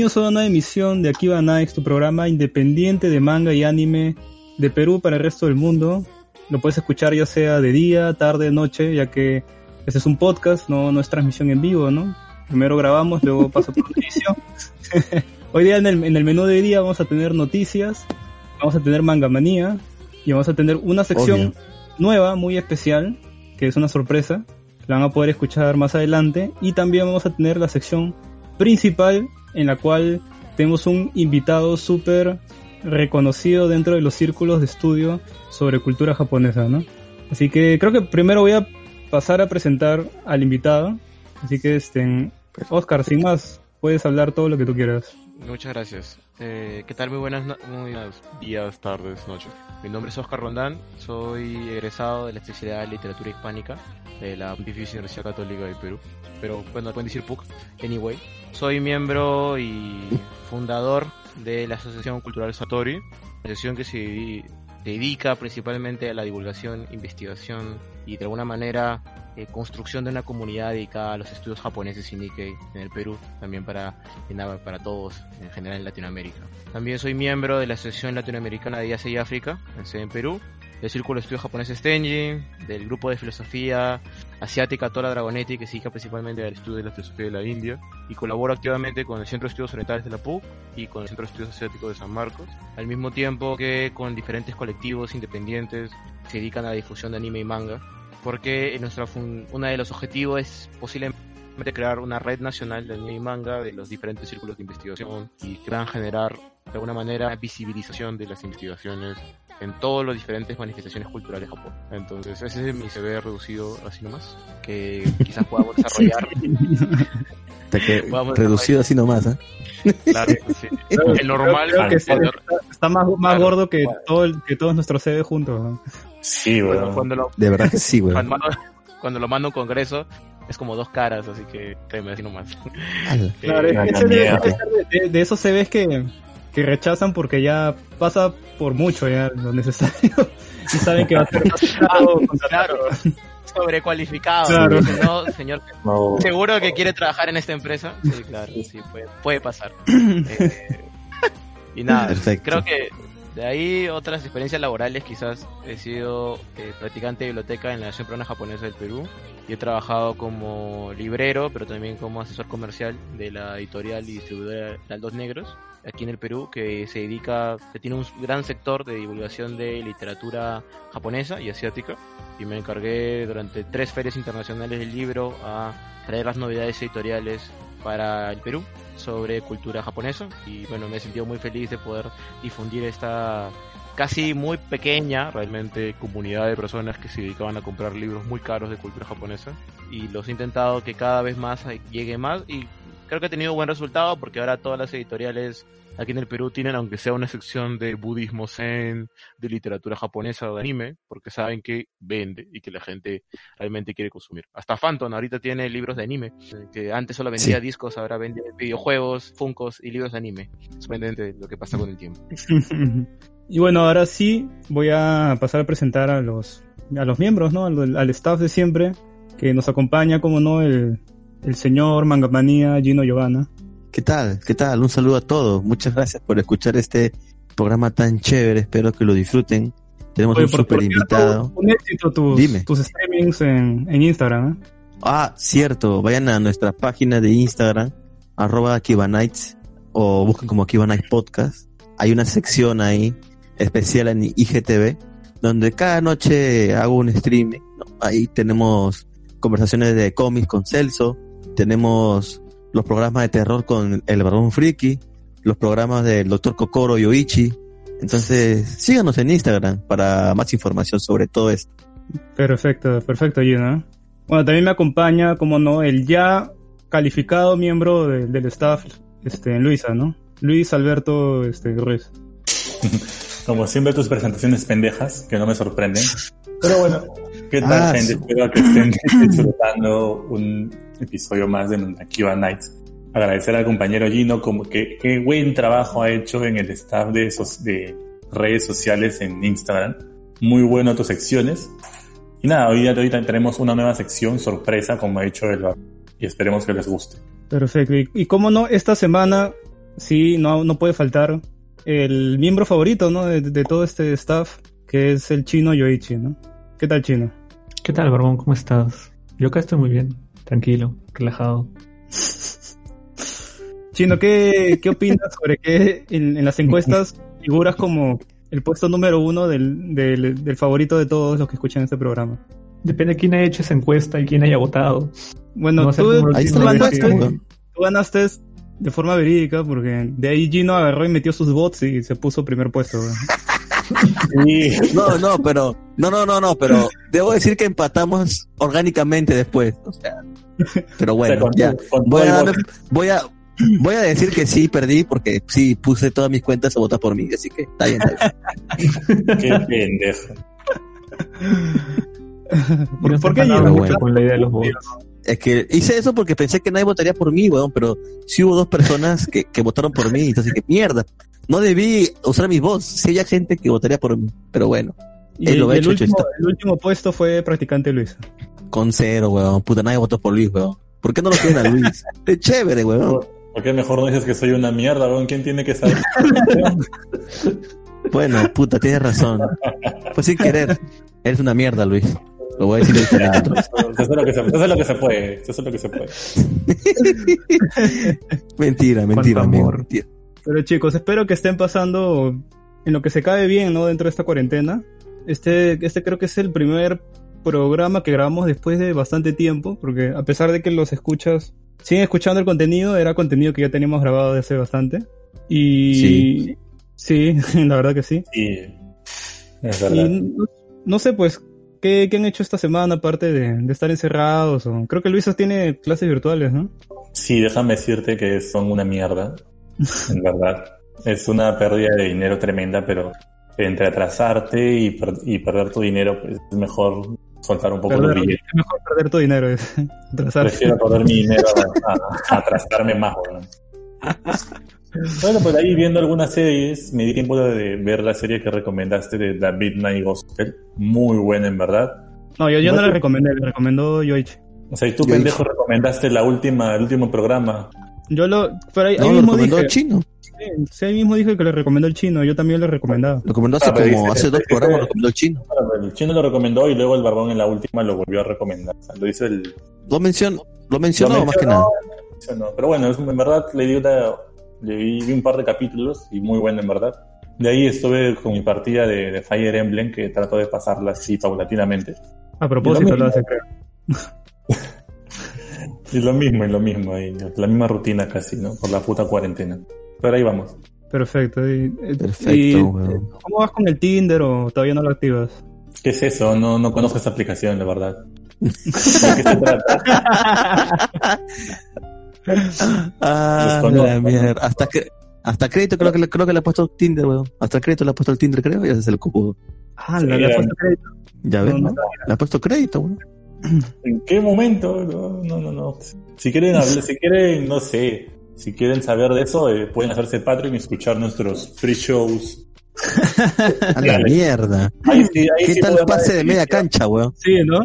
Bienvenidos a una emisión de Akiba Nights, tu programa independiente de manga y anime de Perú para el resto del mundo. Lo puedes escuchar ya sea de día, tarde, noche, ya que este es un podcast, no, no es transmisión en vivo, ¿no? Primero grabamos, luego pasa por televisión. Hoy día en el, en el menú de día vamos a tener noticias, vamos a tener manga manía y vamos a tener una sección nueva, muy especial, que es una sorpresa. La van a poder escuchar más adelante. Y también vamos a tener la sección principal en la cual tenemos un invitado súper reconocido dentro de los círculos de estudio sobre cultura japonesa, ¿no? Así que creo que primero voy a pasar a presentar al invitado. Así que, este, Oscar, sin más, puedes hablar todo lo que tú quieras. Muchas gracias. Eh, ¿Qué tal? Muy buenas, muy buenos días, tardes, noches. Mi nombre es Oscar Rondán, soy egresado de la especialidad de literatura hispánica de la Pontificia Universidad Católica del Perú. Pero bueno, pueden decir PUC, anyway. Soy miembro y fundador de la Asociación Cultural Satori, asociación que se dedica principalmente a la divulgación, investigación y de alguna manera eh, construcción de una comunidad dedicada a los estudios japoneses y Nikkei en el Perú, también para, para todos en general en Latinoamérica. También soy miembro de la Asociación Latinoamericana de Asia y África, en sede en Perú, del Círculo de Estudios Japoneses Stenji, del Grupo de Filosofía Asiática Tola Dragonetti, que se dedica principalmente al estudio de la filosofía de la India, y colaboro activamente con el Centro de Estudios Orientales de la PUC y con el Centro de Estudios Asiáticos de San Marcos, al mismo tiempo que con diferentes colectivos independientes que se dedican a la difusión de anime y manga, porque nuestra uno de los objetivos es posiblemente crear una red nacional de anime y manga de los diferentes círculos de investigación y que van a generar de alguna manera visibilización de las investigaciones en todas las diferentes manifestaciones culturales de Japón. Entonces, ese es mi CV reducido así nomás, que quizás podamos desarrollar. reducido así nomás, ¿eh? Claro, sí. El normal. está, más, más gordo que, todo el, que todos nuestros CV juntos. Sí, bueno. de verdad que sí, güey. Cuando, lo mando a un congreso, es como dos caras, así que créeme así nomás. Claro, de, de, esos CVs que que rechazan porque ya pasa por mucho ya lo necesario y saben que va a ser claro, sobrecualificado. Claro. No, señor, seguro que quiere trabajar en esta empresa. Sí, claro, sí, puede, puede pasar. Eh, y nada, creo que de ahí otras experiencias laborales quizás he sido eh, practicante de biblioteca en la Nación Peruana Japonesa del Perú. Y he trabajado como librero pero también como asesor comercial de la editorial y distribuidora Dos Negros aquí en el Perú que se dedica, que tiene un gran sector de divulgación de literatura japonesa y asiática. Y me encargué durante tres ferias internacionales del libro a traer las novedades editoriales para el Perú sobre cultura japonesa y bueno, me he sentido muy feliz de poder difundir esta casi muy pequeña realmente comunidad de personas que se dedicaban a comprar libros muy caros de cultura japonesa. Y los he intentado que cada vez más llegue más y creo que ha tenido buen resultado porque ahora todas las editoriales aquí en el Perú tienen, aunque sea una sección de budismo zen, de literatura japonesa o de anime, porque saben que vende y que la gente realmente quiere consumir. Hasta Phantom ahorita tiene libros de anime, que antes solo vendía discos, ahora vende videojuegos, funcos y libros de anime. Sorprendente lo que pasa con el tiempo. y bueno, ahora sí voy a pasar a presentar a los, a los miembros, ¿no? Al, al staff de siempre, que nos acompaña, como no, el el señor Mangamanía Gino Giovanna. ¿Qué tal? ¿Qué tal? Un saludo a todos. Muchas gracias por escuchar este programa tan chévere. Espero que lo disfruten. Tenemos un super invitado. Un éxito tus, Dime. tus streamings en, en Instagram. ¿eh? Ah, cierto. Vayan a nuestra página de Instagram, arroba Nights, o busquen como Akiba Nights Podcast. Hay una sección ahí especial en IGTV donde cada noche hago un streaming. Ahí tenemos conversaciones de cómics con Celso, tenemos los programas de terror con el Barbón Friki, los programas del Dr. Kokoro Yoichi. Entonces, síganos en Instagram para más información sobre todo esto. Perfecto, perfecto, Gino. Bueno, también me acompaña, como no, el ya calificado miembro de- del staff, este, Luisa, ¿no? Luis Alberto, este, Ruiz. Como siempre, tus presentaciones pendejas, que no me sorprenden. Pero bueno, ¿qué tal, Ah, gente? Espero que estén disfrutando un episodio más de Nakiba Nights. Agradecer al compañero Gino, como que qué buen trabajo ha hecho en el staff de, esos, de redes sociales en Instagram. Muy bueno tus secciones. Y nada, hoy día ahorita tenemos una nueva sección sorpresa, como ha hecho el y esperemos que les guste. Perfecto. Y, y cómo no, esta semana, sí, no, no puede faltar el miembro favorito, ¿no? De, de todo este staff, que es el chino Yoichi, ¿no? ¿Qué tal, chino? ¿Qué tal, Barbón? ¿Cómo estás? Yo acá estoy muy bien, tranquilo, relajado. Chino, ¿qué, qué opinas sobre que en, en las encuestas figuras como el puesto número uno del, del, del favorito de todos los que escuchan este programa? Depende de quién haya hecho esa encuesta y quién haya votado. Bueno, No tú, ganaste, tú ganaste de forma verídica porque de ahí Gino agarró y metió sus bots y se puso primer puesto. No, no, pero, no, no, no, no, pero debo decir que empatamos orgánicamente después. O sea, pero bueno, o sea, con ya. con Voy a, darme- voy a, voy a decir que sí perdí porque sí puse todas mis cuentas a votar por mí, así que está bien. Está bien. Qué pendejo. ¿Por, qué con la idea de los votos. Es que hice eso porque pensé que nadie votaría por mí, weón, pero sí hubo dos personas que, que votaron por mí, entonces que mierda. No debí usar mis votos, sí había gente que votaría por mí, pero bueno, Y, Él lo y ha el, hecho, último, el último puesto fue practicante Luis. con cero, weón, puta, nadie votó por Luis, weón. ¿Por qué no lo quieren a Luis? Es chévere, weón. ¿Por qué mejor no dices que soy una mierda, weón? ¿Quién tiene que saber? Bueno, puta, tienes razón. Pues sin querer, eres una mierda, Luis. Lo voy a decir vez. Eso es lo que se, eso es lo que se puede. Eso es lo que se puede. Mentira, mentira, amor. mentira. Pero chicos, espero que estén pasando en lo que se cabe bien, ¿no? Dentro de esta cuarentena. Este, este creo que es el primer programa que grabamos después de bastante tiempo, porque a pesar de que los escuchas siguen escuchando el contenido, era contenido que ya teníamos grabado desde hace bastante. Y Sí. sí, la verdad que sí. Y es verdad. Y no, no sé, pues, ¿qué, qué han hecho esta semana aparte de, de estar encerrados? O, creo que Luisa tiene clases virtuales, ¿no? Sí, déjame decirte que son una mierda. En verdad. Es una pérdida de dinero tremenda, pero entre atrasarte y, per- y perder tu dinero, pues es mejor soltar un poco Perder- los billetes. es mejor perder tu dinero, es atrasarse. Prefiero perder mi dinero a, a- a atrasarme más, weón. Bueno, pues ahí viendo algunas series, me di tiempo de ver la serie que recomendaste de The Midnight Gospel. Muy buena, en verdad. No, yo, yo no Bueno. le recomendé, le recomendó Yoichi. O sea, y tú, pendejo, recomendaste la última, el último programa. Yo lo. Pero ahí, ahí No, lo mismo recomendó dije. el chino. Sí, sí, ahí mismo dije que le recomendó el chino. Yo también le recomendaba. Lo recomendó hace Ah, como, dice- hace dos programas, lo recomendó el chino. El chino lo recomendó y luego el barbón en la última lo volvió a recomendar. O sea, lo hizo el. Lo mencionó, lo mencionó lo más que nada. lo mencionó. Pero bueno, es- en verdad le di, una, le vi, vi un par de capítulos y muy bueno, en verdad. De ahí estuve con mi partida de, de Fire Emblem que trato de pasarla así paulatinamente. A propósito, lo hace, creo. Y lo mismo, y lo mismo, y la misma rutina casi, ¿no? Por la puta cuarentena. Pero ahí vamos. Perfecto. Y, eh, Perfecto, y. ¿Cómo vas con el Tinder o todavía no lo activas? ¿Qué es eso? No, no conozco esta aplicación, la verdad. ¿De qué se trata? Ah, Desconozco. la mierda. Hasta que, hasta crédito creo que le, creo que le ha puesto Tinder, weón. Hasta crédito le ha puesto el Tinder, creo, y ese es el cupo. Ah, Sí, le, le era- has puesto crédito. Ya ves, No, no. ¿no? Le ha puesto crédito, weón. ¿En qué momento? No, no, no. no. Si quieren hablar, si quieren, no sé, si quieren saber de eso, eh, pueden hacerse Patreon y escuchar nuestros free shows. A la mierda. Ahí sí, ahí ¿Qué sí tal pase de media cancha, weón? Sí, ¿no?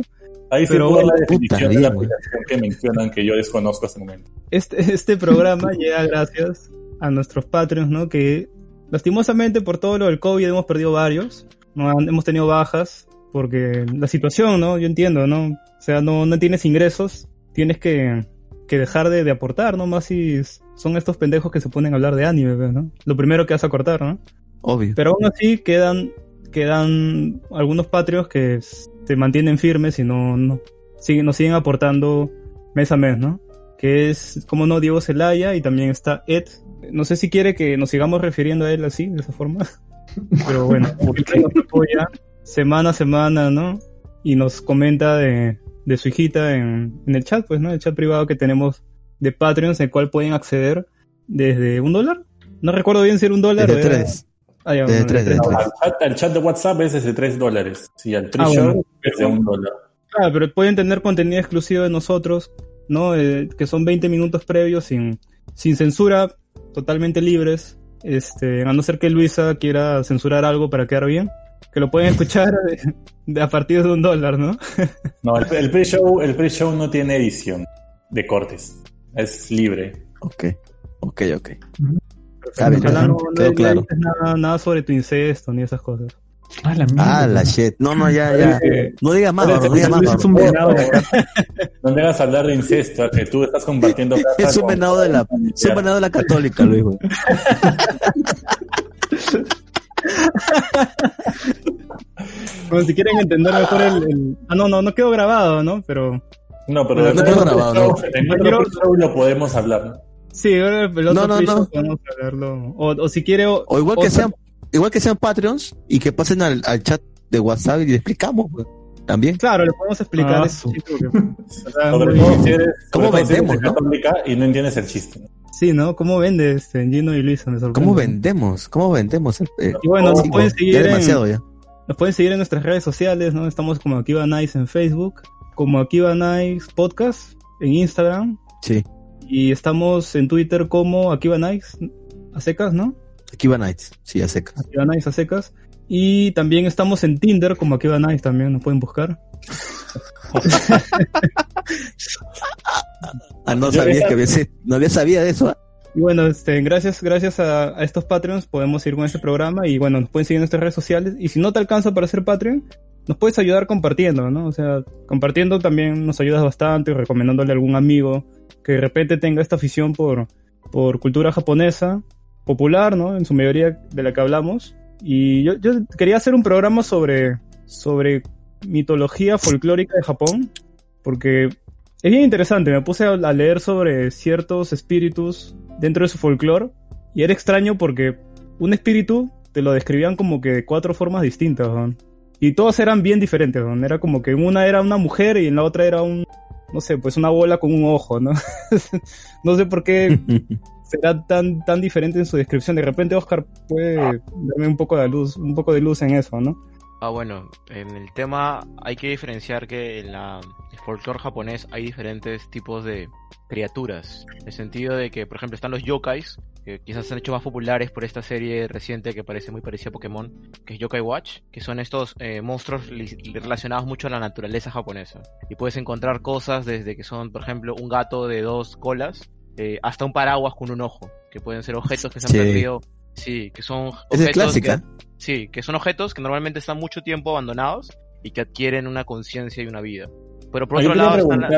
Ahí Pero puedo dar la definición puta de la aplicación que mencionan que yo desconozco hasta el momento. Este, este programa llega gracias a nuestros Patreons, ¿no? Que lastimosamente por todo lo del COVID hemos perdido varios, ¿no? Hemos tenido bajas porque la situación, ¿no? Yo entiendo, ¿no? O sea, no, no tienes ingresos, tienes que, que dejar de, de aportar, ¿no? Más si son estos pendejos que se ponen a hablar de anime, ¿no? Lo primero que vas a cortar, ¿no? Obvio. Pero aún así quedan, quedan algunos Patreons que se mantienen firmes y no, no siguen, nos siguen aportando mes a mes, ¿no? que es, como no, Diego Zelaya, y también está Ed. No sé si quiere que nos sigamos refiriendo a él así, de esa forma. Pero bueno, él nos apoya semana a semana, ¿no? Y nos comenta de, de su hijita en, en el chat, pues, ¿no? El chat privado que tenemos de Patreons, en el cual pueden acceder desde un dólar. No recuerdo bien si era un dólar Desde o era- tres. Tres, de desde No, al, chat, al chat de WhatsApp es de 3 dólares. Sí, al Ah, pre-show bueno. es de un dólar. Claro, pero pueden tener contenido exclusivo de nosotros, ¿no? Eh, que son 20 minutos previos sin, sin censura, totalmente libres. Este, a no ser que Luisa quiera censurar algo para quedar bien, que lo pueden escuchar de- de- a partir de un dólar, ¿no? No, el, el pre-show el pre-show no tiene edición de cortes. Es libre. Ok, ok, ok. Bien, Ojalá no, no- no claro. dices nada, nada sobre tu incesto ni esas cosas. Ah, la mierda. Ah, la shit. No, no, ya, ya. No digas más, no digas más, es un venado. No me hagas hablar de incesto, que tú estás compartiendo Es un venado de la, es un venado de la católica, Luis. Bueno, si quieren entender mejor el, el- Ah, no, no, no quedó grabado, ¿no? Pero... No, pero No en quedó grabado, no. en otro show lo podemos hablar. ¿no? Sí, ahora el otro No, no, no. podemos hablarlo. O, o si quiere... O, O igual que sean, igual que sean Patreons y que pasen al, al chat de WhatsApp y le explicamos, güey. También. Claro, le podemos explicar Ah, eso. ¿Cómo vendemos, de no? y no entiendes el chiste. Sí, ¿no? ¿Cómo vende este Gino y Luisa? Me sorprende. ¿Cómo vendemos? ¿Cómo vendemos? el- eh, Y bueno, nos Sí, pueden ya seguir en, demasiado ya. nos pueden seguir en nuestras redes sociales, ¿no? Estamos como Akiva Nice en Facebook, como Akiva Nice Podcast en Instagram Sí. Y estamos en Twitter como Akiva Nice a secas, ¿no? Aquí va Nights. Sí, ya seca. Akiva Nice a secas. Y también estamos en Tinder como Akiva Nice también, nos pueden buscar. Ah, no esa- que había, no había sabía de eso. ¿ah? Y bueno, este, gracias, gracias a, a estos Patreons podemos ir con este programa y bueno, nos pueden seguir en nuestras redes sociales. Y si no te alcanza para ser Patreon, nos puedes ayudar compartiendo, ¿no? O sea, compartiendo también nos ayudas bastante, recomendándole a algún amigo que de repente tenga esta afición por, por cultura japonesa, popular, ¿no? En su mayoría de la que hablamos. Y yo, yo quería hacer un programa sobre, sobre mitología folclórica de Japón, porque es bien interesante, me puse a, leer sobre ciertos espíritus dentro de su folclore y era extraño porque un espíritu te lo describían como que de cuatro formas distintas, ¿no? Y todas eran bien diferentes, ¿no? Era como que en una era una mujer y en la otra era un, no sé, pues una bola con un ojo, ¿no? no sé por qué será tan, tan diferente en su descripción. De repente Oscar puede darme un poco de luz, un poco de luz en eso, ¿no? Ah, bueno, en el tema hay que diferenciar que en la el folclore japonés hay diferentes tipos de criaturas. En el sentido de que, por ejemplo, están los yokais, que quizás se han hecho más populares por esta serie reciente que parece muy parecida a Pokémon, que es Yokai Watch, que son estos eh, monstruos relacionados mucho a la naturaleza japonesa. Y puedes encontrar cosas desde que son, por ejemplo, un gato de dos colas, eh, hasta un paraguas con un ojo, que pueden ser objetos que se han Sí. perdido. Sí, que son Esa es objetos clásica. que- Sí, que son objetos que normalmente están mucho tiempo abandonados y que adquieren una conciencia y una vida. Pero por otro lado, la-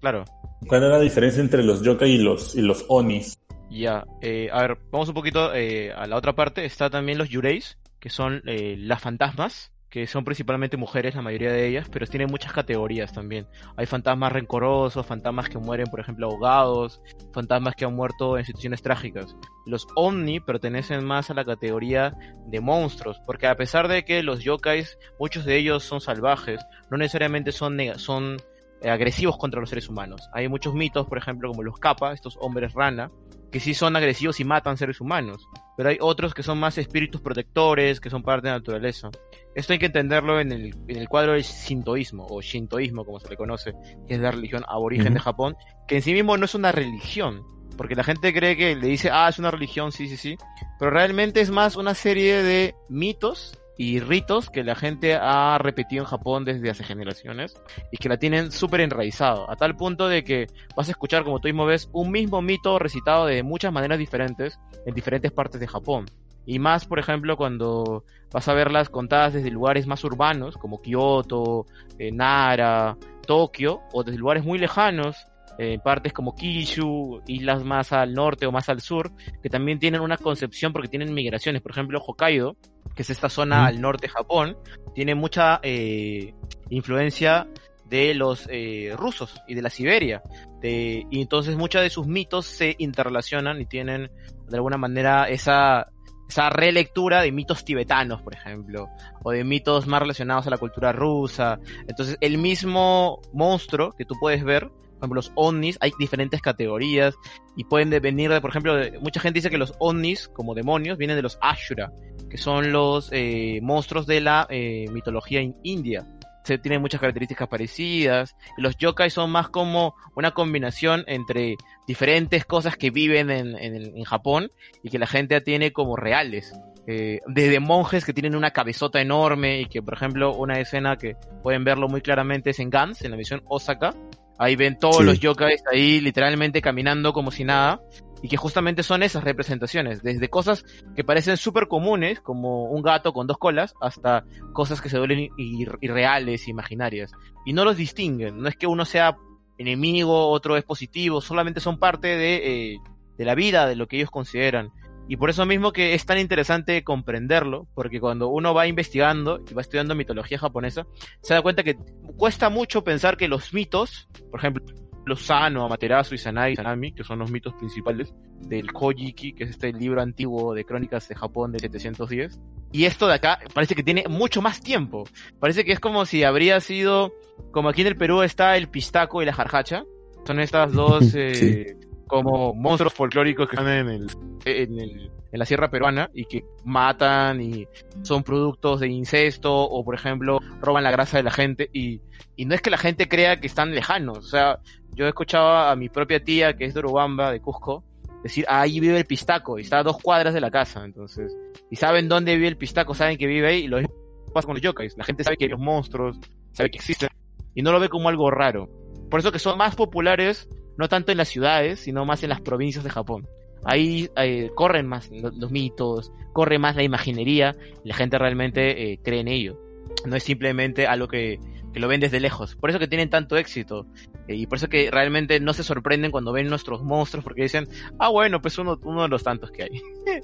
claro, cuál era la diferencia entre los yokai y los, y los onis. ya. eh, a ver, vamos un poquito eh, a la otra parte. Está también los yureis, que son eh, las fantasmas, que son principalmente mujeres, la mayoría de ellas, pero tienen muchas categorías también. Hay fantasmas rencorosos, fantasmas que mueren, por ejemplo, ahogados, fantasmas que han muerto en situaciones trágicas. Los Omni pertenecen más a la categoría de monstruos, porque a pesar de que los yokais, muchos de ellos son salvajes, no necesariamente son, son eh, agresivos contra los seres humanos. Hay muchos mitos, por ejemplo, como los kappa, estos hombres rana, que sí son agresivos y matan seres humanos. Pero hay otros que son más espíritus protectores, que son parte de la naturaleza. Esto hay que entenderlo en el, en el cuadro del sintoísmo, o shintoísmo como se le conoce, que es la religión aborigen de Japón, que en sí mismo no es una religión, porque la gente cree que le dice, ah, es una religión, sí, sí, sí, pero realmente es más una serie de mitos y ritos que la gente ha repetido en Japón desde hace generaciones y que la tienen súper enraizado, a tal punto de que vas a escuchar, como tú mismo ves, un mismo mito recitado de muchas maneras diferentes en diferentes partes de Japón. Y más, por ejemplo, cuando vas a verlas contadas desde lugares más urbanos, como Kioto, eh, Nara, Tokio, o desde lugares muy lejanos, eh, partes como Kishu, islas más al norte o más al sur, que también tienen una concepción porque tienen migraciones. Por ejemplo, Hokkaido, que es esta zona al norte de Japón, tiene mucha eh, influencia de los eh, rusos y de la Siberia. De, y entonces muchos de sus mitos se interrelacionan y tienen de alguna manera esa, esa relectura de mitos tibetanos, por ejemplo, o de mitos más relacionados a la cultura rusa. Entonces el mismo monstruo que tú puedes ver por ejemplo, los ovnis, hay diferentes categorías y pueden venir de, por ejemplo, mucha gente dice que los ovnis, como demonios, vienen de los Ashura, que son los eh, monstruos de la eh, mitología india. Se tienen muchas características parecidas. Los yokai son más como una combinación entre diferentes cosas que viven en, Japón y que la gente tiene como reales. Eh, desde monjes que tienen una cabezota enorme y que, por ejemplo, una escena que pueden verlo muy claramente es en Gans, en la misión Osaka, Ahí ven todos Sí. los yokais ahí literalmente caminando como si nada. Y que justamente son esas representaciones. Desde cosas que parecen súper comunes, como un gato con dos colas, hasta cosas que se vuelven ir- irreales, imaginarias. Y no los distinguen. No es que uno sea enemigo, otro es positivo. Solamente son parte de, eh, de la vida, de lo que ellos consideran. Y por eso mismo que es tan interesante comprenderlo, porque cuando uno va investigando y va estudiando mitología japonesa, se da cuenta que cuesta mucho pensar que los mitos, por ejemplo, los Sano, Amaterasu y Sanai Sanami, que son los mitos principales del Kojiki, que es este libro antiguo de crónicas de Japón de 710. Y esto de acá parece que tiene mucho más tiempo. Parece que es como si habría sido, como aquí en el Perú está el pistaco y la jarjacha. Son estas dos eh, Sí. Como monstruos folclóricos que están en, el, en, el- en la sierra peruana y que matan y son productos de incesto o por ejemplo roban la grasa de la gente y, y no es que la gente crea que están lejanos, o sea, yo escuchaba a mi propia tía que es de Urubamba, de Cusco, decir, "Ah, ahí vive el pistaco y está a dos cuadras de la casa, entonces, y saben dónde vive el pistaco, saben que vive ahí y lo mismo pasa con los yokais, la gente sabe que hay los monstruos, sabe que existen y no lo ve como algo raro. Por eso que son más populares no tanto en las ciudades, sino más en las provincias de Japón. Ahí eh, corren más lo- los, mitos, corre más la imaginería, y la gente realmente eh, cree en ello. No es simplemente algo que, que lo ven desde lejos. Por eso que tienen tanto éxito. eh, y por eso que realmente no se sorprenden cuando ven nuestros monstruos, porque dicen, ah, bueno, pues uno, uno de los tantos que hay.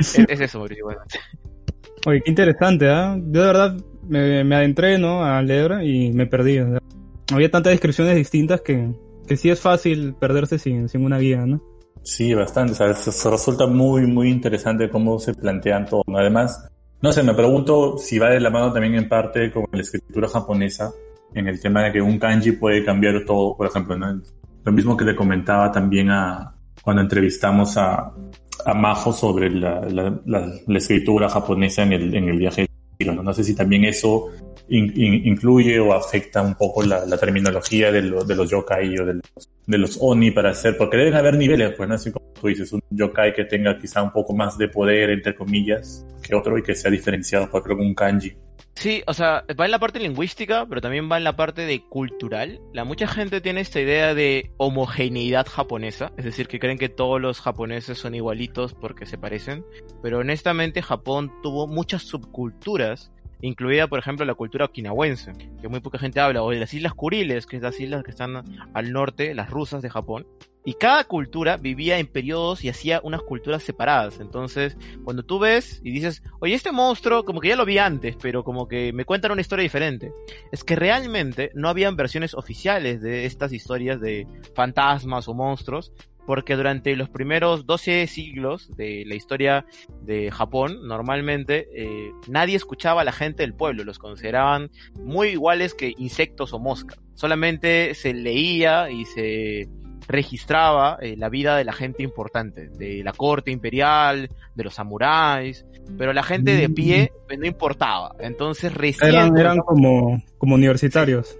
es, es eso, Mauricio. bueno. Oye, qué interesante, ¿ah? Yo de verdad me, me adentré, ¿no? A leer y me perdí. o sea, había tantas descripciones distintas que, que sí es fácil perderse sin, sin una guía, ¿no? Sí, bastante. O sea, se, se resulta muy, muy interesante cómo se plantean todo. Además, no sé, me pregunto si va de la mano también en parte con la escritura japonesa, en el tema de que un kanji puede cambiar todo, por ejemplo, ¿no? Lo mismo que le comentaba también a cuando entrevistamos a, a Majo sobre la, la, la, la escritura japonesa en el, en el viaje ¿no? No sé si también eso in- incluye o afecta un poco la, la terminología de, lo- de los yokai o de los, de los oni para hacer, porque deben haber niveles, pues, ¿no? Así como tú dices, un yokai que tenga quizá un poco más de poder, entre comillas, que otro y que sea diferenciado por que un kanji. Sí, o sea, va en la parte lingüística, pero también va en la parte de cultural. La mucha gente tiene esta idea de homogeneidad japonesa, es decir, que creen que todos los japoneses son igualitos porque se parecen, pero honestamente Japón tuvo muchas subculturas, incluida por ejemplo la cultura okinawense, que muy poca gente habla, o de las Islas Kuriles, que es las islas que están al norte, las rusas de Japón. Y cada cultura vivía en periodos y hacía unas culturas separadas. Entonces, cuando tú ves y dices, oye, este monstruo, como que ya lo vi antes, pero como que me cuentan una historia diferente. Es que realmente no habían versiones oficiales de estas historias de fantasmas o monstruos, porque durante los primeros 12 siglos de la historia de Japón, normalmente eh, nadie escuchaba a la gente del pueblo, los consideraban muy iguales que insectos o moscas. Solamente se leía y se registraba eh, la vida de la gente importante, de la corte imperial, de los samuráis, pero la gente de pie pues, no importaba. Entonces recién... Eran, eran como, como universitarios.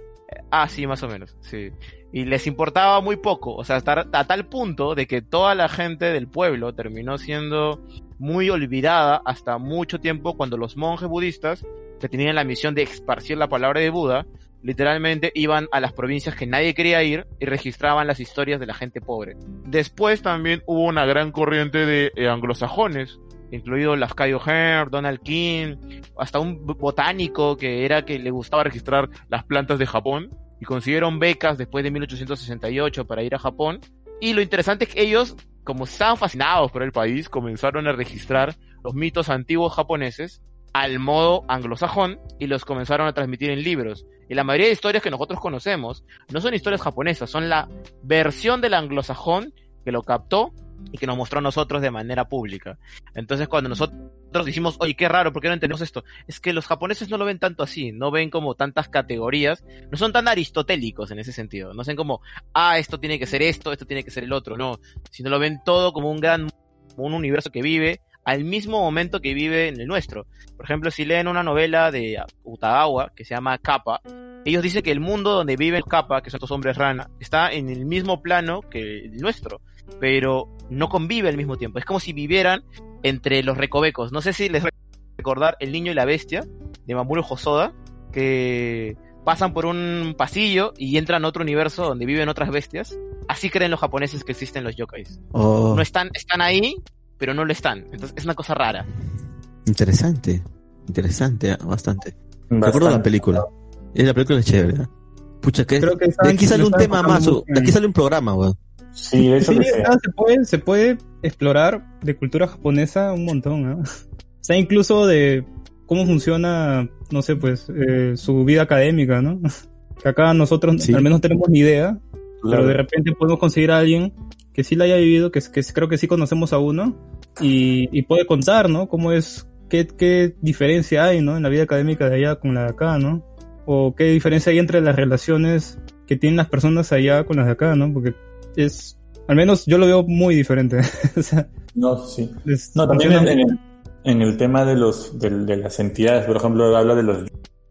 Ah, sí, más o menos, sí. Y les importaba muy poco, o sea, hasta a tal punto de que toda la gente del pueblo terminó siendo muy olvidada hasta mucho tiempo cuando los monjes budistas, que tenían la misión de esparcir la palabra de Buda, literalmente iban a las provincias que nadie quería ir y registraban las historias de la gente pobre. Después también hubo una gran corriente de eh, anglosajones, incluido las Cayo Hearn, Donald King, hasta un botánico que era que le gustaba registrar las plantas de Japón consiguieron becas después de 1868 para ir a Japón. Y lo interesante es que ellos, como estaban fascinados por el país, comenzaron a registrar los mitos antiguos japoneses al modo anglosajón y los comenzaron a transmitir en libros. Y la mayoría de historias que nosotros conocemos no son historias japonesas, son la versión del anglosajón que lo captó y que nos mostró a nosotros de manera pública. Entonces cuando nosotros dijimos, oye, qué raro, ¿por qué no entendemos esto? Es que los japoneses no lo ven tanto así, no ven como tantas categorías, no son tan aristotélicos en ese sentido, no ven como, ah, esto tiene que ser esto, esto tiene que ser el otro, no, sino lo ven todo como un gran, un universo que vive al mismo momento que vive en el nuestro. Por ejemplo, si leen una novela de Utagawa que se llama Kappa, ellos dicen que el mundo donde viven Kappa, que son estos hombres rana, está en el mismo plano que el nuestro, pero no convive al mismo tiempo. Es como si vivieran entre los recovecos. No sé si les recordar El niño y la bestia de Mamoru Hosoda, que pasan por un pasillo y entran a otro universo donde viven otras bestias. Así creen los japoneses que existen los yokais. Oh, No están, están ahí, pero no lo están. Entonces es una cosa rara. interesante. Interesante, ah, bastante. Recuerdo la Bastante. película. Y la película es chévere. ¿eh? Pucha, que Creo que de aquí sale un tema más, de aquí sale un programa, weón. Sí, de hecho Sí, que ah, se puede, se puede explorar de cultura japonesa un montón, ¿ah? O sea, incluso de cómo funciona, no sé, pues, eh, su vida académica, ¿no? Que acá nosotros Sí. al menos no tenemos ni idea, Claro. pero de repente podemos conseguir a alguien que sí la haya vivido, que, que creo que sí conocemos a uno, y, y puede contar, ¿no? Cómo es, qué, qué diferencia hay, ¿no? En la vida académica de allá con la de acá, ¿no? O qué diferencia hay entre las relaciones que tienen las personas allá con las de acá, ¿no? Porque es, al menos yo lo veo muy diferente. o sea, No, sí. No, también en, el, en el tema de los del- de, las entidades, por ejemplo, habla de los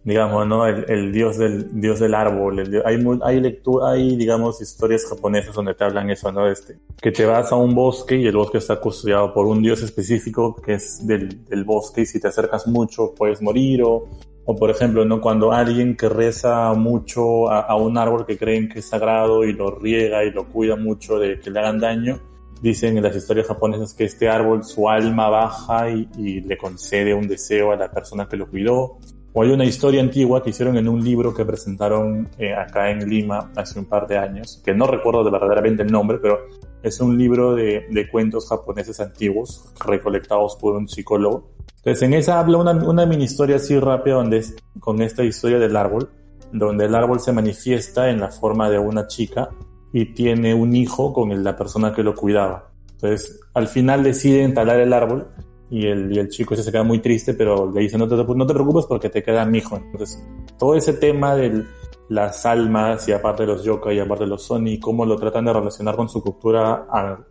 digamos, ¿no? El, el dios del dios del árbol, el dios- hay hay lectura, hay digamos historias japonesas donde te hablan eso, ¿no? Este, que te vas a un bosque y el bosque está custodiado por un dios específico que es del, del bosque y si te acercas mucho puedes morir o o por ejemplo, ¿no? Cuando alguien que reza mucho a, un árbol que creen que es sagrado y lo riega y lo cuida mucho de que le hagan daño, dicen en las historias japonesas que este árbol, su alma baja y, le concede un deseo a la persona que lo cuidó. O hay una historia antigua que hicieron en un libro que presentaron eh, acá en Lima hace un par de años, que no recuerdo de verdaderamente el nombre, pero es un libro de, de cuentos japoneses antiguos recolectados por un psicólogo. Entonces en esa habla una, una mini historia así rápida donde es con esta historia del árbol, donde el árbol se manifiesta en la forma de una chica y tiene un hijo con la persona que lo cuidaba. Entonces, al final deciden talar el árbol y el, y el chico se queda muy triste, pero le dice, no te, no te preocupes porque te queda mi hijo. Entonces, todo ese tema de las almas y aparte de los yokai y aparte de los Sony, cómo lo tratan de relacionar con su cultura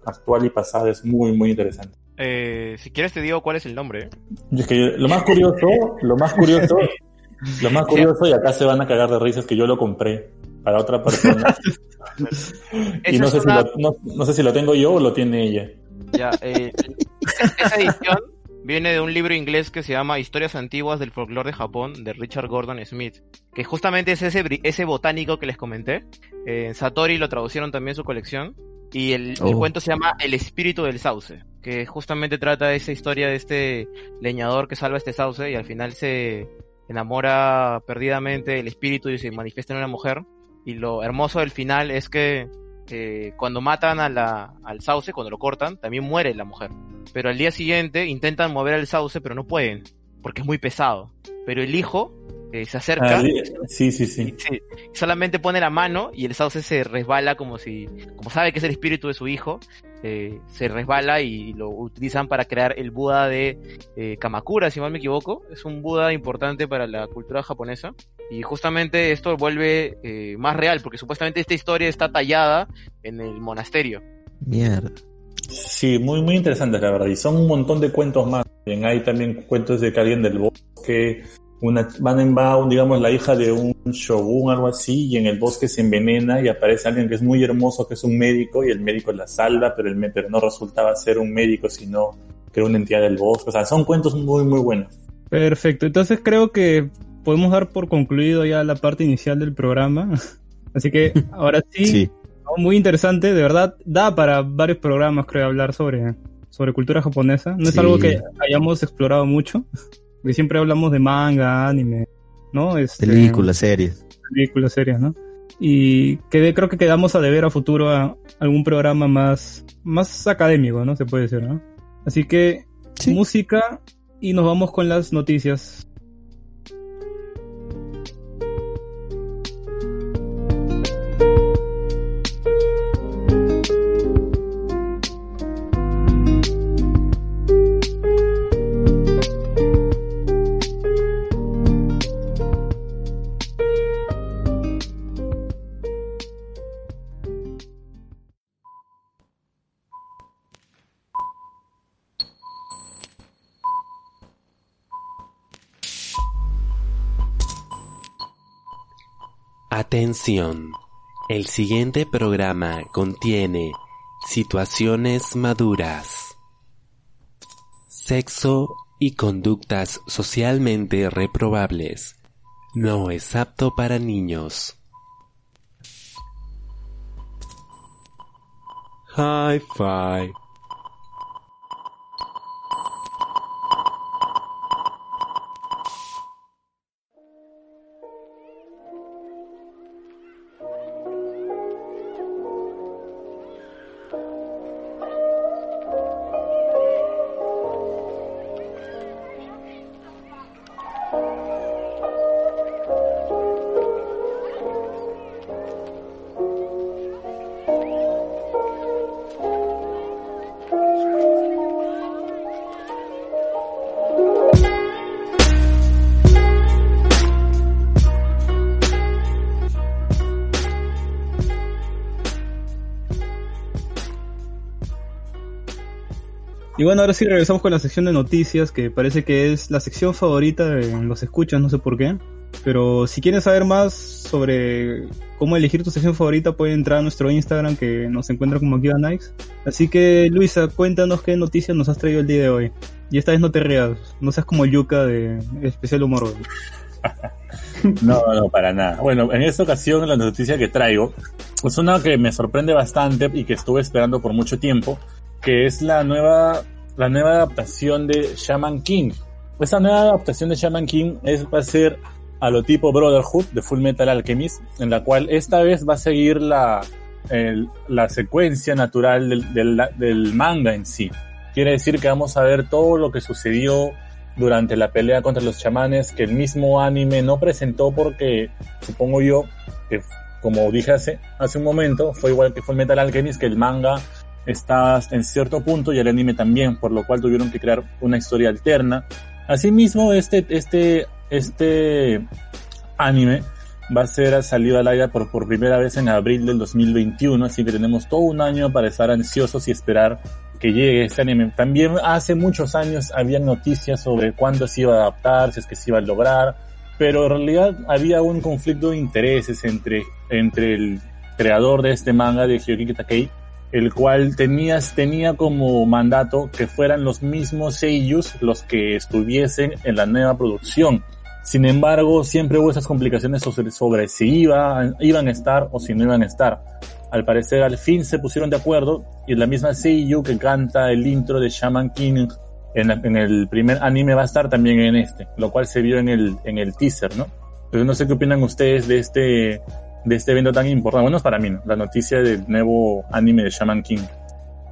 actual y pasada es muy, muy interesante. Eh, si quieres te digo cuál es el nombre. Y es que lo más curioso, lo más curioso, lo más curioso, y acá se van a cagar de risa, es que yo lo compré para otra persona. y no sé, si lo, no, no sé si lo tengo yo o lo tiene ella. Ya, eh, esa edición viene de un libro inglés que se llama Historias antiguas del folclore de Japón de Richard Gordon Smith, que justamente es ese, ese botánico que les comenté. Eh, en Satori lo traducieron también su colección. Y el, el Oh. cuento se llama El espíritu del sauce, que justamente trata esa historia de este leñador que salva este sauce y al final se enamora perdidamente del espíritu y se manifiesta en una mujer. Y lo hermoso del final es que eh, cuando matan a la, al sauce, cuando lo cortan, también muere la mujer. Pero al día siguiente intentan mover al sauce, pero no pueden, porque es muy pesado. Pero el hijo eh, se acerca, Ah, sí, sí, sí. solamente pone la mano y el sauce se resbala como si, como sabe que es el espíritu de su hijo, eh, se resbala y lo utilizan para crear el Buda de eh, Kamakura, si mal me equivoco. Es un Buda importante para la cultura japonesa. Y justamente esto vuelve eh, más real, porque supuestamente esta historia está tallada en el monasterio. Mierda. Sí, muy, muy interesante, la verdad. Y son un montón de cuentos más. Bien, hay también cuentos de que alguien del bosque, una, van en va, un, digamos, la hija de un shogun, algo así, y en el bosque se envenena y aparece alguien que es muy hermoso, que es un médico, y el médico la salva, pero, el, pero no resultaba ser un médico, sino que era una entidad del bosque. O sea, son cuentos muy, muy buenos. Perfecto, entonces creo que podemos dar por concluido ya la parte inicial del programa. Así que ahora sí, Sí. ¿No? muy interesante, de verdad, da para varios programas, creo, hablar sobre, sobre cultura japonesa. No es algo que hayamos explorado mucho, porque siempre hablamos de manga, anime, ¿no? Este, Películas, series. películas, series, ¿no? Y quedé, creo que quedamos a deber a futuro a algún programa más, más académico, ¿no? Se puede decir, ¿no? Así que, Sí. música y nos vamos con las noticias. Atención. El siguiente programa contiene situaciones maduras, sexo y conductas socialmente reprobables. No es apto para niños. Hi-Fi. Y bueno, ahora sí regresamos con la sección de noticias, que parece que es la sección favorita en los escuchas, no sé por qué. Pero si quieren saber más sobre cómo elegir tu sección favorita, pueden entrar a nuestro Instagram que nos encuentra como Akiva Nikes. Así que, Luisa, cuéntanos qué noticias nos has traído el día de hoy. Y esta vez no te rías, no seas como Yuka de Especial Humor. No, no, para nada. Bueno, en esta ocasión la noticia que traigo es una que me sorprende bastante y que estuve esperando por mucho tiempo, que es la nueva, la nueva adaptación de Shaman King. Esta nueva adaptación de Shaman King es, va a ser a lo tipo Brotherhood de Full Metal Alchemist, en la cual esta vez va a seguir la, el- la secuencia natural del, del, del manga en sí. Quiere decir que vamos a ver todo lo que sucedió durante la pelea contra los chamanes que el mismo anime no presentó porque supongo yo que como dije hace, hace un momento fue igual que Full Metal Alchemist que el manga está en cierto punto y el anime también, por lo cual tuvieron que crear una historia alterna. Asimismo, este, este, este anime va a ser salido al aire por, por primera vez en abril del 2021, así que tenemos todo un año para estar ansiosos y esperar que llegue este anime. También hace muchos años había noticias sobre cuándo se iba a adaptar, si es que se iba a lograr, pero en realidad había un conflicto de intereses entre, entre el creador de este manga de Hiyokiki Takei el cual tenías, tenía como mandato que fueran los mismos seiyus los que estuviesen en la nueva producción. Sin embargo, siempre hubo esas complicaciones sobre, si iba, iban a estar o si no iban a estar. Al parecer, al fin se pusieron de acuerdo y la misma Seiyu que canta el intro de Shaman King en, en el primer anime va a estar también en este, lo cual se vio en el, en el teaser, ¿no? Pero no sé qué opinan ustedes de este, de este evento tan importante. Bueno, es para mí, ¿no? La noticia del nuevo anime de Shaman King.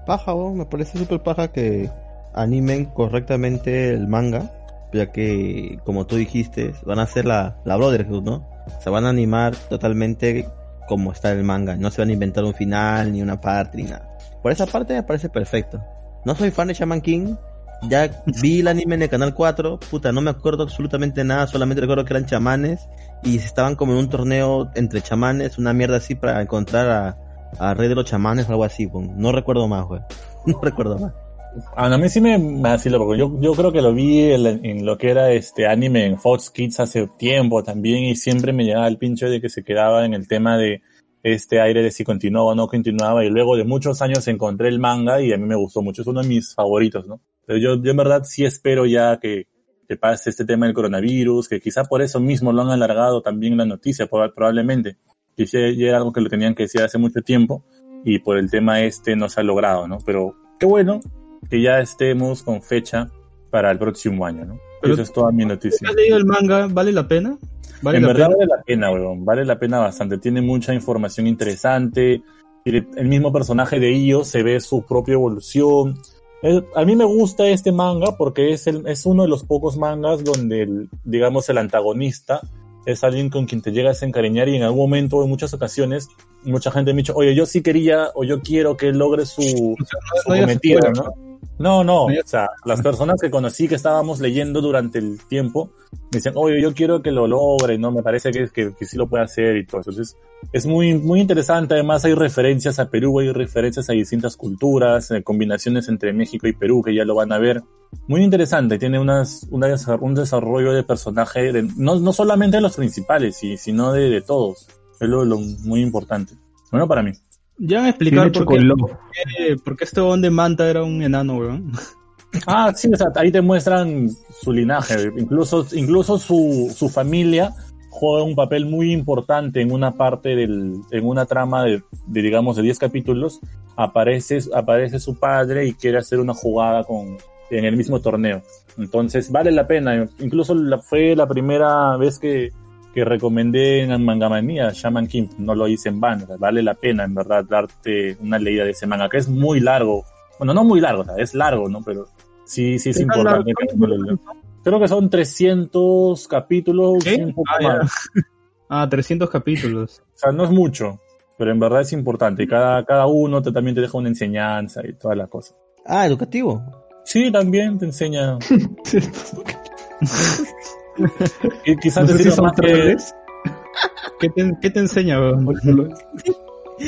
Paja, weón, me parece súper paja que animen correctamente el manga, ya que, como tú dijiste, van a hacer la, la Brotherhood, ¿no? Se van a animar totalmente como está el manga. No se van a inventar un final, ni una parte, ni nada. Por esa parte me parece perfecto. No soy fan de Shaman King. Ya vi el anime en el canal 4. Puta, no me acuerdo absolutamente nada. Solamente recuerdo que eran chamanes. Y estaban como en un torneo entre chamanes. Una mierda así para encontrar a, a Rey de los Chamanes o algo así. No recuerdo más, güey. No recuerdo más. Ah, a mí sí me, me vaciló, porque yo, yo creo que lo vi en, lo que era este anime en Fox Kids hace tiempo también y siempre me llegaba el pincho de que se quedaba en el tema de este aire de si continuaba o no continuaba y luego de muchos años encontré el manga y a mí me gustó mucho, es uno de mis favoritos, ¿no? Pero yo, yo en verdad sí espero ya que, que pase este tema del coronavirus, que quizá por eso mismo lo han alargado también la noticia, proba- probablemente, ya era algo que lo tenían que decir hace mucho tiempo y por el tema este no se ha logrado, ¿no? Pero qué bueno que ya estemos con fecha para el próximo año, ¿no? Pero- Eso es toda mi noticia. ¿Has leído el manga? ¿Vale la pena? ¿Vale en la verdad pena? vale la pena, weón. Vale la pena bastante. Tiene mucha información interesante. El mismo personaje de Io se ve su propia evolución. A mí me gusta este manga porque es, el, es uno de los pocos mangas donde, el, digamos, el antagonista es alguien con quien te llegas a encariñar y en algún momento, en muchas ocasiones, mucha gente me ha dicho, oye, yo sí quería o yo quiero que logre su, su no digas cometido, spoiler, ¿no? No, no, No digas- o sea, las personas que conocí que estábamos leyendo durante el tiempo, me decían, oye, yo quiero que lo logre, ¿no? Me parece que, que, que sí lo puede hacer y todo eso. Entonces, es muy, muy interesante. Además, hay referencias a Perú, hay referencias a distintas culturas, eh, combinaciones entre México y Perú, que ya lo van a ver. Muy interesante. Tiene unas, una un desarrollo de personaje, de- no, no solamente de los principales, sino de, de todos. Es lo, lo muy importante. Bueno, para mí. Ya van a explicar por qué, por qué- por qué este de Manta era un enano, weón. Ah, sí, o sea, ahí te muestran su linaje. Incluso, incluso su, su familia juega un papel muy importante en una parte del, en una trama de, de, digamos, de 10 capítulos. Aparece, aparece su padre y quiere hacer una jugada con, en el mismo torneo. Entonces, vale la pena. Incluso la, fue la primera vez que, que recomendé en Mangamanía Shaman King. No lo hice en vano. vale la pena, en verdad, darte una leída de ese manga, que es muy largo. Bueno, no muy largo, o sea, es largo, ¿no? Pero sí, sí es ¿Qué tan importante largo? que uno lo lea. Creo que son 300 capítulos, ¿Qué? un poco Ah, más. Ah, 300 capítulos. O sea, no es mucho, pero en verdad es importante. Y cada, cada uno te, también te deja una enseñanza y todas las cosas. Ah, educativo. Sí, también te enseña. y quizás No te si más que-. ¿Qué te, qué te enseña, weón?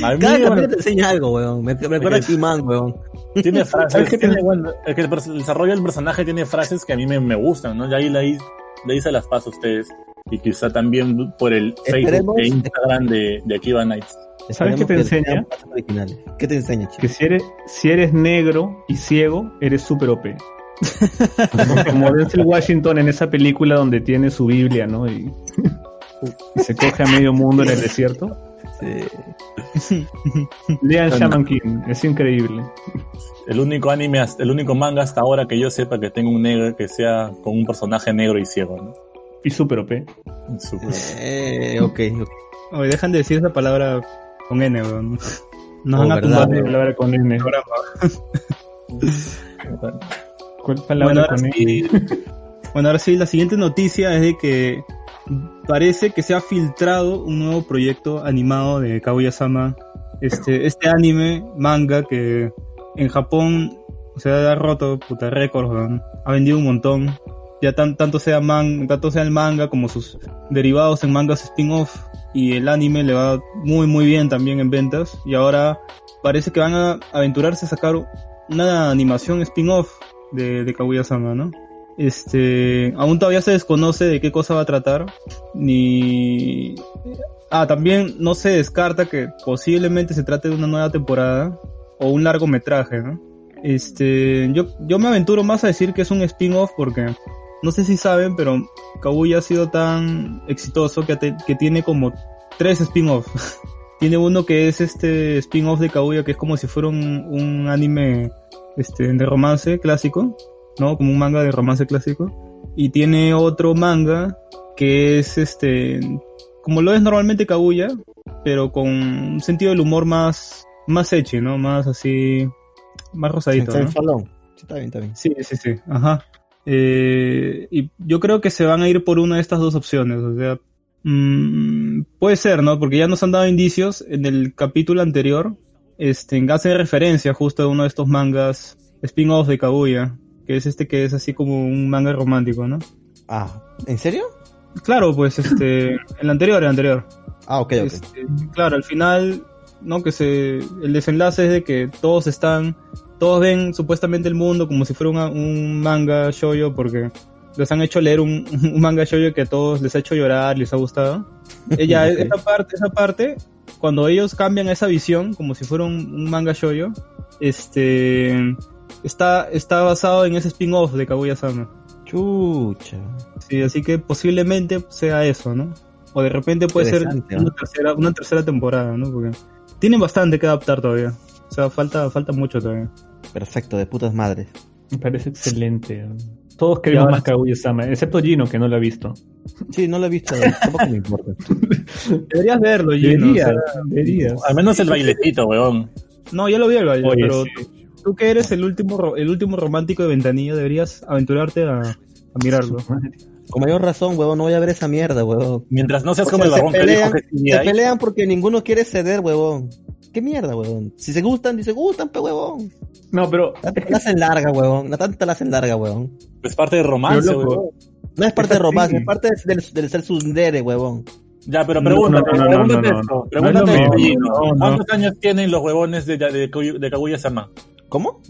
Cada capítulo te enseña algo, weón. Me, me recuerda a weón. tiene ¿Sabes frases, qué tiene, bueno, el, que el desarrollo del personaje tiene frases que a mí me, me gustan, ¿no? Y ahí le, le hice las paso a ustedes. Y quizá también por el Facebook e Instagram de, de Akiva Nights. ¿Sabes qué te que enseña? ¿Qué te enseña, chico? Que si eres, si eres negro y ciego, eres súper OP. Como Denzel Washington en esa película donde tiene su Biblia, ¿no? Y, y se coge a medio mundo en el desierto. Sí. Lean Shaman King, es increíble. El único anime, el único manga hasta ahora que yo sepa que tenga un negro que sea con un personaje negro y ciego, ¿no? Y súper OP. Súper. Eh, ok, ok. Oye, dejan de decir esa palabra con N, weón. Nos Oh, van a tumbar ¿Cuál el palabra con N? ¿Cuál palabra Bueno ahora, con N? sí, bueno, ahora sí, la siguiente noticia es de que parece que se ha filtrado un nuevo proyecto animado de Kaguya-sama. Este, este anime, manga, que en Japón se ha roto, puta, récords, weón. ha vendido un montón. Ya tanto sea el manga como sus derivados en mangas spin-off y el anime le va muy muy bien también en ventas y ahora parece que van a aventurarse a sacar una animación spin-off de, de Kaguya-sama, ¿no? Este, aún todavía se desconoce de qué cosa va a tratar, ni... Ah, también no se descarta que posiblemente se trate de una nueva temporada o un largometraje, ¿no? Este, yo, yo me aventuro más a decir que es un spin-off porque no sé si saben, pero Kaguya ha sido tan exitoso que, te- que tiene como tres spin-off. tiene uno que es este spin-off de Kaguya que es como si fuera un, un anime este, de romance clásico, ¿no? Como un manga de romance clásico. Y tiene otro manga que es este, como lo es normalmente Kaguya, pero con un sentido del humor más, más echi, ¿no? Más así, más rosadito, Está ¿no? en salón. Sí, está bien, está bien. Sí, sí, sí, ajá. Eh, y yo creo que se van a ir por una de estas dos opciones, o sea, mm, puede ser, ¿no? Porque ya nos han dado indicios en el capítulo anterior, este, hace referencia justo a uno de estos mangas spin-off de Kaguya, que es este que es así como un manga romántico, ¿no? Ah, ¿en serio? Claro, pues este, el anterior, el anterior. Ah, ok, ok. Este, claro, al final, ¿no? Que se, el desenlace es de que todos están, todos ven supuestamente el mundo como si fuera una- un manga shoujo porque les han hecho leer un, un manga shoujo que a todos les ha hecho llorar, les ha gustado. Ella, Ok. esa parte, esa parte, cuando ellos cambian esa visión como si fuera un, un manga shoujo, este, está, está basado en ese spin-off de Kaguya-sama. Chucha. Sí, así que posiblemente sea eso, ¿no? O de repente puede ser una ¿no? tercera, una tercera temporada, ¿no? Porque tienen bastante que adaptar todavía. O sea, falta, falta mucho todavía. Perfecto, de putas madres. Me parece excelente. Todos queremos más Kaguya-sama, excepto Gino, que no lo ha visto. Sí, no lo he visto, tampoco me importa. Deberías verlo, Gino. o sea, Deberías, deberías. Al menos el bailecito, weón. no, ya lo vi el baile, Oye, pero sí. tú que eres el último, ro- el último romántico de Ventanilla, deberías aventurarte a, a mirarlo. Con mayor razón, huevón, no voy a ver esa mierda, huevón. Mientras no seas O como sea, el barbón se que dijo pelean, que sí se pelean porque ninguno quiere ceder, huevón. ¿Qué mierda, huevón? Si se gustan, dice gustan, pe huevón. No, pero La, la hacen larga, huevón. La tanta la hacen larga, huevón. Es parte de romance, Pero, loco, weón. No es parte de romance, es parte del, del ser sundere, huevón. Ya, pero pregúntate, no, no, no, pregúntate no, no, esto. no. Pregúntate. ¿Cuántos años tienen los huevones de, de, Kaguya- Kaguya-sama? ¿Cómo?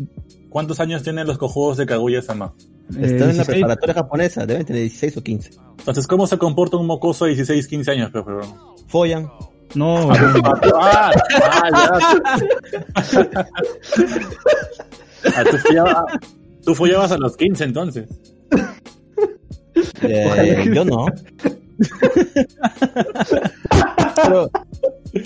¿Cuántos años tienen los cojudos de Kaguya-sama? Eh, Están en la 16, preparatoria japonesa, deben tener 16 o 15. Entonces, ¿cómo se comporta un mocoso de 16, 15 años, pe, weón? Follan. No, Ah, ah, ya. Tú, follabas, tú follabas a los 15 entonces. Eh, yo no. Pero, eh.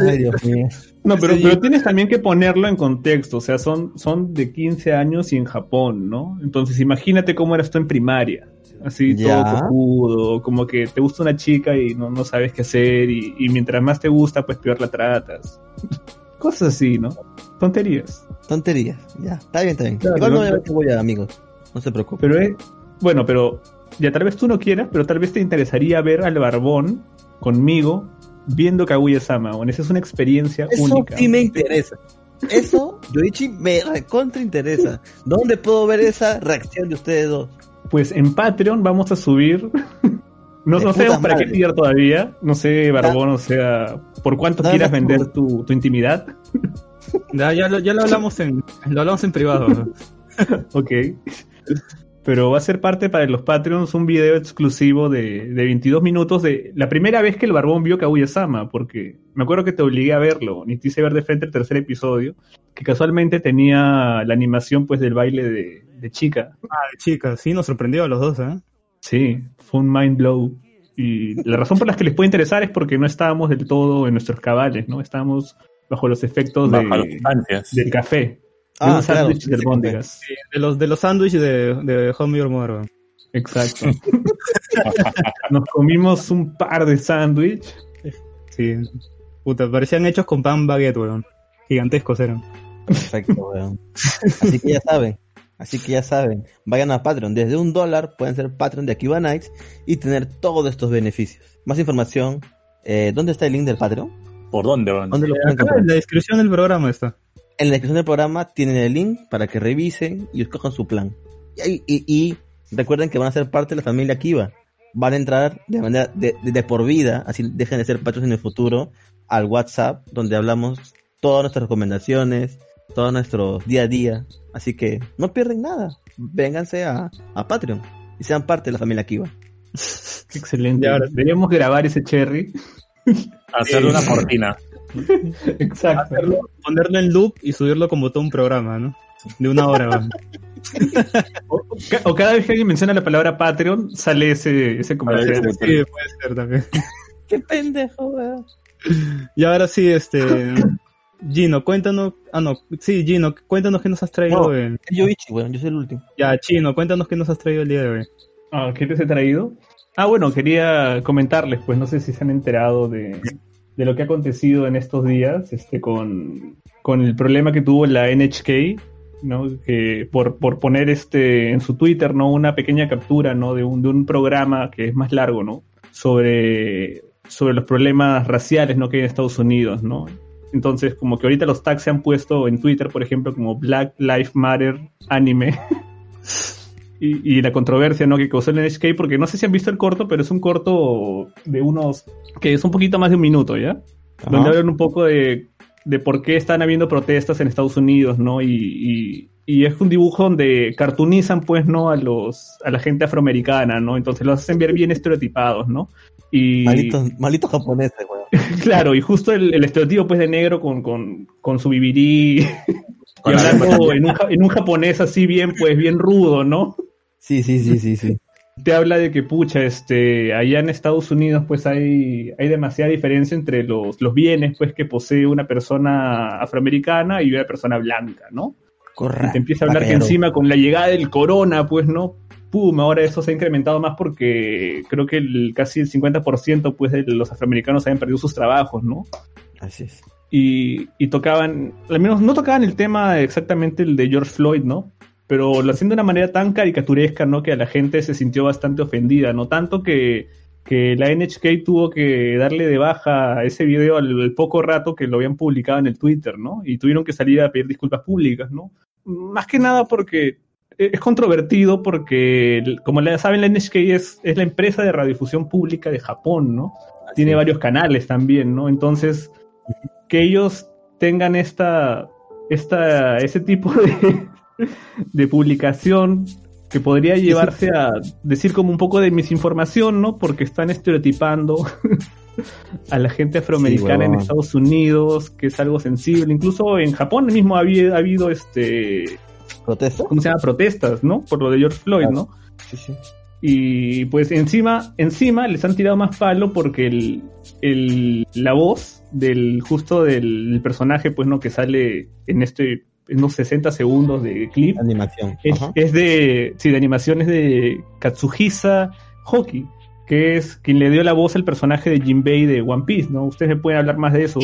ay, Dios mío. No, pero, pero tienes también que ponerlo en contexto, o sea, son, son de 15 años y en Japón, ¿no? Entonces imagínate cómo eras tú en primaria, así Ya. todo cojudo, como que te gusta una chica y no, no sabes qué hacer y, y mientras más te gusta, pues peor la tratas. Cosas así, ¿no? Tonterías. Tonterías. Ya, está bien, está bien. Claro, Igual no no- voy a ver que voy a, amigos. No se preocupen. Pero es, bueno, pero ya tal vez tú no quieras, pero tal vez te interesaría ver al barbón conmigo viendo Kaguya-sama, bueno, esa es una experiencia Eso única. sí me interesa. Eso, Yoichi, me recontra interesa. ¿Dónde puedo ver esa reacción de ustedes dos? Pues en Patreon vamos a subir. No, no sabemos para qué tier todavía. No sé, Barbón, o sea, por cuánto quieras vender tu intimidad. ya, ya, lo, ya lo hablamos en lo hablamos en privado. Ok. Pero va a ser parte para los Patreons un video exclusivo de, de 22 minutos de la primera vez que el Barbón vio Kaguya-sama, porque me acuerdo que te obligué a verlo, ni te hice ver de frente el tercer episodio, que casualmente tenía la animación pues del baile de, de chica. Ah, chica, sí, nos sorprendió a los dos, ¿eh? Sí, fue un mind blow. Y la razón por la que les puede interesar es porque no estábamos del todo en nuestros cabales, ¿no? Estábamos bajo los efectos Bajo de, del café, de Ah, un claro. sándwich de albóndigas. Sí, de los de los sándwiches de, de Home Your Mother. Exacto. Nos comimos un par de sándwich. Sí. Puta, parecían hechos con pan baguette, weón. Gigantescos eran. Perfecto, weón. Así que ya saben. Así que ya saben. Vayan a Patreon. Desde un dólar pueden ser Patreon de Akiba Nights y tener todos estos beneficios. Más información. Eh, ¿Dónde está el link del Patreon? ¿Por dónde, weón? ¿Dónde lo pueden Acá en la descripción del programa está. En la descripción del programa tienen el link para que revisen y escojan su plan. Y, y- y recuerden que van a ser parte de la familia Kiva. Van a entrar de manera de, de- de por vida, así dejen de ser patrons en el futuro, al WhatsApp, donde hablamos todas nuestras recomendaciones, todo nuestro día a día. Así que no pierden nada. Vénganse a, a Patreon y sean parte de la familia Kiva. Excelente. Y ahora- Deberíamos grabar ese cherry. Hacerle una cortina. Exacto. Hacerlo, ponerlo en loop y subirlo como todo un programa, ¿no? De una hora, weón. O, ca- o cada vez que alguien menciona la palabra Patreon, sale ese, ese comercial. Sí, puede ser también. ¡Qué pendejo, weón! Y ahora sí, este. Gino, cuéntanos. Ah, no. Sí, Gino, cuéntanos qué nos has traído. No. el- Yo, Ichi, weón, yo soy el último. Ya, Chino, cuéntanos qué nos has traído el día de hoy. Ah, ¿Qué les he traído? Ah, bueno, quería comentarles, pues no sé si se han enterado de, de lo que ha acontecido en estos días este, con, con el problema que tuvo la NHK, ¿no? Que por, por poner este en su Twitter, ¿no? Una pequeña captura, ¿no? De un, de un programa que es más largo, ¿no? Sobre, sobre los problemas raciales, ¿no? Que hay en Estados Unidos, ¿no? Entonces, como que ahorita los tags se han puesto en Twitter, por ejemplo, como Black Lives Matter Anime. y, y la controversia ¿no? que causó el NHK, porque no sé si han visto el corto, pero es un corto de unos, que es un poquito más de un minuto, ¿ya? Donde hablan un poco de, de por qué están habiendo protestas en Estados Unidos, ¿no? Y, y, y es un dibujo donde cartoonizan, pues, ¿no? A los, a la gente afroamericana, ¿no? Entonces los hacen ver bien estereotipados, ¿no? Y, Malitos, malitos japoneses, weón. claro, y justo el, el estereotipo, pues, de negro con, con, con su bibirí, y hablando en un, en un japonés así bien, pues, bien rudo, ¿no? Sí, sí, sí, sí, sí. te habla de que, pucha, este, allá en Estados Unidos, pues hay, hay demasiada diferencia entre los, los bienes, pues, que posee una persona afroamericana y una persona blanca, ¿no? Y Correcto. te empieza a hablar que encima con la llegada del corona, pues, ¿no? Pum, ahora eso se ha incrementado más porque creo que el, casi el 50% pues, de los afroamericanos habían perdido sus trabajos, ¿no? Así es. y, y tocaban, al menos no tocaban el tema exactamente el de George Floyd, ¿no? Pero lo hacían de una manera tan caricaturesca, ¿no? Que a la gente se sintió bastante ofendida, ¿no? Tanto que, que la NHK tuvo que darle de baja ese video al, al poco rato que lo habían publicado en el Twitter, ¿no? Y tuvieron que salir a pedir disculpas públicas, ¿no? Más que nada porque es controvertido porque, como saben, la NHK es, es la empresa de radiodifusión pública de Japón, ¿no? Tiene es. varios canales también, ¿no? Entonces, que ellos tengan esta, esta, ese tipo de, de publicación que podría llevarse a decir como un poco de misinformación, ¿no? Porque están estereotipando a la gente afroamericana en. Estados Unidos, que es algo sensible. Incluso en Japón mismo ha habido, ha habido este, ¿Protesta? ¿cómo se llama? Protestas, ¿no? Por lo de George Floyd, ¿no? Sí, sí. Y pues encima, encima les han tirado más palo porque el, el, la voz del justo del personaje, pues no, que sale en este, en unos 60 segundos de clip, Animación. es, es de, sí, de animaciones de Katsuhisa Hoki, que es quien le dio la voz al personaje de Jinbei de One Piece, ¿no? Ustedes me pueden hablar más de eso,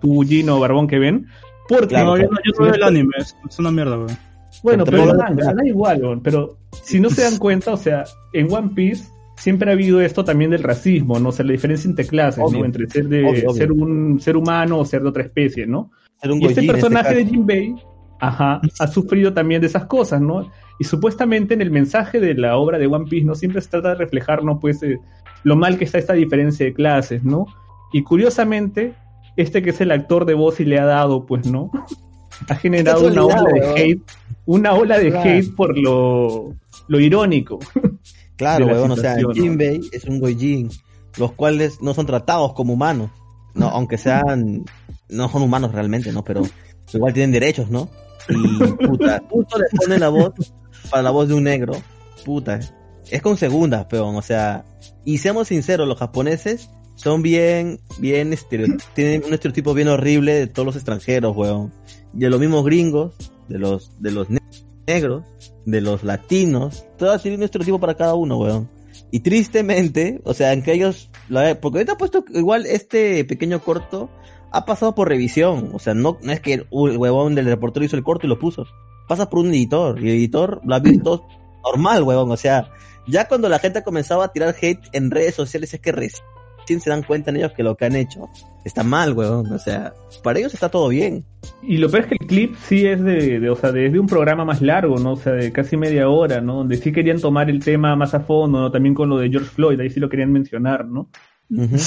tú, Gino, Barbón, que ven. Porque, Claro, no, yo, claro. no- yo no veo el anime, es, es una mierda, weón. Bueno, pero el todos- manga, da igual, pero si no se dan cuenta, o sea, en One Piece siempre ha habido esto también del racismo, ¿no? O sea, la diferencia entre clases, Obvio. ¿no? Entre ser de Obvio, obvio. ser un ser humano o ser de otra especie, ¿no? Un Y este en personaje de caso. Jinbei, ajá, ha sufrido también de esas cosas, ¿no? Y supuestamente en el mensaje de la obra de One Piece, ¿no? Siempre se trata de reflejar, ¿no? Pues eh, lo mal que está esta diferencia de clases, ¿no? Y curiosamente, este que es el actor de voz y le ha dado, pues, ¿no? Ha generado una ola de hate, una ola de Claro. hate por lo, lo irónico. Claro, weón, o sea. Jinbei es un Gojin, los cuales no son tratados como humanos, no, aunque sean, no son humanos realmente, ¿no? Pero igual tienen derechos, ¿no? Y puta, justo le ponen la voz para la voz de un negro, puta, es con segunda, peón, o sea, y seamos sinceros, los japoneses son bien, bien, estereo- tienen un estereotipo bien horrible de todos los extranjeros, weón, de los mismos gringos, de los, de los ne- negros, de los latinos, todas tienen un estereotipo para cada uno, weón. Y tristemente, o sea, en que ellos, porque ahorita ha puesto igual este pequeño corto, ha pasado por revisión, o sea, no, no es que el, huevón del reportero hizo el corto y lo puso, pasa por un editor, y el editor lo ha visto normal, huevón, o sea, ya cuando la gente ha comenzado a tirar hate en redes sociales es que recién se dan cuenta en ellos que lo que han hecho está mal, huevón, o sea, para ellos está todo bien. Y lo peor es que el clip sí es de, de, o sea, de, de un programa más largo, ¿no? O sea, de casi media hora, ¿no? Donde sí querían tomar el tema más a fondo, ¿no? También con lo de George Floyd, ahí sí lo querían mencionar, ¿no?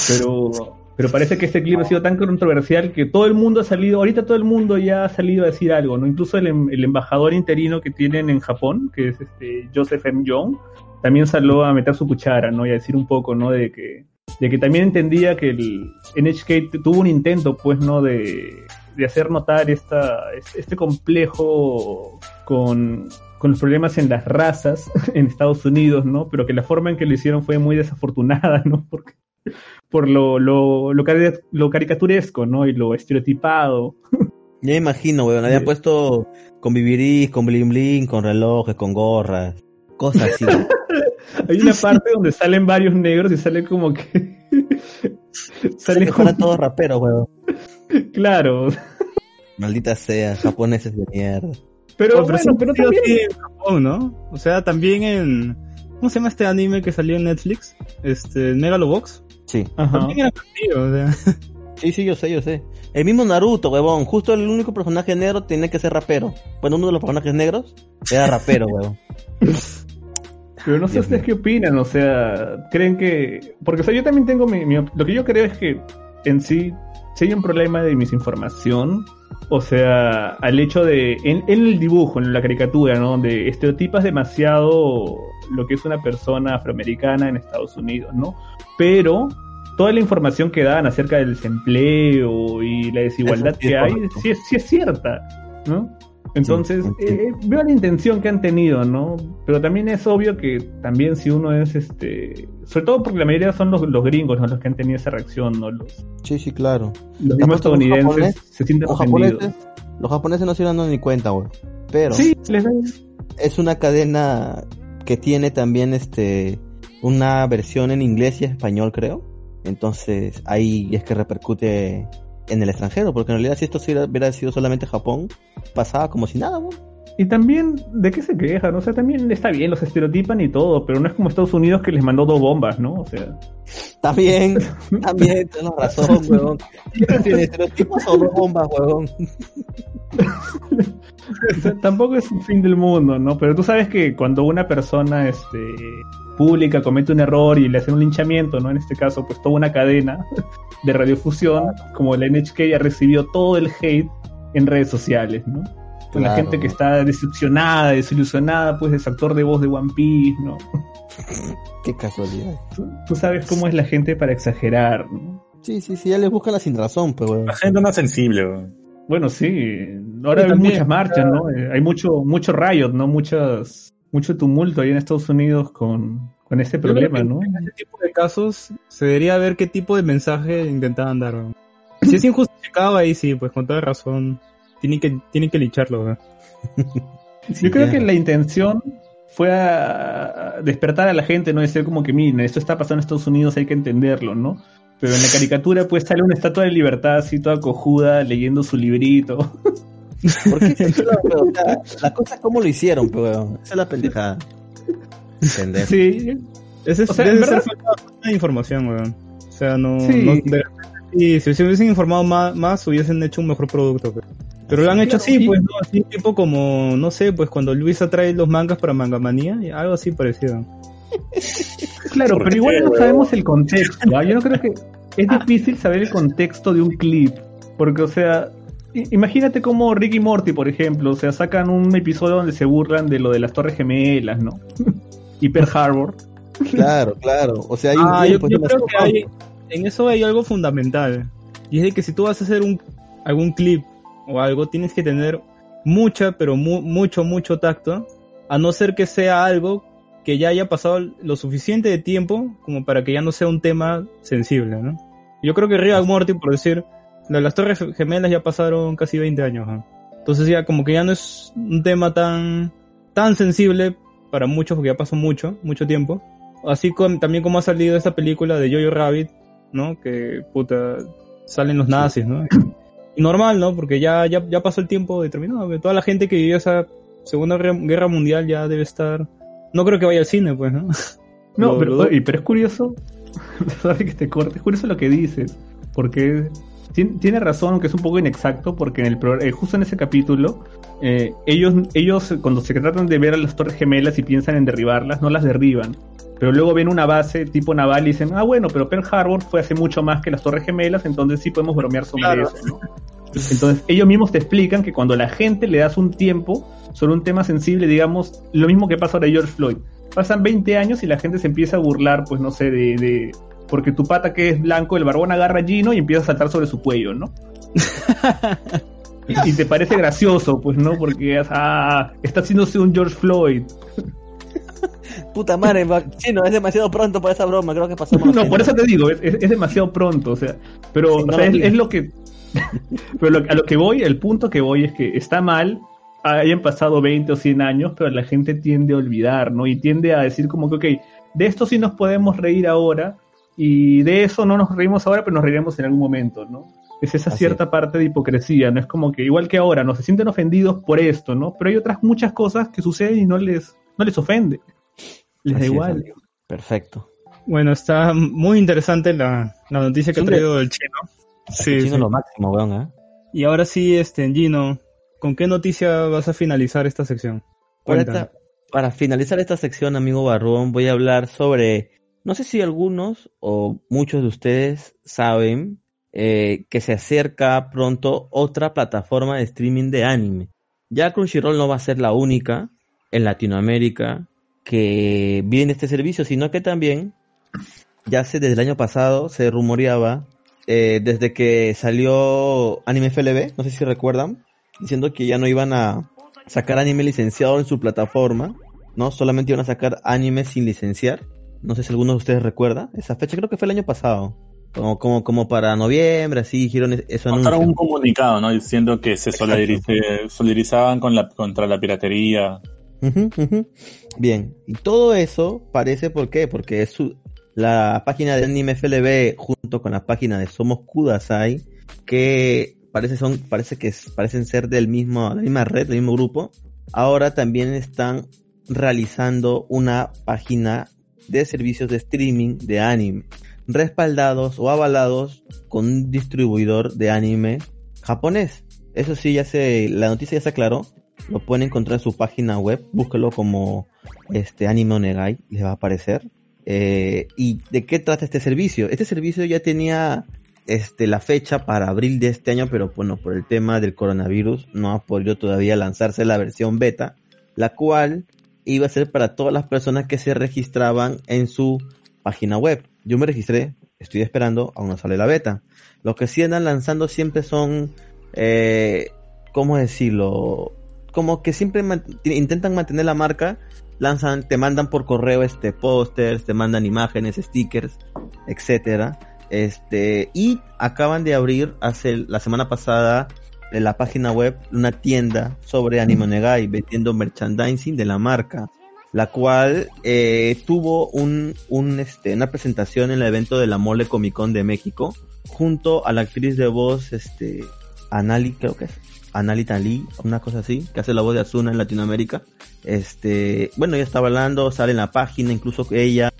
Pero, pero parece que este clip ha sido tan controversial que todo el mundo ha salido, ahorita todo el mundo ya ha salido a decir algo, ¿no? Incluso el, em- el embajador interino que tienen en Japón, que es este Joseph M. Young, también salió a meter su cuchara, ¿no? Y a decir un poco, ¿no? De que, de que también entendía que el NHK tuvo un intento, pues, ¿no? De, de hacer notar esta, este complejo con, con los problemas en las razas en Estados Unidos, ¿no? Pero que la forma en que lo hicieron fue muy desafortunada, ¿no? Porque por lo, lo, lo, cari- lo caricaturesco, ¿no? Y lo estereotipado. Ya me imagino, weón, habían Sí. puesto con vivirís, con bling bling, con relojes, con gorras, cosas así. Hay una parte donde salen varios negros y sale como que... Sale que como... fueran todos raperos, weón. Claro. Maldita sea, japoneses de mierda. Pero Oh, bueno, pero también... en Japón, ¿no? O sea, también en... ¿Cómo se llama este anime que salió en Netflix? Este, Megalobox. Sí. Ajá. También era así, o sea... Sí, sí, yo sé, yo sé. El mismo Naruto, weón. Justo el único personaje negro tenía que ser rapero. Bueno, uno de los personajes negros era rapero, weón. Pero no sé Dios ustedes mío. qué opinan, o sea, creen que... Porque o sea, yo también tengo mi, mi Lo que yo creo es que en sí, si hay un problema de misinformación, o sea, al hecho de... En, en el dibujo, en la caricatura, ¿no? Donde estereotipas demasiado lo que es una persona afroamericana en Estados Unidos, ¿no? Pero toda la información que dan acerca del desempleo y la desigualdad es que hay, sí es, sí es cierta, ¿no? Entonces, Sí, sí. eh, veo la intención que han tenido, ¿no? Pero también es obvio que también si uno es, este, sobre todo porque la mayoría son los, los gringos, ¿no? Los que han tenido esa reacción, ¿no? Los, Sí, sí, claro. los mismos los estadounidenses se sienten Los ofendidos. japoneses, los japoneses no se dan ni cuenta, weón. Pero Sí, les es una cadena que tiene también este una versión en inglés y español, creo. Entonces ahí es que repercute en el extranjero, porque en realidad si esto hubiera, sido solamente Japón, pasaba como si nada. Y también, ¿de qué se quejan? O sea, también está bien, los estereotipan y todo, pero no es como Estados Unidos que les mandó dos bombas, ¿no? O sea, También, también, tienes razón, weón. Tiene estereotipos o dos bombas, o sea, tampoco es un fin del mundo, ¿no? Pero tú sabes que cuando una persona este, pública comete un error y le hacen un linchamiento, ¿no? En este caso, pues toda una cadena de radiofusión, como la NHK, ha recibido todo el hate en redes sociales, ¿no? Con la gente que está decepcionada, desilusionada, pues, de ese actor de voz de One Piece, ¿no? Qué casualidad. Tú, tú sabes cómo es la gente para exagerar, ¿no? Sí, sí, sí, ya les busca la sin razón, pues, weón. La gente no es sensible, weón. Bueno, sí. Ahora Sí, hay también. muchas marchas, ¿no? Hay mucho, mucho riot, ¿no? Muchas, mucho tumulto ahí en Estados Unidos con, con este problema, ¿no? En este tipo de casos se debería ver qué tipo de mensaje intentaban dar. Si es injustificado ahí sí, pues con toda razón. Tienen que, tienen que licharlo. Yo creo ya. que la intención fue a despertar a la gente, no decir como que, miren, esto está pasando en Estados Unidos, hay que entenderlo, ¿no? Pero en la caricatura pues sale una estatua de libertad así toda cojuda leyendo su librito. ¿Por qué? Pero, o sea, la cosa es cómo lo hicieron, pues, weón. Esa es la pendejada. Entender. Sí, Ese es, O sea, debe ser falta de información, weón. O sea, no... Sí. no- de si se hubiesen informado más, más, hubiesen hecho un mejor producto. Pero, pero lo han hecho así, sí. pues, ¿no? Así tipo como, no sé, pues cuando Luisa trae los mangas para Mangamanía, y algo así parecido. claro, ¿Por pero igual no sabemos el contexto. ¿ah? Yo no creo que es difícil saber el contexto de un clip, porque o sea, imagínate como Ricky Morty, por ejemplo, o sea, sacan un episodio donde se burlan de lo de las Torres Gemelas, ¿no? y Pearl Harbor. Claro, claro. O sea, hay un Ah, yo, yo creo que hay, en eso hay algo fundamental. Y es de que si tú vas a hacer un, algún clip o algo, tienes que tener mucha, pero mu- mucho, mucho tacto. A no ser que sea algo que ya haya pasado lo suficiente de tiempo como para que ya no sea un tema sensible, ¿no? Yo creo que Rick Morty, por decir, de las Torres Gemelas ya pasaron casi 20 años. ¿no? Entonces ya como que ya no es un tema tan, tan sensible para muchos porque ya pasó mucho, mucho tiempo. Así con, también como ha salido esta película de Jojo Rabbit, ¿no? Que puta, salen los nazis, ¿no? Y normal, ¿no? Porque ya, ya, ya pasó el tiempo determinado. Toda la gente que vivió esa Segunda Guerra Mundial ya debe estar... No creo que vaya al cine, pues, ¿no? No, Lo- pero, lo- oye, pero es curioso, sorry que te corte, es curioso lo que dices, porque tien- tiene razón que es un poco inexacto, porque en el pro- eh, justo en ese capítulo, eh, ellos, ellos cuando se tratan de ver a las torres gemelas y piensan en derribarlas, no las derriban. Pero luego ven una base tipo naval y dicen, ah bueno, pero Pearl Harbor fue hace mucho más que las torres gemelas, entonces sí podemos bromear sobre Claro. eso, ¿no? Entonces ellos mismos te explican que cuando la gente le das un tiempo sobre un tema sensible, digamos, lo mismo que pasa ahora de George Floyd. Pasan 20 años y la gente se empieza a burlar, pues no sé, de... de- porque tu pata que es blanco, el barbón agarra a Gino y empieza a saltar sobre su cuello, ¿no? y, y te parece gracioso, pues, ¿no? Porque ah, está haciéndose un George Floyd. Puta madre, chino, es demasiado pronto para esa broma, creo que pasamos. No, por eso te digo, es, es- es demasiado pronto, o sea, pero Sí, o no sea, lo es, es lo que... pero lo- a lo que voy, el punto que voy es que está mal, hayan pasado 20 o 100 años, pero la gente tiende a olvidar, ¿no? Y tiende a decir como que, ok, de esto sí nos podemos reír ahora, y de eso no nos reímos ahora, pero nos reiremos en algún momento, ¿no? Es esa Así cierta parte de hipocresía, ¿no? Es como que igual que ahora, ¿no? Se sienten ofendidos por esto, ¿no? Pero hay otras muchas cosas que suceden y no les, no les ofende. Les da Así igual. Perfecto. Bueno, está muy interesante la, la noticia que ha traído el chino. Sí, Chino sí. lo máximo, weón, ¿eh? Y ahora sí, este, Gino, ¿con qué noticia vas a finalizar esta sección? Para, para finalizar esta sección, amigo Barrón, voy a hablar sobre, no sé si algunos o muchos de ustedes saben eh, que se acerca pronto otra plataforma de streaming de anime. Ya Crunchyroll no va a ser la única en Latinoamérica que viene este servicio, sino que también, ya hace desde el año pasado, se rumoreaba, eh, desde que salió Anime FLB, no sé si recuerdan, diciendo que ya no iban a sacar anime licenciado en su plataforma, ¿no? Solamente iban a sacar anime sin licenciar. No sé si alguno de ustedes recuerda esa fecha, creo que fue el año pasado. Como, como, como para noviembre, así dijeron es- eso Montaron un comunicado, ¿no? Diciendo que se solidarizaban con la, contra la piratería. Bien, y todo eso parece, ¿por qué? Porque es su, la página de Anime FLB junto con la página de Somos Kudasai, que parece, son, parece que parecen ser del mismo, la misma red, del mismo grupo, ahora también están realizando una página de servicios de streaming de anime, respaldados o avalados con un distribuidor de anime japonés. Eso sí, ya se, la noticia ya se aclaró, lo pueden encontrar en su página web, búsquelo como este Anime Onegai, les va a aparecer. Eh, ¿Y de qué trata este servicio? Este servicio ya tenía este, la fecha para abril de este año, pero bueno, por el tema del coronavirus no ha podido todavía lanzarse la versión beta, la cual iba a ser para todas las personas que se registraban en su página web. Yo me registré, estoy esperando, aún no sale la beta. Lo que sí andan lanzando siempre son, eh, ¿cómo decirlo? Como que siempre intentan mantener la marca, lanzan, te mandan por correo este pósters, te mandan imágenes, stickers, etcétera. Este, y acaban de abrir hace la semana pasada en la página web una tienda sobre Anime Negai vendiendo merchandising de la marca, la cual eh, tuvo un, un, este, una presentación en el evento de la Mole Comic Con de México junto a la actriz de voz este Anali creo que es Anali Tali, una cosa así, que hace la voz de Azuna en Latinoamérica. Este, bueno, ella estaba hablando, sale en la página, incluso ella,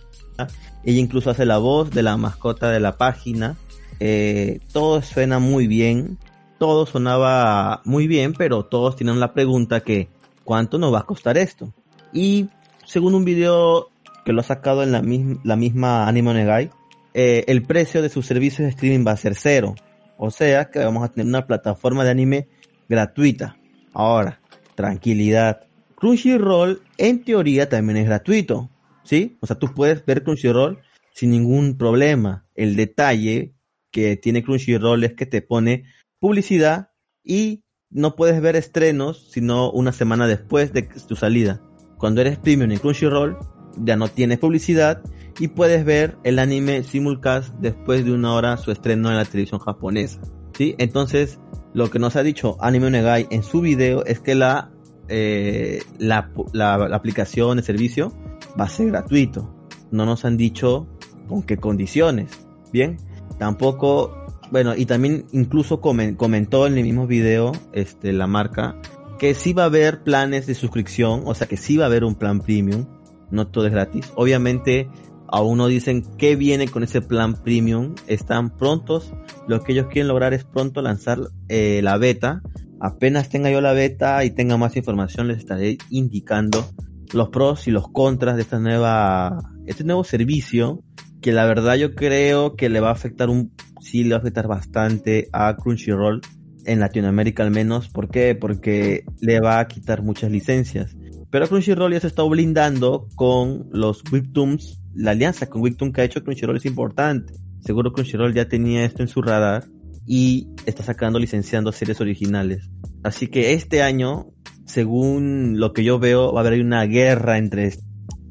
ella incluso hace la voz de la mascota de la página. Eh, todo suena muy bien, todo sonaba muy bien, pero todos tienen la pregunta que ¿cuánto nos va a costar esto? Y según un video que lo ha sacado en la, misma, la Anime Negai, eh, el precio de sus servicios de streaming va a ser cero. O sea que vamos a tener una plataforma de anime gratuita. Ahora, tranquilidad. Crunchyroll en teoría también es gratuito, ¿sí? O sea, tú puedes ver Crunchyroll sin ningún problema. El detalle que tiene Crunchyroll es que te pone publicidad y no puedes ver estrenos sino una semana después de tu salida. Cuando eres premium en Crunchyroll, ya no tienes publicidad y puedes ver el anime simulcast después de una hora su estreno en la televisión japonesa. ¿sí? Entonces, lo que nos ha dicho Anime Onegai en su video es que la, eh, la, la, aplicación, el servicio, va a ser gratuito. No nos han dicho con qué condiciones. Bien, tampoco, bueno, y también incluso comentó en el mismo video este, la marca que sí va a haber planes de suscripción, o sea que sí va a haber un plan premium, no todo es gratis. Obviamente aún no dicen qué viene con ese plan premium, están prontos, lo que ellos quieren lograr es pronto lanzar eh, la beta, apenas tenga yo la beta y tenga más información les estaré indicando los pros y los contras de esta nueva, este nuevo servicio, que la verdad yo creo que le va a afectar un, sí le va a afectar bastante a Crunchyroll, en Latinoamérica al menos, ¿por qué? Porque le va a quitar muchas licencias. Pero Crunchyroll ya se está blindando con los Webtoons la alianza con Wicton que ha hecho Crunchyroll es importante. Seguro Crunchyroll ya tenía esto en su radar y está sacando, licenciando series originales. Así que este año, según lo que yo veo, va a haber una guerra entre,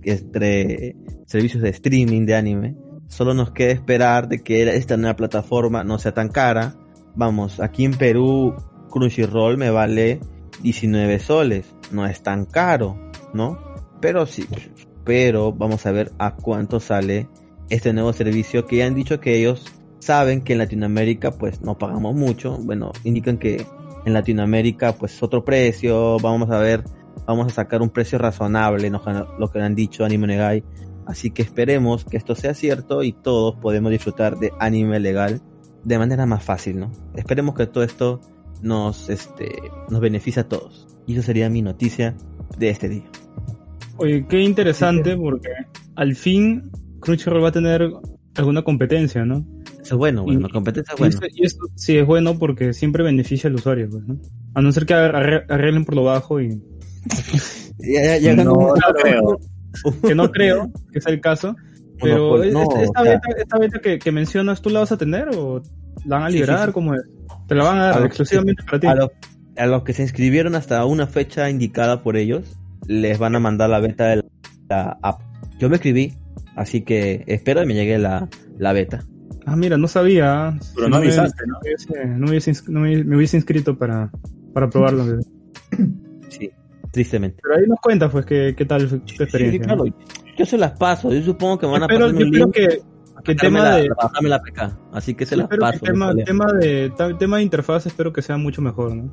entre servicios de streaming de anime. Solo nos queda esperar de que esta nueva plataforma no sea tan cara. Vamos, aquí en Perú, Crunchyroll me vale 19 soles. No es tan caro, ¿no? Pero sí, pero vamos a ver a cuánto sale este nuevo servicio que ya han dicho que ellos saben que en Latinoamérica pues no pagamos mucho, bueno, indican que en Latinoamérica pues otro precio, vamos a ver, vamos a sacar un precio razonable, lo que han dicho Anime Negai, así que esperemos que esto sea cierto y todos podemos disfrutar de anime legal de manera más fácil, ¿no? Esperemos que todo esto nos, este, nos beneficie a todos. Y eso sería mi noticia de este día. Oye, qué interesante porque al fin Crunchyroll va a tener alguna competencia, ¿no? Eso es bueno, bueno, la competencia es bueno. Y, esto, sí es bueno porque siempre beneficia al usuario, pues, ¿no? A no ser que arreglen por lo bajo y... ya, ya, no, creo. Que no creo que sea el caso. Pero pues, esta, beta, que, mencionas, ¿tú la vas a tener o la van a liberar? ¿Cómo es? ¿Te la van a dar exclusivamente para ti? a los que se inscribieron hasta una fecha indicada por ellos, les van a mandar la beta de la app. Yo me escribí, así que espero que me llegue la, la beta. Ah, mira, no sabía. Pero no, avisaste, ¿no? No, me, hubiese inscrito para, para probarlo. sí, tristemente. Pero ahí nos cuenta, pues, qué, qué tal tu experiencia. Sí, claro. Yo se las paso, yo supongo que van a pasar yo creo que, que tema de la PK, así que se las paso. tema, tema, de tema de interfaz espero que sea mucho mejor, ¿no?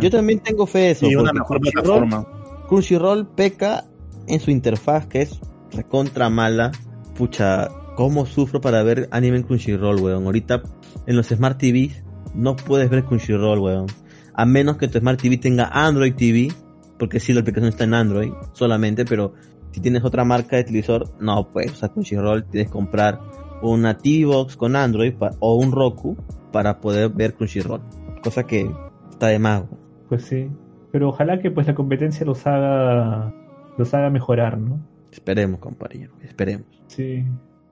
Yo también tengo fe eso. Y una mejor plataforma. Crunchyroll peca en su interfaz que es recontra mala. Pucha, cómo sufro para ver anime en Crunchyroll, weón. Ahorita en los Smart TVs no puedes ver Crunchyroll, weón. A menos que tu Smart TV tenga Android TV, porque si la aplicación está en Android solamente, pero si tienes otra marca de televisor, no puedes usar Crunchyroll, tienes que comprar una TV Box con Android o un Roku para poder ver Crunchyroll. Cosa que está de más. weón. Pues sí. Pero ojalá que pues la competencia los haga los haga mejorar, ¿no? Esperemos, compañero, esperemos. Sí.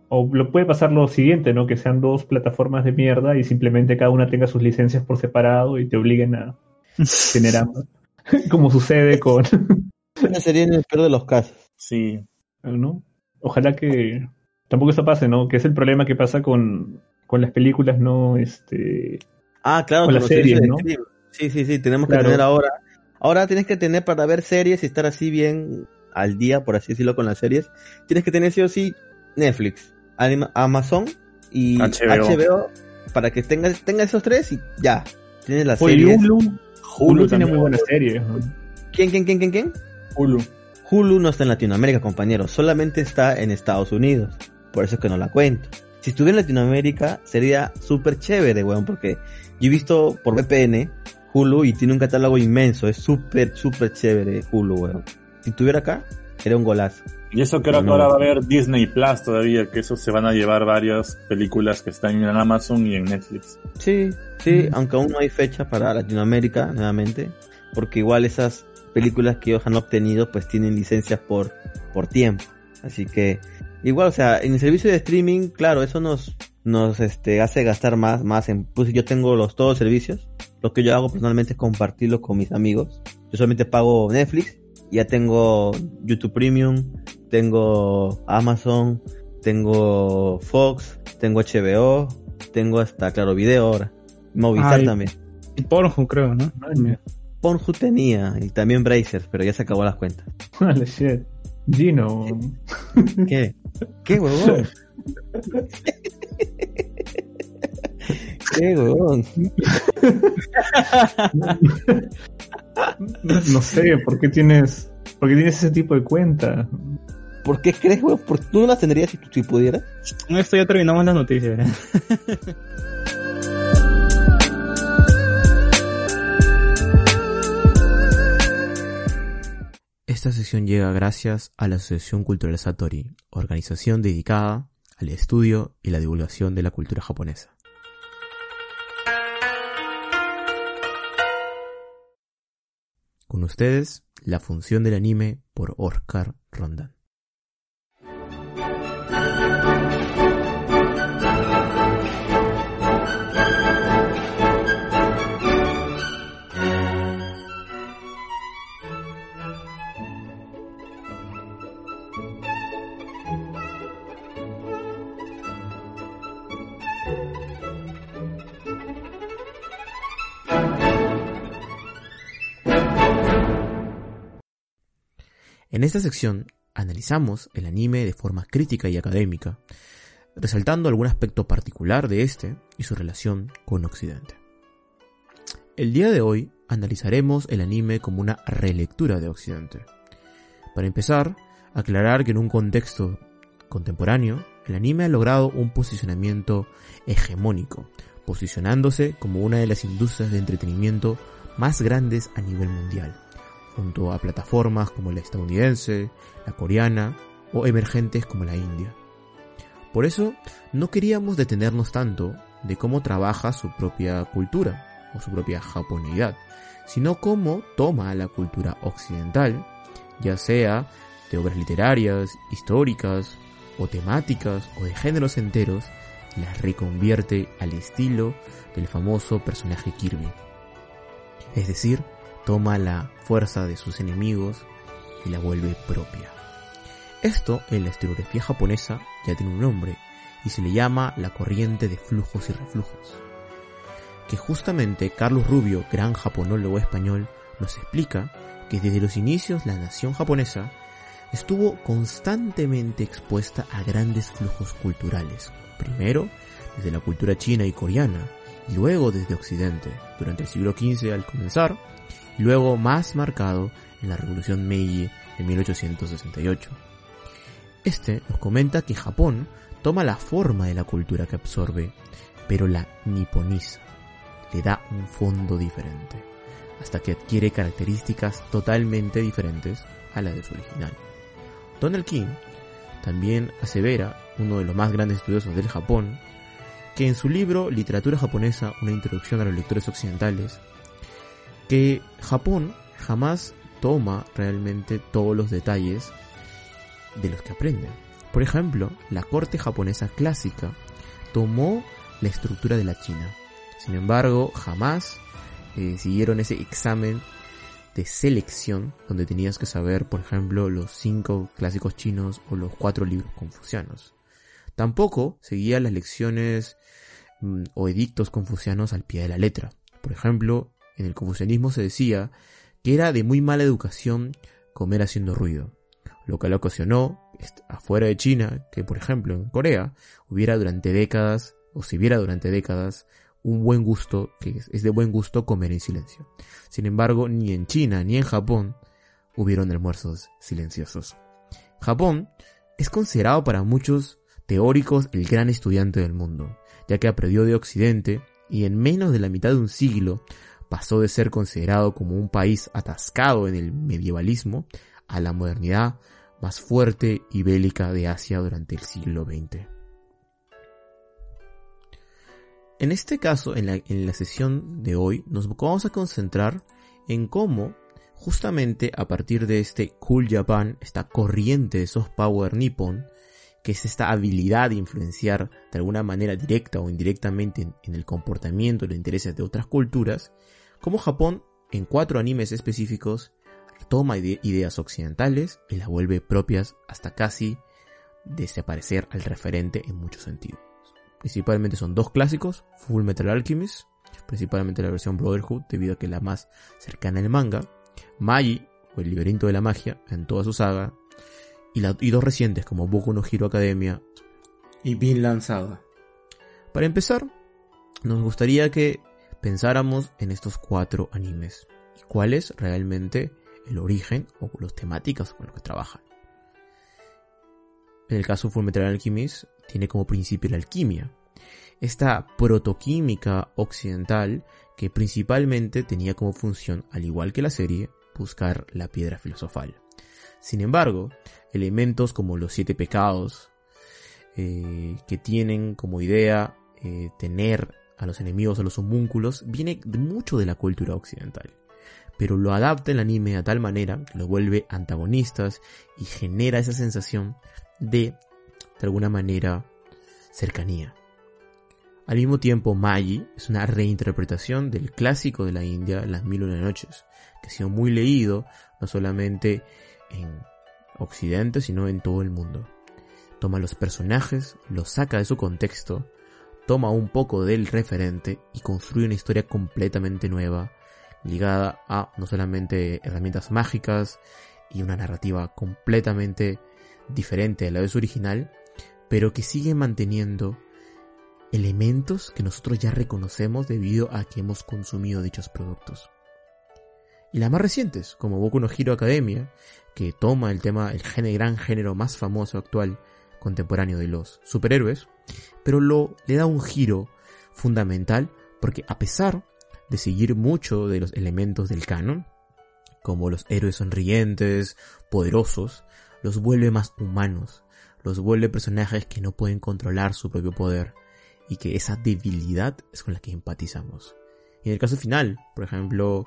O lo puede pasar lo siguiente, ¿no? Que sean dos plataformas de mierda y simplemente cada una tenga sus licencias por separado y te obliguen a tener ambas. Como sucede con, Ese sería en el peor de los casos. Sí. ¿no? Ojalá que tampoco eso pase, ¿no? Que es el problema que pasa con, con las películas, ¿no? Este, Ah, claro, con las los series, ¿no? Sí, sí, sí, tenemos Claro. que tener ahora. Ahora tienes que tener para ver series y estar así bien al día, por así decirlo, con las series. Tienes que tener sí o sí Netflix, Anima- Amazon y HBO. HBO, para que tengas tenga esos tres y ya. Tienes las Oye, series. Hulu, Hulu tiene muy buenas series. ¿no? ¿Quién, quién, quién, quién, quién? Hulu. Hulu no está en Latinoamérica, compañero. Solamente está en Estados Unidos. Por eso es que no la cuento. Si estuviera en Latinoamérica, sería súper chévere, weón, porque yo he visto por VPN Hulu y tiene un catálogo inmenso. Es súper, súper chévere Hulu, weón. Si estuviera acá, sería un golazo. Y eso creo que ahora va a haber Disney Plus todavía, que eso se van a llevar varias películas que están en Amazon y en Netflix. Sí, sí, Mm. aunque aún no hay fecha para Latinoamérica, nuevamente, porque igual esas películas que ellos han obtenido, pues tienen licencias por, por tiempo. Así que, igual, o sea, en el servicio de streaming, claro, eso nos, nos, este, hace gastar más, más en, pues yo tengo los todos servicios. Lo que yo hago personalmente es compartirlo con mis amigos. Yo solamente pago Netflix, ya tengo YouTube Premium, tengo Amazon, tengo Fox, tengo HBO, tengo hasta Claro Video ahora. Movistar también. Y Pornhub, creo, ¿no? Pornhub tenía y también Brazers, pero ya se acabó las cuentas. Holy shit. Gino. ¿Qué? ¿Qué huevón? ¿Qué huevón? No sé, ¿por qué tienes, por qué tienes ese tipo de cuenta? ¿Por qué crees, huevón? ¿Por- ¿Tú no las tendrías si, si pudieras? Con esto ya terminamos las noticias. Esta sección llega gracias a la Asociación Cultural Satori, organización dedicada al estudio y la divulgación de la cultura japonesa. Con ustedes, la función del anime por Oscar Rondan. En esta sección analizamos el anime de forma crítica y académica, resaltando algún aspecto particular de este y su relación con Occidente. El día de hoy analizaremos el anime como una relectura de Occidente. Para empezar, aclarar que en un contexto contemporáneo, el anime ha logrado un posicionamiento hegemónico, posicionándose como una de las industrias de entretenimiento más grandes a nivel mundial junto a plataformas como la estadounidense, la coreana o emergentes como la India. Por eso, no queríamos detenernos tanto de cómo trabaja su propia cultura o su propia japonidad, sino cómo toma la cultura occidental, ya sea de obras literarias, históricas o temáticas o de géneros enteros, las reconvierte al estilo del famoso personaje Kirby. Es decir, toma la fuerza de sus enemigos y la vuelve propia. Esto en la historiografía japonesa ya tiene un nombre y se le llama la corriente de flujos y reflujos. Que justamente Carlos Rubio, gran japonólogo español, nos explica que desde los inicios la nación japonesa estuvo constantemente expuesta a grandes flujos culturales. Primero, desde la cultura china y coreana, y luego desde Occidente, durante el siglo XV al comenzar, luego más marcado en la Revolución Meiji de 1868. Este nos comenta que Japón toma la forma de la cultura que absorbe, pero la niponiza, le da un fondo diferente, hasta que adquiere características totalmente diferentes a las de su original. Donald King también asevera, uno de los más grandes estudiosos del Japón, que en su libro Literatura japonesa, una introducción a los lectores occidentales, que Japón jamás toma realmente todos los detalles de los que aprende. Por ejemplo, la corte japonesa clásica tomó la estructura de la China. Sin embargo, jamás eh, siguieron ese examen de selección donde tenías que saber, por ejemplo, los cinco clásicos chinos o los cuatro libros confucianos. Tampoco seguía las lecciones mm, o edictos confucianos al pie de la letra. Por ejemplo, en el confucianismo se decía que era de muy mala educación comer haciendo ruido, lo que le ocasionó afuera de China que, por ejemplo, en Corea hubiera durante décadas o si hubiera durante décadas un buen gusto, que es de buen gusto comer en silencio. Sin embargo, ni en China ni en Japón hubieron almuerzos silenciosos. Japón es considerado para muchos teóricos el gran estudiante del mundo, ya que aprendió de Occidente y en menos de la mitad de un siglo pasó de ser considerado como un país atascado en el medievalismo a la modernidad más fuerte y bélica de Asia durante el siglo XX. En este caso, en la, sesión de hoy, nos vamos a concentrar en cómo, justamente a partir de este Cool Japan, esta corriente de soft power nippon, que es esta habilidad de influenciar de alguna manera directa o indirectamente en, el comportamiento los intereses de otras culturas, cómo Japón, en cuatro animes específicos, toma ideas occidentales y las vuelve propias hasta casi desaparecer al referente en muchos sentidos. Principalmente son dos clásicos, Full Metal Alchemist, principalmente la versión Brotherhood debido a que es la más cercana al manga, Magi o el laberinto de la magia en toda su saga, y, dos recientes como Boku no Hero Academia y Vinland Saga. Para empezar, nos gustaría que pensáramos en estos cuatro animes y cuál es realmente el origen o las temáticas con las que trabajan. En el caso de Fullmetal Alchemist, tiene como principio la alquimia. Esta protoquímica occidental que principalmente tenía como función, al igual que la serie, buscar la piedra filosofal. Sin embargo, elementos como los siete pecados, eh, que tienen como idea eh, tener a los enemigos, a los homúnculos, viene mucho de la cultura occidental. Pero lo adapta el anime a tal manera que lo vuelve antagonistas y genera esa sensación de, de alguna manera, cercanía. Al mismo tiempo, Magi es una reinterpretación del clásico de la India, Las Mil Una Noches, que ha sido muy leído no solamente en Occidente, sino en todo el mundo. Toma los personajes, los saca de su contexto, toma un poco del referente y construye una historia completamente nueva, ligada a no solamente herramientas mágicas y una narrativa completamente diferente a la de su original, pero que sigue manteniendo elementos que nosotros ya reconocemos debido a que hemos consumido dichos productos. Y las más recientes, como Boku no Hero Academia, que toma el tema, el gran género más famoso actual contemporáneo de los superhéroes, pero lo le da un giro fundamental porque a pesar de seguir mucho de los elementos del canon, como los héroes sonrientes, poderosos, los vuelve más humanos, los vuelve personajes que no pueden controlar su propio poder y que esa debilidad es con la que empatizamos. Y en el caso final, por ejemplo,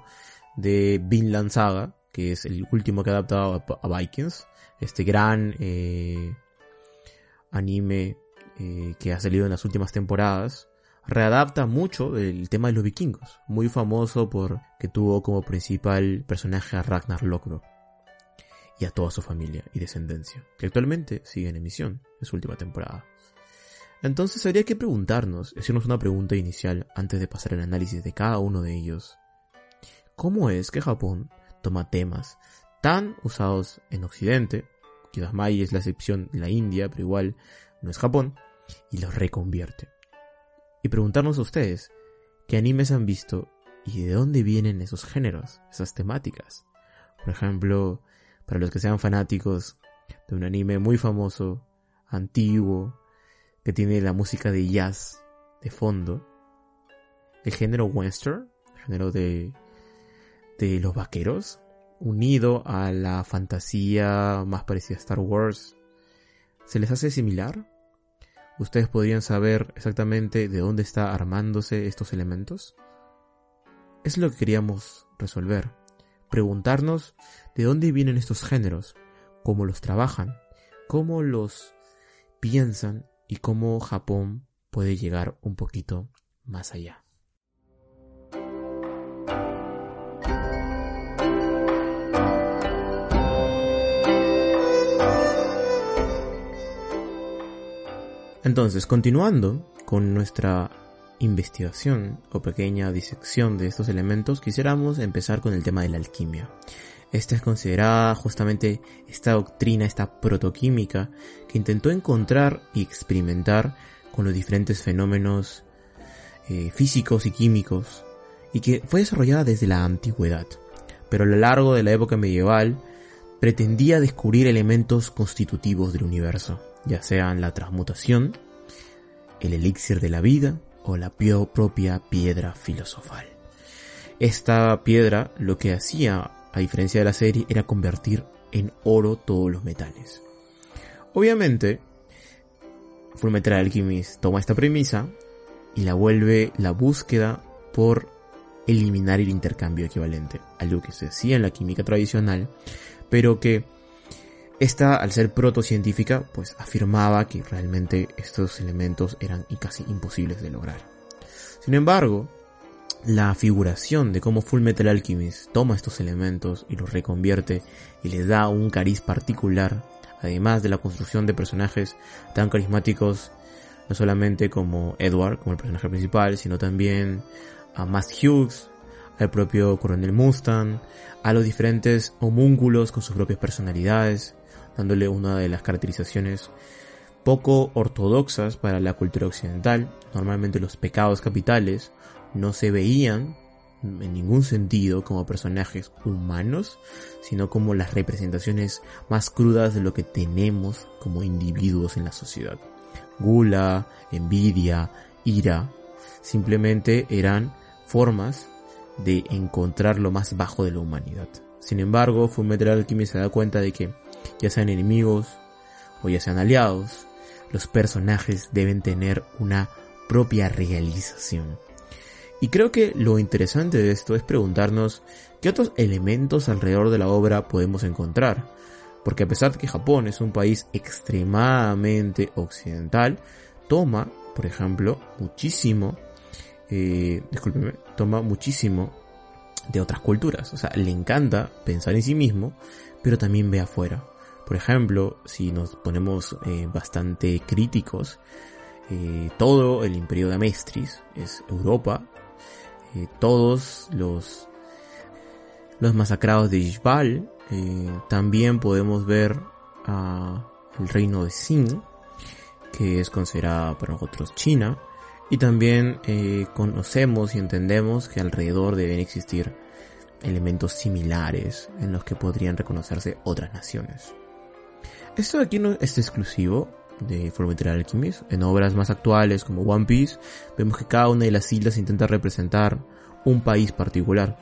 de Vinland Saga, que es el último que ha adaptado a, Vikings, este gran eh, anime eh, que ha salido en las últimas temporadas, readapta mucho el tema de los vikingos, muy famoso por que tuvo como principal personaje a Ragnar Lothbrok y a toda su familia y descendencia, que actualmente sigue en emisión en su última temporada. Entonces habría que preguntarnos, hacernos una pregunta inicial antes de pasar al análisis de cada uno de ellos. ¿Cómo es que Japón toma temas tan usados en Occidente, quizás Mai es la excepción de la India, pero igual no es Japón, y los reconvierte? Y preguntarnos a ustedes, ¿qué animes han visto y de dónde vienen esos géneros, esas temáticas? Por ejemplo, para los que sean fanáticos de un anime muy famoso, antiguo, que tiene la música de jazz de fondo, el género western, el género de, de los vaqueros, unido a la fantasía más parecida a Star Wars, ¿Se les hace similar? ¿Ustedes podrían saber exactamente de dónde está armándose estos elementos? Es lo que queríamos resolver. Preguntarnos de dónde vienen estos géneros, cómo los trabajan, cómo los piensan y cómo Japón puede llegar un poquito más allá. Entonces, continuando con nuestra investigación o pequeña disección de estos elementos, quisiéramos empezar con el tema de la alquimia. Esta es considerada justamente esta doctrina, esta protoquímica, que intentó encontrar y experimentar con los diferentes fenómenos eh, físicos y químicos, y que fue desarrollada desde la antigüedad, pero a lo largo de la época medieval pretendía descubrir elementos constitutivos del universo, ya sean la transmutación, el elixir de la vida o la propia piedra filosofal. Esta piedra lo que hacía, a diferencia de la serie, era convertir en oro todos los metales. Obviamente, Fullmetal Alchemist toma esta premisa y la vuelve la búsqueda por eliminar el intercambio equivalente, algo que se hacía en la química tradicional, pero que esta, al ser protocientífica, pues afirmaba que realmente estos elementos eran casi imposibles de lograr. Sin embargo, la figuración de cómo Full Metal Alchemist toma estos elementos y los reconvierte y les da un cariz particular, además de la construcción de personajes tan carismáticos, no solamente como Edward, como el personaje principal, sino también a Matt Hughes, al propio Coronel Mustang, a los diferentes homúnculos con sus propias personalidades, dándole una de las caracterizaciones poco ortodoxas para la cultura occidental. Normalmente los pecados capitales no se veían en ningún sentido como personajes humanos, sino como las representaciones más crudas de lo que tenemos como individuos en la sociedad. Gula, envidia, ira, simplemente eran formas de encontrar lo más bajo de la humanidad. Sin embargo, Fullmetal Alchemist se da cuenta de que ya sean enemigos o ya sean aliados, los personajes deben tener una propia realización. Y creo que lo interesante de esto es preguntarnos qué otros elementos alrededor de la obra podemos encontrar. Porque a pesar de que Japón es un país extremadamente occidental, toma, por ejemplo, muchísimo, eh, discúlpeme, toma muchísimo de otras culturas. O sea, le encanta pensar en sí mismo, pero también ve afuera. Por ejemplo, si nos ponemos eh, bastante críticos, eh, todo el imperio de Amestris es Europa. Eh, todos los, los masacrados de Ishbal. también podemos ver a el reino de Xin, que es considerada para nosotros China. Y también conocemos y entendemos que alrededor deben existir elementos similares en los que podrían reconocerse otras naciones. Esto de aquí no es exclusivo de Fullmetal Alchemist. En obras más actuales como One Piece, vemos que cada una de las islas intenta representar un país particular.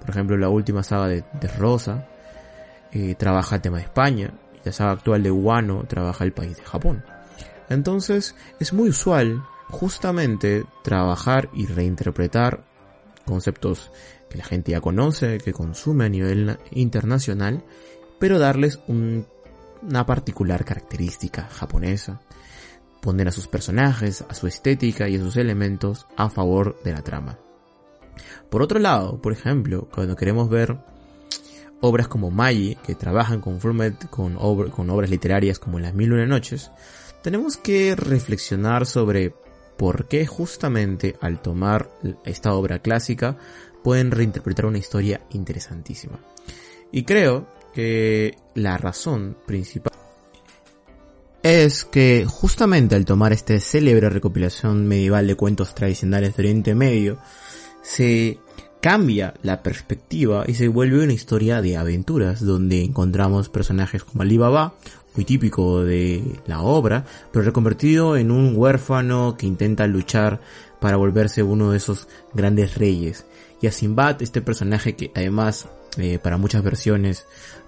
Por ejemplo, la última saga de, Rosa eh, trabaja el tema de España y la saga actual de Wano trabaja el país de Japón. Entonces, es muy usual justamente trabajar y reinterpretar conceptos que la gente ya conoce, que consume a nivel internacional, pero darles un una particular característica japonesa. Poner a sus personajes, a su estética y a sus elementos a favor de la trama. Por otro lado, por ejemplo, cuando queremos ver obras como Magi, que trabajan con, con, con obras literarias como Las Mil Una Noches, tenemos que reflexionar sobre por qué justamente al tomar esta obra clásica pueden reinterpretar una historia interesantísima. Y creo que la razón principal es que justamente al tomar esta célebre recopilación medieval de cuentos tradicionales de Oriente Medio, se cambia la perspectiva y se vuelve una historia de aventuras donde encontramos personajes como Alibaba, muy típico de la obra, pero reconvertido en un huérfano que intenta luchar para volverse uno de esos grandes reyes. Y a Sinbad, este personaje que además eh, para muchas versiones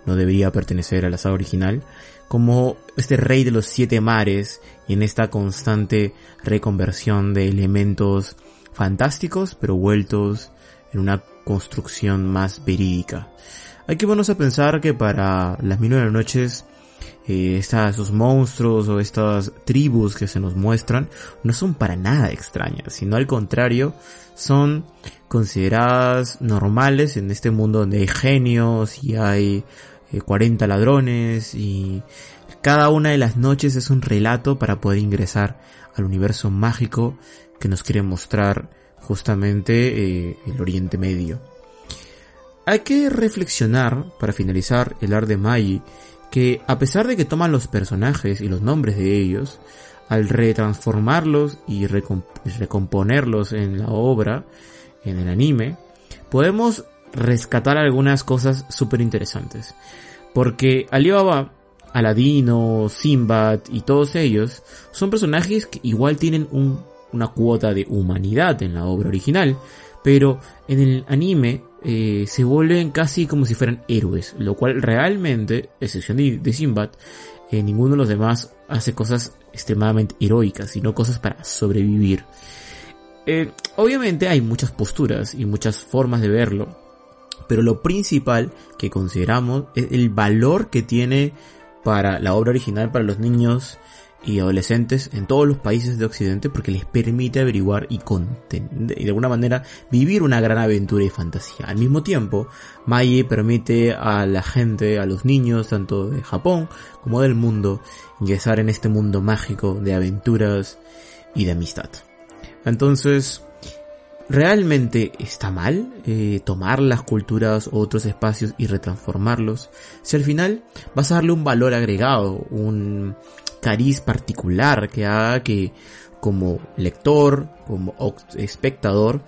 no debería pertenecer a la saga original, como este rey de los siete mares y en esta constante reconversión de elementos fantásticos pero vueltos en una construcción más verídica. Hay que ponernos a pensar que para las mil noches eh, esos monstruos o estas tribus que se nos muestran no son para nada extrañas, sino al contrario, son consideradas normales en este mundo donde hay genios y hay 40 eh, ladrones y cada una de las noches es un relato para poder ingresar al universo mágico que nos quiere mostrar justamente eh, el Oriente Medio. Hay que reflexionar, para finalizar el art de Magi, que a pesar de que toman los personajes y los nombres de ellos, al retransformarlos y recomponerlos en la obra, en el anime, podemos rescatar algunas cosas súper interesantes. Porque Alibaba, Aladino, Simbad y todos ellos son personajes que igual tienen una cuota de humanidad en la obra original, pero en el anime eh, se vuelven casi como si fueran héroes, lo cual realmente, excepción de, de Sinbad, eh, ninguno de los demás hace cosas extremadamente heroicas, sino cosas para sobrevivir. Eh, obviamente hay muchas posturas y muchas formas de verlo, pero lo principal que consideramos es el valor que tiene para la obra original para los niños y adolescentes en todos los países de Occidente porque les permite averiguar y, y de alguna manera vivir una gran aventura y fantasía. Al mismo tiempo, Mai permite a la gente, a los niños, tanto de Japón como del mundo, ingresar en este mundo mágico de aventuras y de amistad. Entonces, ¿Realmente está mal eh, tomar las culturas o otros espacios y retransformarlos? Si al final vas a darle un valor agregado, un cariz particular que haga que como lector, como espectador,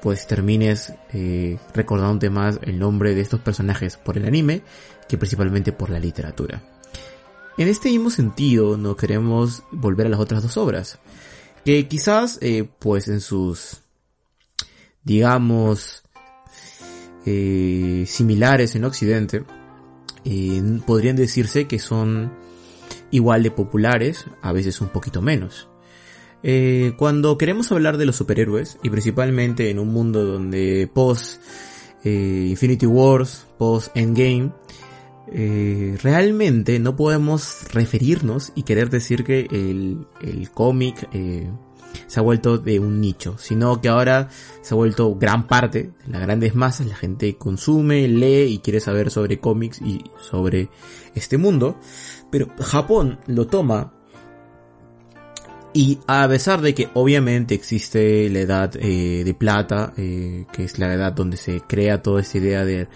pues termines eh, recordándote más el nombre de estos personajes por el anime que principalmente por la literatura. En este mismo sentido, no queremos volver a las otras dos obras, que quizás, eh, pues en sus digamos, eh, similares en Occidente, eh, podrían decirse que son igual de populares, a veces un poquito menos. Eh, cuando queremos hablar de los superhéroes, y principalmente en un mundo donde post Infinity Wars, post Endgame, realmente no podemos referirnos y querer decir que el, el cómic se ha vuelto de un nicho, sino que ahora se ha vuelto gran parte de las grandes masas, la gente consume, lee y quiere saber sobre cómics y sobre este mundo, pero Japón lo toma y a pesar de que obviamente existe la edad eh, de plata, eh, que es la edad donde se crea toda esta idea de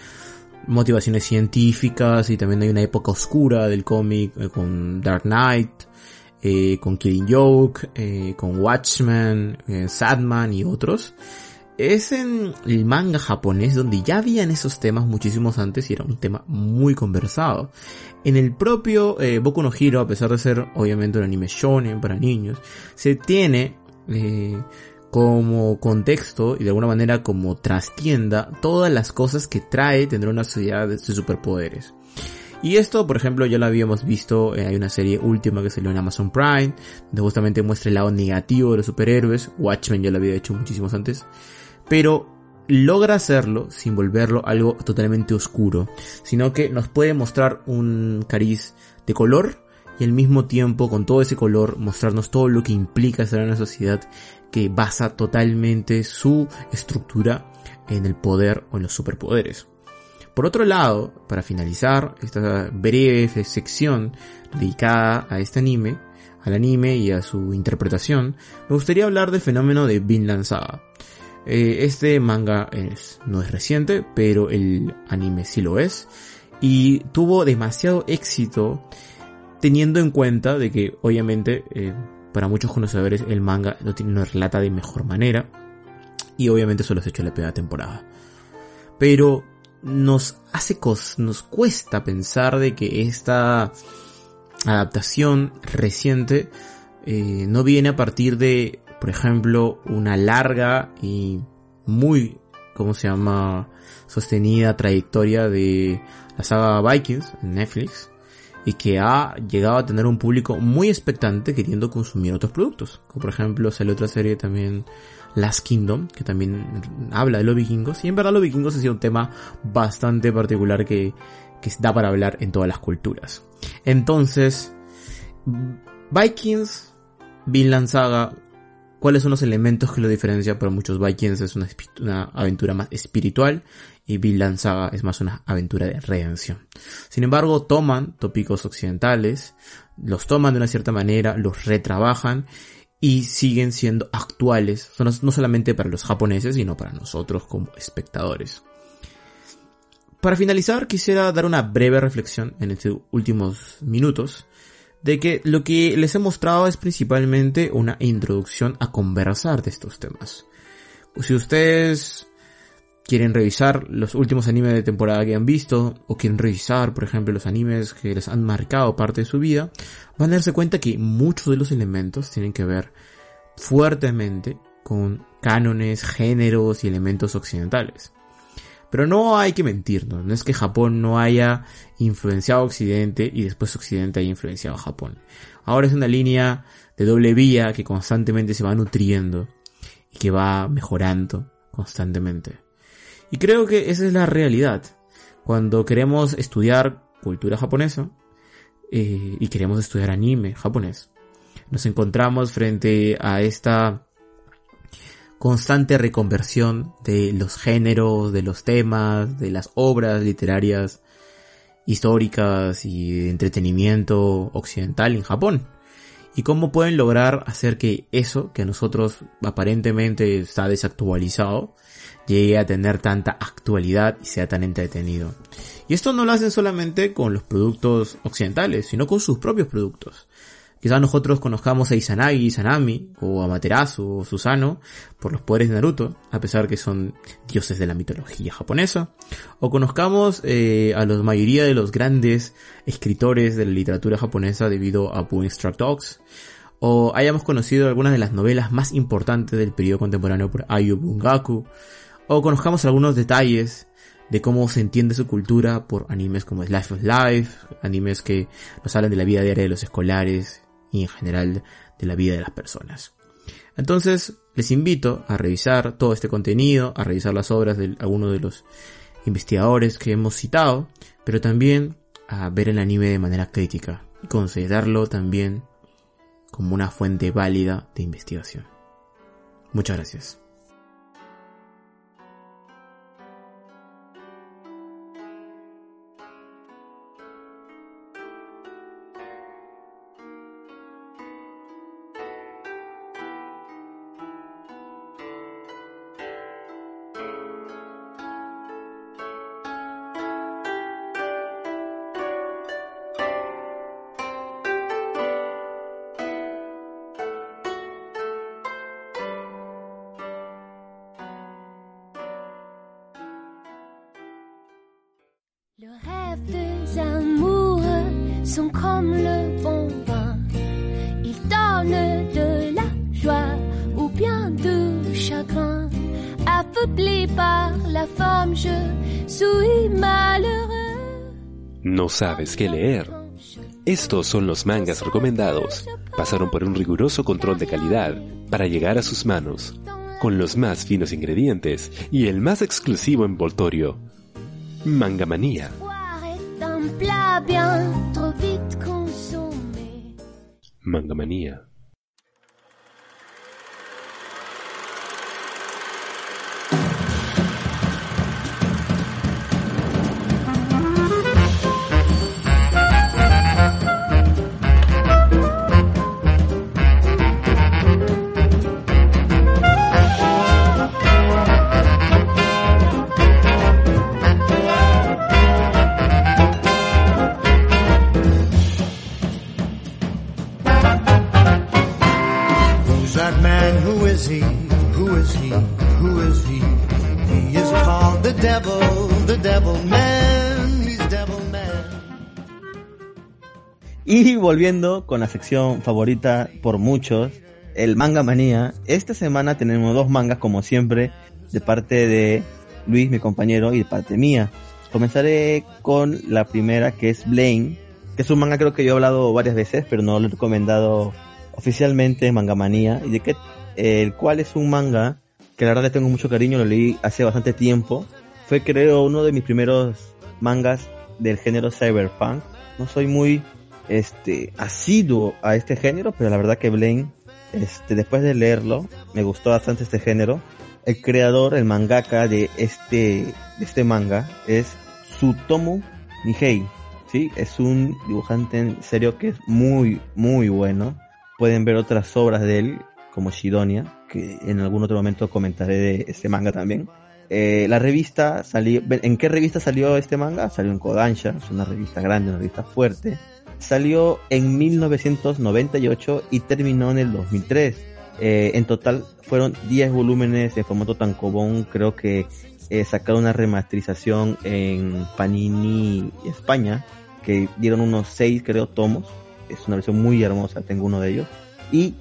motivaciones científicas y también hay una época oscura del cómic eh, con Dark Knight, eh, con Killing Joke, eh, con Watchmen, eh, Sadman y otros. Es en el manga japonés donde ya habían esos temas muchísimos antes y era un tema muy conversado. En el propio eh, Boku no Hero, a pesar de ser obviamente un anime shonen para niños, se tiene eh, como contexto y de alguna manera como trastienda todas las cosas que trae tener una sociedad de superpoderes. Y esto, por ejemplo, ya lo habíamos visto, eh, hay una serie última que salió en Amazon Prime, donde justamente muestra el lado negativo de los superhéroes. Watchmen ya lo había hecho muchísimos antes. Pero logra hacerlo sin volverlo algo totalmente oscuro, sino que nos puede mostrar un cariz de color y al mismo tiempo con todo ese color mostrarnos todo lo que implica ser una sociedad que basa totalmente su estructura en el poder o en los superpoderes. Por otro lado, para finalizar esta breve sección dedicada a este anime, al anime y a su interpretación, me gustaría hablar del fenómeno de Vinland Saga. Eh, este manga no es reciente, pero el anime sí lo es. Y tuvo demasiado éxito teniendo en cuenta de que obviamente eh, para muchos conocedores el manga no, tiene, relata de mejor manera. Y obviamente solo se ha hecho la primera temporada. Pero nos hace cos, nos cuesta pensar de que esta adaptación reciente eh, no viene a partir de, por ejemplo, una larga y muy ¿cómo se llama? Sostenida trayectoria de la saga Vikings en Netflix y que ha llegado a tener un público muy expectante queriendo consumir otros productos. Como por ejemplo sale otra serie también Last Kingdom, que también habla de los vikingos. Y en verdad los vikingos ha sido un tema bastante particular que, que da para hablar en todas las culturas. Entonces, Vikings, Vinland Saga, ¿cuáles son los elementos que lo diferencian? Para muchos Vikings es una, una aventura más espiritual y Vinland Saga es más una aventura de redención. Sin embargo, toman tópicos occidentales, los toman de una cierta manera, los retrabajan y siguen siendo actuales, no solamente para los japoneses, sino para nosotros como espectadores. Para finalizar, quisiera dar una breve reflexión en estos últimos minutos de que lo que les he mostrado es principalmente una introducción a conversar de estos temas. Si ustedes quieren revisar los últimos animes de temporada que han visto, o quieren revisar, por ejemplo, los animes que les han marcado parte de su vida, van a darse cuenta que muchos de los elementos tienen que ver fuertemente con cánones, géneros y elementos occidentales. Pero no hay que mentirnos, no es que Japón no haya influenciado a Occidente y después Occidente haya influenciado a Japón. Ahora es una línea de doble vía que constantemente se va nutriendo y que va mejorando constantemente. Y creo que esa es la realidad. Cuando queremos estudiar cultura japonesa eh, y queremos estudiar anime japonés, nos encontramos frente a esta constante reconversión de los géneros, de los temas, de las obras literarias históricas y de entretenimiento occidental en Japón. Y cómo pueden lograr hacer que eso, que a nosotros aparentemente está desactualizado, llegue a tener tanta actualidad y sea tan entretenido. Y esto no lo hacen solamente con los productos occidentales, sino con sus propios productos. Quizás nosotros conozcamos a Izanagi, Izanami, o a Materasu, o Susano, por los poderes de Naruto, a pesar que son dioses de la mitología japonesa. O conozcamos eh, a la mayoría de los grandes escritores de la literatura japonesa debido a Boomstruck Dogs. O hayamos conocido algunas de las novelas más importantes del periodo contemporáneo por Ayu Bungaku o conozcamos algunos detalles de cómo se entiende su cultura por animes como Life of Life, animes que nos hablan de la vida diaria de los escolares y en general de la vida de las personas. Entonces, les invito a revisar todo este contenido, a revisar las obras de algunos de los investigadores que hemos citado, pero también a ver el anime de manera crítica y considerarlo también como una fuente válida de investigación. Muchas gracias. ¿No sabes qué leer? Estos son los mangas recomendados. Pasaron por un riguroso control de calidad para llegar a sus manos, con los más finos ingredientes y el más exclusivo envoltorio. Mangamanía. Mangamanía. Volviendo con la sección favorita por muchos, el manga manía. Esta semana tenemos dos mangas como siempre de parte de Luis, mi compañero, y de parte mía. Comenzaré con la primera que es Blaine, que es un manga creo que yo he hablado varias veces, pero no lo he recomendado oficialmente en Mangamanía, y de que, el cual es un manga que la verdad le tengo mucho cariño, lo leí hace bastante tiempo. Fue creo uno de mis primeros mangas del género cyberpunk. No soy muy este asiduo a este género, pero la verdad que Blaine, este, después de leerlo, me gustó bastante este género. El creador, el mangaka de este, de este manga es Sutomu Nihei. Sí, es un dibujante en serio que es muy, muy bueno. Pueden ver otras obras de él, como Shidonia, que en algún otro momento comentaré de este manga también. Eh, la revista salió, ¿en qué revista salió este manga? Salió en Kodansha, es una revista grande, una revista fuerte. Salió en 1998 y terminó en el 2003. Eh, en total fueron 10 volúmenes de formato tankobon, creo que eh, sacaron una remasterización en Panini España, que dieron unos 6 creo tomos. Es una versión muy hermosa, tengo uno de ellos. Y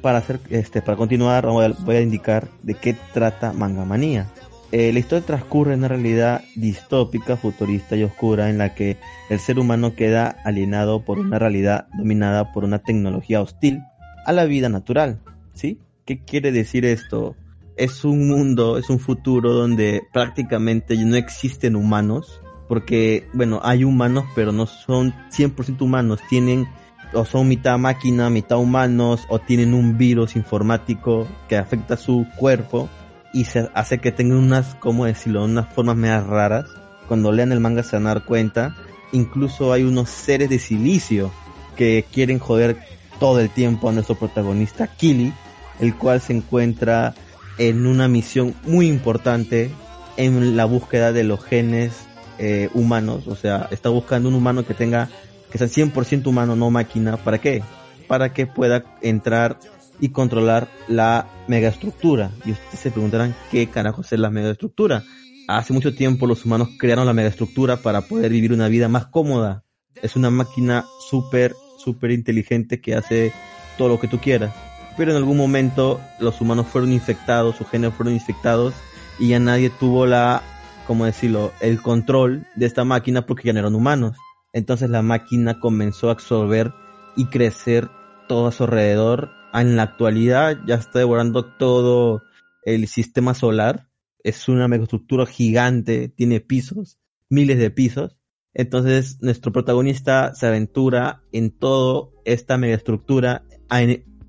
para hacer este para continuar voy a, indicar de qué trata Manga Manía. Eh, la historia transcurre en una realidad distópica, futurista y oscura en la que el ser humano queda alienado por una realidad dominada por una tecnología hostil a la vida natural. ¿Sí? ¿Qué quiere decir esto? Es un mundo, es un futuro donde prácticamente no existen humanos, porque, bueno, hay humanos, pero no son 100% humanos, tienen o son mitad máquina, mitad humanos, o tienen un virus informático que afecta su cuerpo y se hace que tengan unas, ¿cómo decirlo?, unas formas medias raras. Cuando lean el manga se van a dar cuenta. Incluso hay unos seres de silicio que quieren joder todo el tiempo a nuestro protagonista Kili, el cual se encuentra en una misión muy importante en la búsqueda de los genes eh, humanos, o sea, está buscando un humano que tenga que sea 100% humano, no máquina. ¿Para qué? Para que pueda entrar y controlar la megaestructura. Y ustedes se preguntarán qué carajos es la megaestructura. Hace mucho tiempo los humanos crearon la megaestructura para poder vivir una vida más cómoda. Es una máquina súper, súper inteligente que hace todo lo que tú quieras. Pero en algún momento los humanos fueron infectados, sus genes fueron infectados y ya nadie tuvo la, como decirlo, el control de esta máquina porque ya no eran humanos. Entonces la máquina comenzó a absorber y crecer todo a su alrededor. En la actualidad ya está devorando todo el sistema solar. Es una megaestructura gigante, tiene pisos, miles de pisos. Entonces nuestro protagonista se aventura en toda esta megaestructura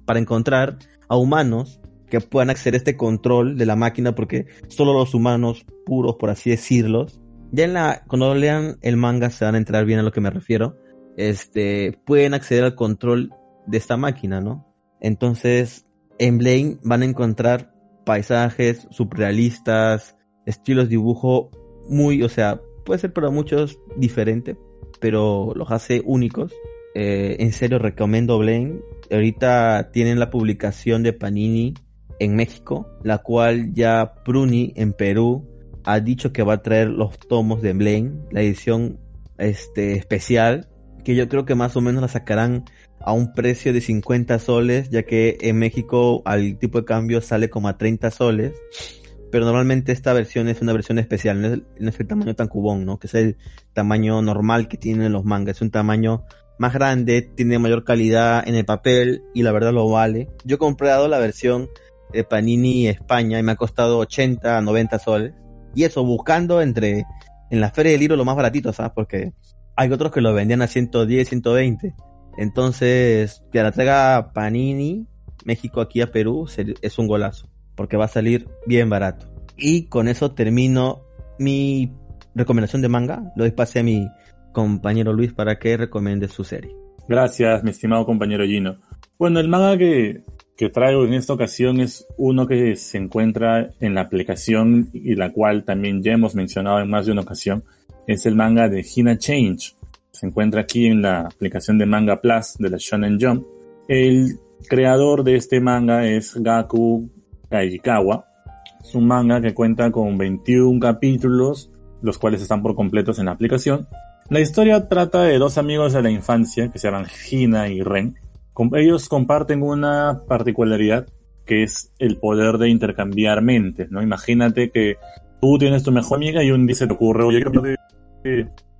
para encontrar a humanos que puedan acceder a este control de la máquina porque solo los humanos puros, por así decirlos, ya en la, cuando lean el manga se van a entrar bien a lo que me refiero. Este, pueden acceder al control de esta máquina, ¿no? Entonces, en Blaine van a encontrar paisajes surrealistas, estilos de dibujo muy, o sea, puede ser para muchos diferente, pero los hace únicos. Eh, en serio recomiendo Blaine. Ahorita tienen la publicación de Panini en México, la cual ya Pruni en Perú ha dicho que va a traer los tomos de Blaine, la edición este, especial, que yo creo que más o menos la sacarán a un precio de 50 soles, ya que en México al tipo de cambio sale como a 30 soles. Pero normalmente esta versión es una versión especial, no es, el tamaño tan cubón, ¿no? Que es el tamaño normal que tienen los mangas. Es un tamaño más grande, tiene mayor calidad en el papel y la verdad lo vale. Yo he comprado la versión de Panini España y me ha costado 80 a 90 soles. Y eso, buscando entre, en la feria del libro lo más baratito, ¿sabes? Porque hay otros que lo vendían a 110, 120. Entonces, que la traiga Panini, México aquí a Perú, es un golazo. Porque va a salir bien barato. Y con eso termino mi recomendación de manga. Lo pase a mi compañero Luis para que recomiende su serie. Gracias, mi estimado compañero Gino. Bueno, el manga que que traigo en esta ocasión es uno que se encuentra en la aplicación y la cual también ya hemos mencionado en más de una ocasión. Es el manga de Hina Change. Se encuentra aquí en la aplicación de Manga Plus de la Shonen Jump. El creador de este manga es Gaku Kaijikawa. Es un manga que cuenta con 21 capítulos, los cuales están por completos en la aplicación. La historia trata de dos amigos de la infancia que se llaman Hina y Ren, ellos comparten una particularidad que es el poder de intercambiar mentes, ¿no? Imagínate que tú tienes tu mejor amiga y un día se te ocurre, oye,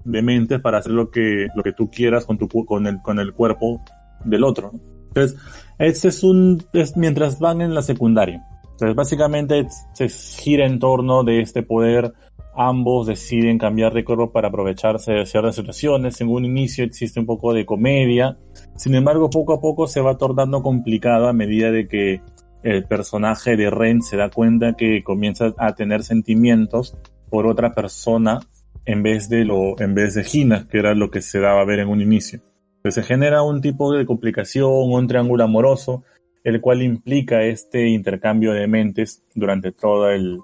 de, de mente para hacer lo que, lo que tú quieras con tu, con el, con el cuerpo del otro. Entonces, este es un, es mientras van en la secundaria. Entonces, básicamente se gira en torno de este poder. Ambos deciden cambiar de cuerpo para aprovecharse de ciertas situaciones. En un inicio existe un poco de comedia. Sin embargo, poco a poco se va tornando complicado a medida de que el personaje de Ren se da cuenta que comienza a tener sentimientos por otra persona en vez de lo, en vez de Hina, que era lo que se daba a ver en un inicio. Entonces se genera un tipo de complicación, un triángulo amoroso, el cual implica este intercambio de mentes durante todo el,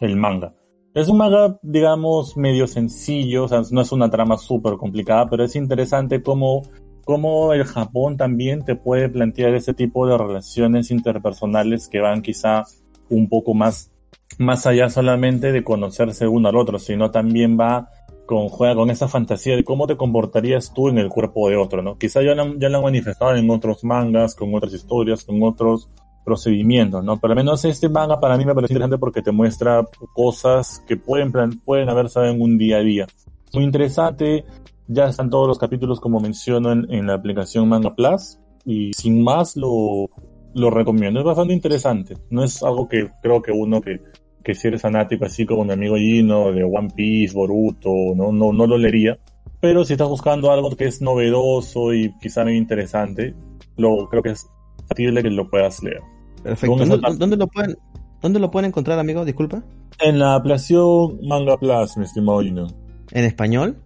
el manga. Es un manga, digamos, medio sencillo, o sea, no es una trama súper complicada, pero es interesante cómo, cómo el Japón también te puede plantear ese tipo de relaciones interpersonales que van quizá un poco más, más allá solamente de conocerse uno al otro, sino también va con, juega con esa fantasía de cómo te comportarías tú en el cuerpo de otro, ¿no? Quizá ya lo, ya lo han manifestado en otros mangas, con otras historias, con otros procedimientos, ¿no? Pero al menos este manga para mí me parece interesante porque te muestra cosas que pueden, pueden haber sabido en un día a día. Muy interesante, ya están todos los capítulos como menciono en, en la aplicación Manga Plus y sin más lo, lo recomiendo. Es bastante interesante. No es algo que creo que uno que, que si eres fanático así como mi amigo Gino de One Piece, Boruto, no, no, no lo leería. Pero si estás buscando algo que es novedoso y quizá muy interesante, lo, creo que es factible que lo puedas leer. Perfecto. ¿Dónde, dónde lo pueden, ¿Dónde lo pueden encontrar, amigo? Disculpa. En la aplicación Manga Plus, mi estimado Gino. ¿En español?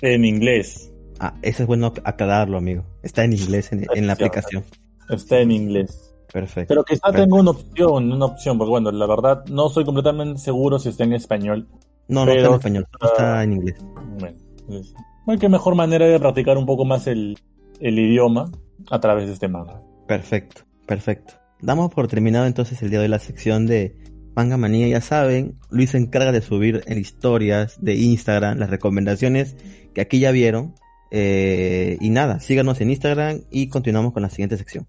En inglés. Ah, eso es bueno aclararlo, amigo. Está en inglés en, en la aplicación. Está en inglés. Perfecto. Pero quizá Perfecto. tengo una opción, una opción, porque bueno, la verdad no soy completamente seguro si está en español. No, no está en español, solo está en inglés. Bueno, bueno, qué mejor manera de practicar un poco más el, el idioma a través de este manga. Perfecto, perfecto. Damos por terminado entonces el día de hoy la sección de Manga Manía. Ya saben, Luis se encarga de subir en historias de Instagram las recomendaciones que aquí ya vieron. Eh, y nada, síganos en Instagram y continuamos con la siguiente sección.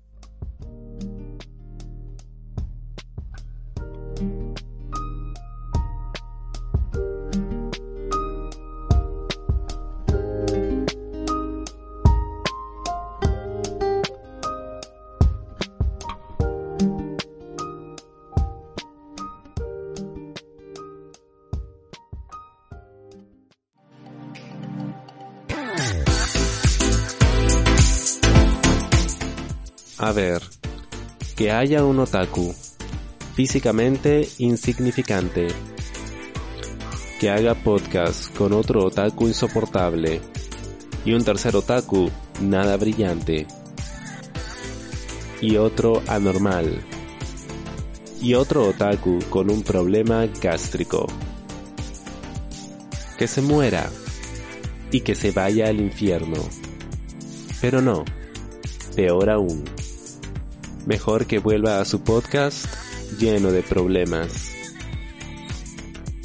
Haya un otaku, físicamente insignificante, que haga podcast con otro otaku insoportable y un tercer otaku nada brillante y otro anormal y otro otaku con un problema gástrico. Que se muera y que se vaya al infierno. Pero no, peor aún. Mejor que vuelva a su podcast lleno de problemas.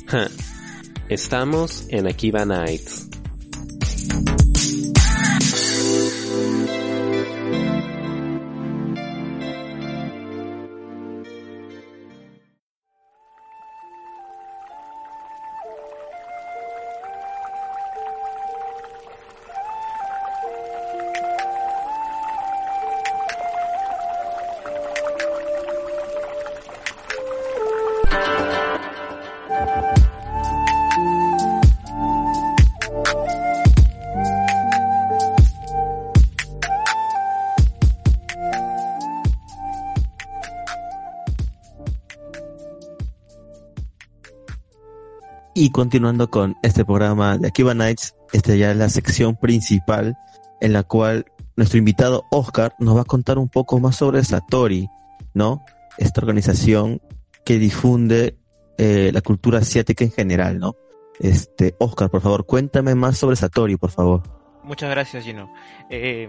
Ja, Estamos en Akiba Nights. Y continuando con este programa de Akiba Nights, esta ya es la sección principal en la cual nuestro invitado Oscar nos va a contar un poco más sobre Satori, ¿no? Esta organización que difunde eh, la cultura asiática en general, ¿no? Este, Oscar, por favor, cuéntame más sobre Satori, por favor. Muchas gracias, Gino. Eh,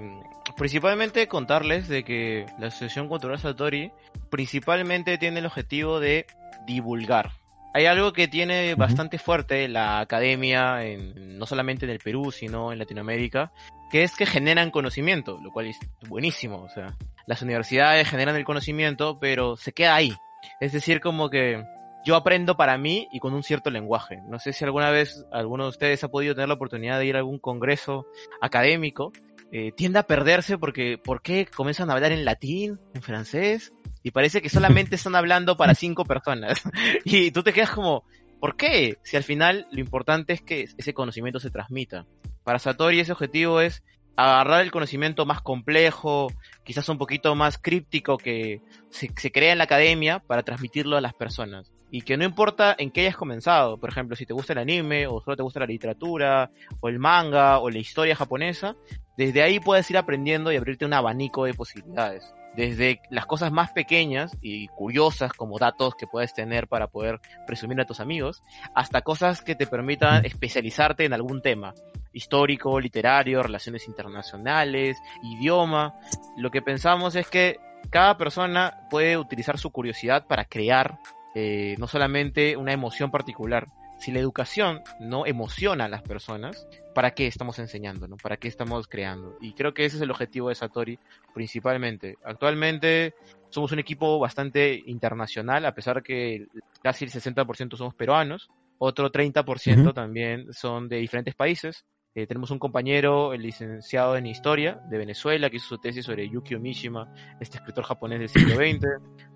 principalmente contarles de que la Asociación Cultural Satori principalmente tiene el objetivo de divulgar. Hay algo que tiene bastante fuerte la academia, en, no solamente en el Perú, sino en Latinoamérica, que es que generan conocimiento, lo cual es buenísimo. O sea, las universidades generan el conocimiento, pero se queda ahí. Es decir, como que yo aprendo para mí y con un cierto lenguaje. No sé si alguna vez alguno de ustedes ha podido tener la oportunidad de ir a algún congreso académico. Eh, tiende a perderse porque, ¿por qué comienzan a hablar en latín, en francés? Y parece que solamente están hablando para cinco personas. y tú te quedas como, ¿por qué? Si al final lo importante es que ese conocimiento se transmita. Para Satori ese objetivo es agarrar el conocimiento más complejo, quizás un poquito más críptico que se, se, crea en la academia para transmitirlo a las personas. Y que no importa en qué hayas comenzado, por ejemplo, si te gusta el anime, o solo te gusta la literatura, o el manga, o la historia japonesa, desde ahí puedes ir aprendiendo y abrirte un abanico de posibilidades. Desde las cosas más pequeñas y curiosas como datos que puedes tener para poder presumir a tus amigos, hasta cosas que te permitan especializarte en algún tema, histórico, literario, relaciones internacionales, idioma. Lo que pensamos es que cada persona puede utilizar su curiosidad para crear eh, no solamente una emoción particular, si la educación no emociona a las personas, ¿para qué estamos enseñando? ¿no? ¿Para qué estamos creando? Y creo que ese es el objetivo de Satori principalmente. Actualmente somos un equipo bastante internacional, a pesar que casi el 60% somos peruanos, otro 30% también son de diferentes países. Eh, tenemos un compañero, el licenciado en Historia de Venezuela, que hizo su tesis sobre Yukio Mishima, este escritor japonés del siglo XX.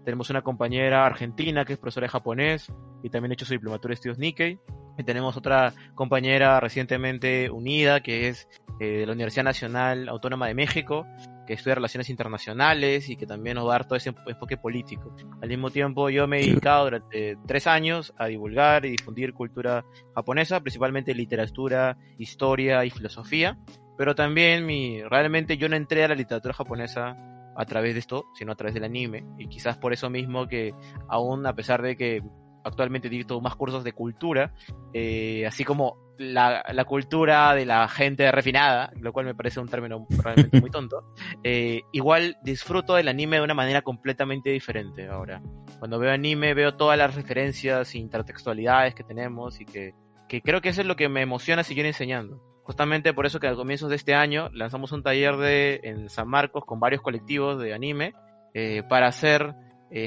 tenemos una compañera argentina que es profesora de japonés y también ha hecho su diplomatura de estudios Nikkei. Y tenemos otra compañera recientemente unida que es eh, de la Universidad Nacional Autónoma de México, que estudia relaciones internacionales y que también nos va a dar todo ese enfoque político. Al mismo tiempo, yo me he dedicado durante tres años a divulgar y difundir cultura japonesa, principalmente literatura, historia y filosofía, pero también mi, realmente yo no entré a la literatura japonesa a través de esto, sino a través del anime, y quizás por eso mismo que aún a pesar de que actualmente dicto más cursos de cultura, eh, así como la, la, cultura de la gente refinada, lo cual me parece un término realmente muy tonto, eh, igual disfruto del anime de una manera completamente diferente ahora. Cuando veo anime veo todas las referencias e intertextualidades que tenemos y que, que creo que eso es lo que me emociona seguir enseñando. Justamente por eso que a comienzos de este año lanzamos un taller de, en San Marcos con varios colectivos de anime eh, para hacer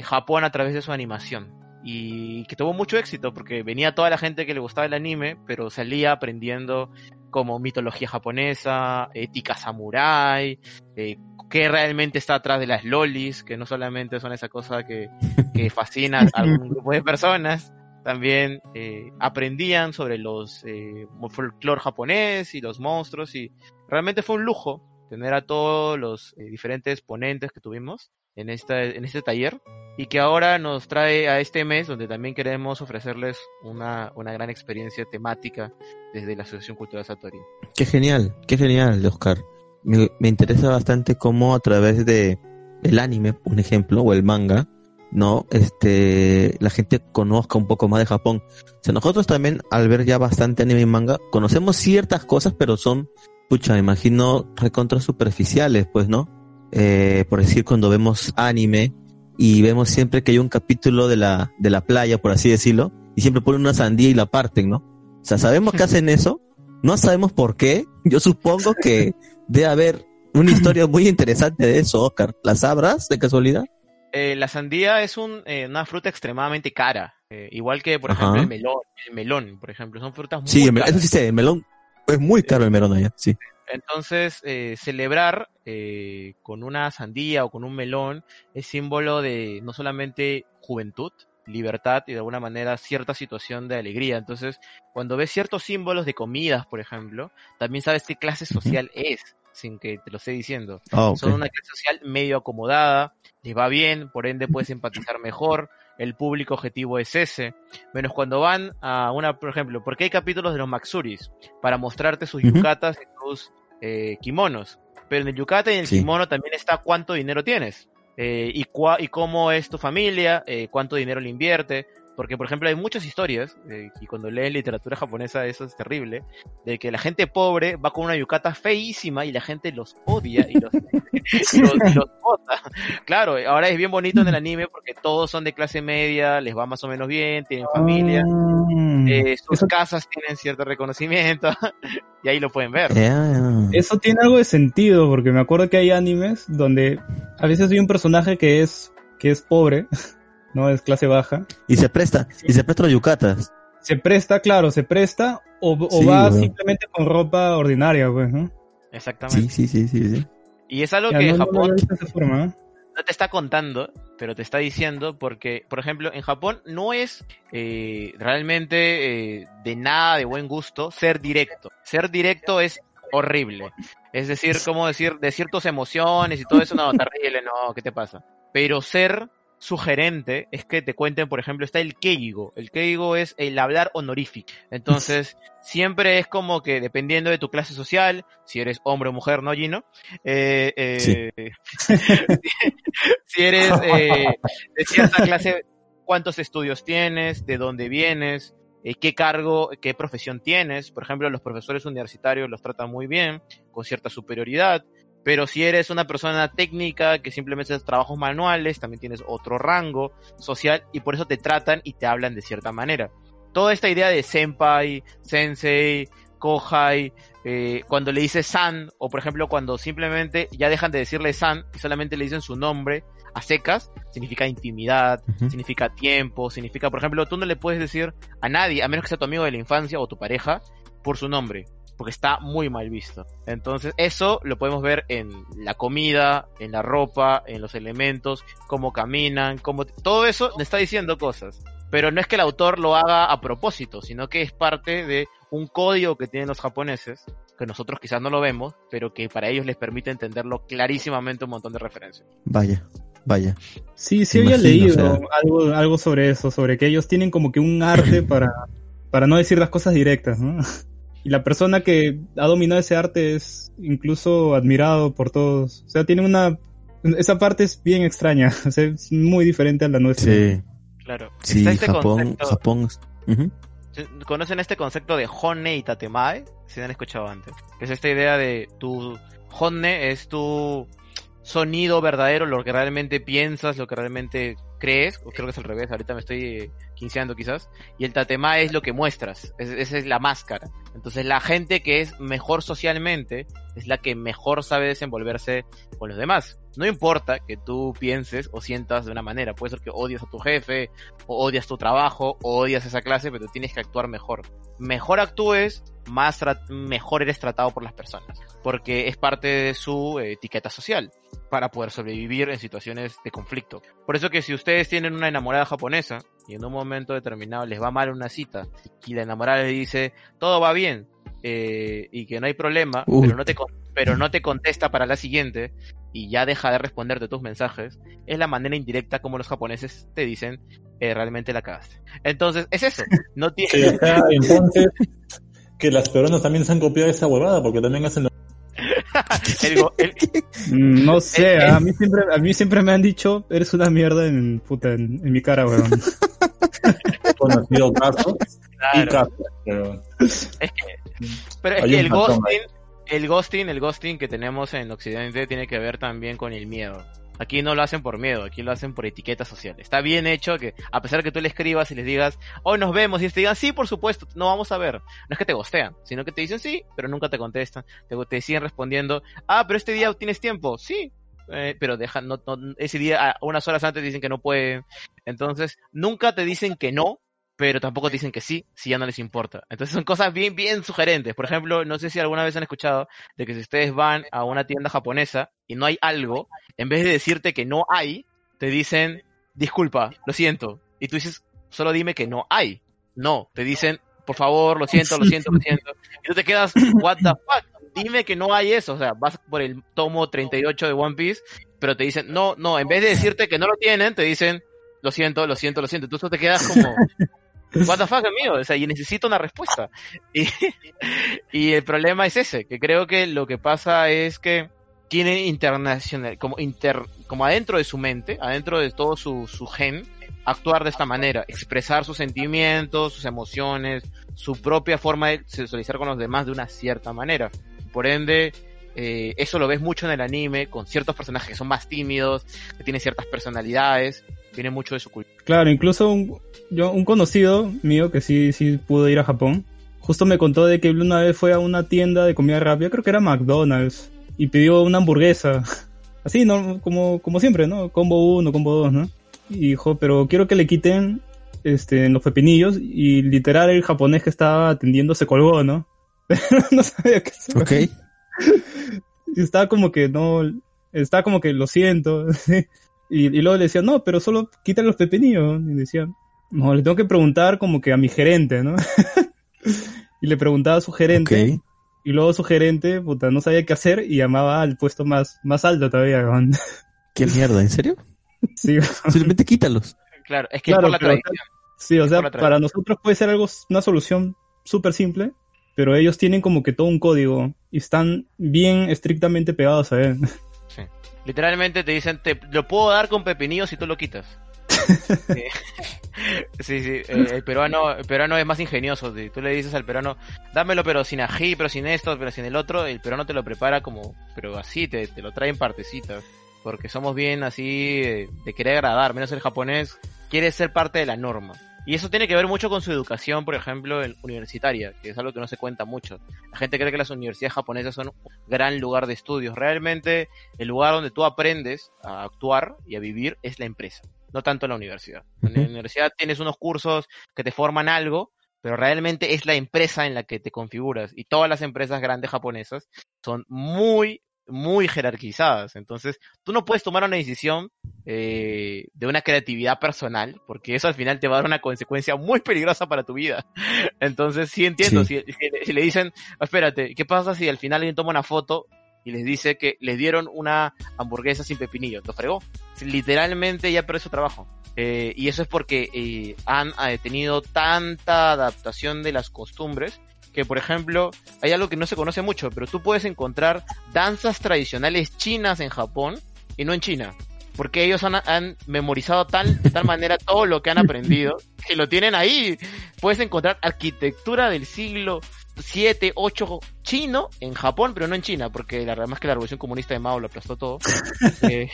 Japón a través de su animación y que tuvo mucho éxito porque venía toda la gente que le gustaba el anime, pero salía aprendiendo como mitología japonesa, ética samurai, eh, qué realmente está atrás de las lolis, que no solamente son esa cosa que, que fascina a algún grupo de personas, también eh, aprendían sobre los eh, folclore japonés y los monstruos y realmente fue un lujo tener a todos los eh, diferentes ponentes que tuvimos en, esta, en este taller y que ahora nos trae a este mes donde también queremos ofrecerles una, una gran experiencia temática desde la Asociación Cultural Satori. Qué genial, qué genial, Oscar. Me, me interesa bastante cómo a través de el anime, un ejemplo, o el manga, no, este, la gente conozca un poco más de Japón. O sea, nosotros también, al ver ya bastante anime y manga, conocemos ciertas cosas, pero son, pucha, me imagino, recontra superficiales, pues, ¿no? Eh, por decir, cuando vemos anime y vemos siempre que hay un capítulo de la, de la playa, por así decirlo, y siempre ponen una sandía y la parten, ¿no? O sea, sabemos que hacen eso, no sabemos por qué. Yo supongo que debe haber una historia muy interesante de eso, Oscar. ¿La sabrás de casualidad? Eh, la sandía es un, eh, una fruta extremadamente cara. Eh, igual que, por ejemplo, el melón, el melón, por ejemplo. Son frutas muy Sí, caras. eso sí sé, el melón es muy caro el melón allá, sí. Entonces, eh, celebrar eh, con una sandía o con un melón es símbolo de no solamente juventud, libertad y de alguna manera cierta situación de alegría. Entonces, cuando ves ciertos símbolos de comidas, por ejemplo, también sabes qué clase social es, sin que te lo esté diciendo. Ah. Son una clase social medio acomodada, les va bien, por ende puedes empatizar mejor, el público objetivo es ese. Menos cuando van a una, por ejemplo, porque hay capítulos de los Maxuris para mostrarte sus yucatas y sus eh, kimonos. Pero en el yukata y en el Sí. kimono también está cuánto dinero tienes. eh, y, cua- y cómo es tu familia, eh, cuánto dinero le invierte. Porque, por ejemplo, hay muchas historias, eh, y cuando leen literatura japonesa eso es terrible, de que la gente pobre va con una yukata feísima y la gente los odia y los, y los, y los bota. Claro, ahora es bien bonito en el anime porque todos son de clase media, les va más o menos bien, tienen familia, Mm. eh, sus Eso- casas tienen cierto reconocimiento y ahí lo pueden ver. Eso tiene algo de sentido, porque me acuerdo que hay animes donde a veces hay un personaje que es, que es pobre ¿no? Es clase baja. Y se presta, y se presta los yucatas. Se presta, claro, se presta o, o Sí, va simplemente con ropa ordinaria, pues, ¿no? Exactamente. Sí, sí, sí, sí, sí. Y es algo Ya, que no- no Japón visto de esa forma, ¿eh? no te está contando, pero te está diciendo porque, por ejemplo, en Japón no es eh, realmente eh, de nada de buen gusto ser directo. Ser directo es horrible. Es decir, como decir, decir tus emociones y todo eso, no, terrible, no, ¿qué te pasa? Pero ser sugerente es que te cuenten, por ejemplo, está el keigo. El keigo es el hablar honorífico. Entonces, siempre es como que dependiendo de tu clase social, si eres hombre o mujer, ¿no, Gino? Eh, eh, si eres eh, de cierta clase, cuántos estudios tienes, de dónde vienes, eh, qué cargo, qué profesión tienes. Por ejemplo, los profesores universitarios los tratan muy bien, con cierta superioridad. Pero si eres una persona técnica que simplemente haces trabajos manuales, también tienes otro rango social y por eso te tratan y te hablan de cierta manera. Toda esta idea de senpai, sensei, kohai, eh, cuando le dices san, o por ejemplo cuando simplemente ya dejan de decirle san y solamente le dicen su nombre a secas, significa intimidad, significa tiempo, significa, por ejemplo, tú no le puedes decir a nadie, a menos que sea tu amigo de la infancia o tu pareja, por su nombre, porque está muy mal visto. Entonces, eso lo podemos ver en la comida, en la ropa, en los elementos, cómo caminan, cómo... Todo eso le está diciendo cosas. Pero no es que el autor lo haga a propósito, sino que es parte de un código que tienen los japoneses, que nosotros quizás no lo vemos, pero que para ellos les permite entenderlo clarísimamente un montón de referencias. Vaya, vaya. Sí, sí había leído o sea. algo, algo sobre eso, sobre que ellos tienen como que un arte para, para no decir las cosas directas, ¿no? Y la persona que ha dominado ese arte es incluso admirado por todos. O sea, tiene una... Esa parte es bien extraña, o sea, es muy diferente a la nuestra. Sí, Claro. sí, Está este Japón, concepto- Japón. ¿Conocen este concepto de honne y tatemae? Si no han escuchado antes. Que es esta idea de tu honne es tu sonido verdadero, lo que realmente piensas, lo que realmente crees. O creo que es al revés, ahorita me estoy quinceando quizás. Y el tatemae es lo que muestras, es- esa es la máscara. Entonces la gente que es mejor socialmente es la que mejor sabe desenvolverse con los demás. No importa que tú pienses o sientas de una manera, puede ser que odias a tu jefe, o odias tu trabajo, o odias esa clase, pero tienes que actuar mejor. Mejor actúes, más mejor eres tratado por las personas, porque es parte de su eh, etiqueta social para poder sobrevivir en situaciones de conflicto. Por eso que si ustedes tienen una enamorada japonesa y en un momento determinado les va mal una cita y la enamorada le dice todo va bien eh, y que no hay problema, Uy. pero no te pero no te contesta para la siguiente y ya deja de responderte tus mensajes, es la manera indirecta como los japoneses te dicen eh, realmente la cagaste. Entonces, es eso. No tiene... entonces, que las peruanas también se han copiado esa huevada, porque también hacen lo el Mm, No sé, a mí siempre, a mí siempre me han dicho, eres una mierda en, puta, en, en mi cara, weón. conocido caso y caso. Pero Pero es que el ghosting, el ghosting, el ghosting que tenemos en Occidente tiene que ver también con el miedo. Aquí no lo hacen por miedo, aquí lo hacen por etiqueta social. Está bien hecho que, a pesar de que tú le escribas y les digas, hoy nos vemos, y te digan, sí, por supuesto, no vamos a ver. No es que te gostean, sino que te dicen sí, pero nunca te contestan. Te, siguen respondiendo, ah, pero este día tienes tiempo, sí. Eh, pero dejan, no, no- ese día, unas horas antes dicen que no pueden. Entonces, nunca te dicen que no, pero tampoco te dicen que sí, si ya no les importa. Entonces son cosas bien, bien sugerentes. Por ejemplo, no sé si alguna vez han escuchado de que si ustedes van a una tienda japonesa y no hay algo, en vez de decirte que no hay, te dicen, disculpa, lo siento. Y tú dices, solo dime que no hay. No, te dicen, por favor, lo siento, lo siento, lo siento. Y tú te quedas, what the fuck, dime que no hay eso. O sea, vas por el tomo 38 de One Piece, pero te dicen, no, no, en vez de decirte que no lo tienen, te dicen, lo siento, lo siento, lo siento. Tú te quedas como, what the fuck, amigo, o sea, y necesito una respuesta. Y, y el problema es ese, que creo que lo que pasa es que tiene internacional, como inter, como adentro de su mente, adentro de todo su, su gen, actuar de esta manera, expresar sus sentimientos, sus emociones, su propia forma de socializar con los demás de una cierta manera. Por ende, eh, eso lo ves mucho en el anime, con ciertos personajes que son más tímidos, que tienen ciertas personalidades, viene mucho de su cultura. Claro, incluso un, yo, un conocido mío que sí, sí pudo ir a Japón, justo me contó de que una vez fue a una tienda de comida rápida, creo que era McDonald's, y pidió una hamburguesa. Así, ¿no? Como, como siempre, ¿no? Combo 1, combo 2, ¿no? y dijo, pero quiero que le quiten este, los pepinillos y literal el japonés que estaba atendiendo se colgó, ¿no? no sabía qué hacer. Ok. Y estaba como que no, estaba como que lo siento. Y, y luego le decía, no, pero solo quita los pepinillos. Y decía, no, le tengo que preguntar como que a mi gerente, ¿no? y le preguntaba a su gerente. Y luego su gerente, puta, no sabía qué hacer y llamaba al puesto más, más alto todavía. ¿Qué mierda? ¿En serio? sí, Simplemente quítalos. Claro, es que Claro, es por la pero- tradición. sí, o sea, para nosotros puede ser algo, una solución súper simple, pero ellos tienen como que todo un código y están bien estrictamente pegados a él. Literalmente te dicen, te lo puedo dar con pepinillos si tú lo quitas. Sí, sí, sí, eh, el peruano, el peruano es más ingenioso. Tú le dices al peruano, dámelo pero sin ají, pero sin esto, pero sin el otro, el peruano te lo prepara como, pero así, te, te lo trae en partecitas. Porque somos bien así eh, de querer agradar, menos el japonés quiere ser parte de la norma. Y eso tiene que ver mucho con su educación, por ejemplo, en- universitaria, que es algo que no se cuenta mucho. La gente cree que las universidades japonesas son un gran lugar de estudios. Realmente el lugar donde tú aprendes a actuar y a vivir es la empresa, no tanto la universidad. En la universidad tienes unos cursos que te forman algo, pero realmente es la empresa en la que te configuras. Y todas las empresas grandes japonesas son muy, muy jerarquizadas. Entonces, tú no puedes tomar una decisión eh, de una creatividad personal, porque eso al final te va a dar una consecuencia muy peligrosa para tu vida. Entonces, sí entiendo, Sí. Si, si- si le dicen, "Ah, espérate, ¿qué pasa si al final alguien toma una foto y les dice que les dieron una hamburguesa sin pepinillo? Lo fregó. Literalmente ya perdió su trabajo. Eh, y eso es porque eh, han tenido tanta adaptación de las costumbres que, por ejemplo, hay algo que no se conoce mucho, pero tú puedes encontrar danzas tradicionales chinas en Japón y no en China. Porque ellos han, han memorizado tal, de tal manera todo lo que han aprendido que lo tienen ahí. Puedes encontrar arquitectura del siglo 7, 8 chino en Japón, pero no en China, porque la, además que la revolución comunista de Mao lo aplastó todo. Eh,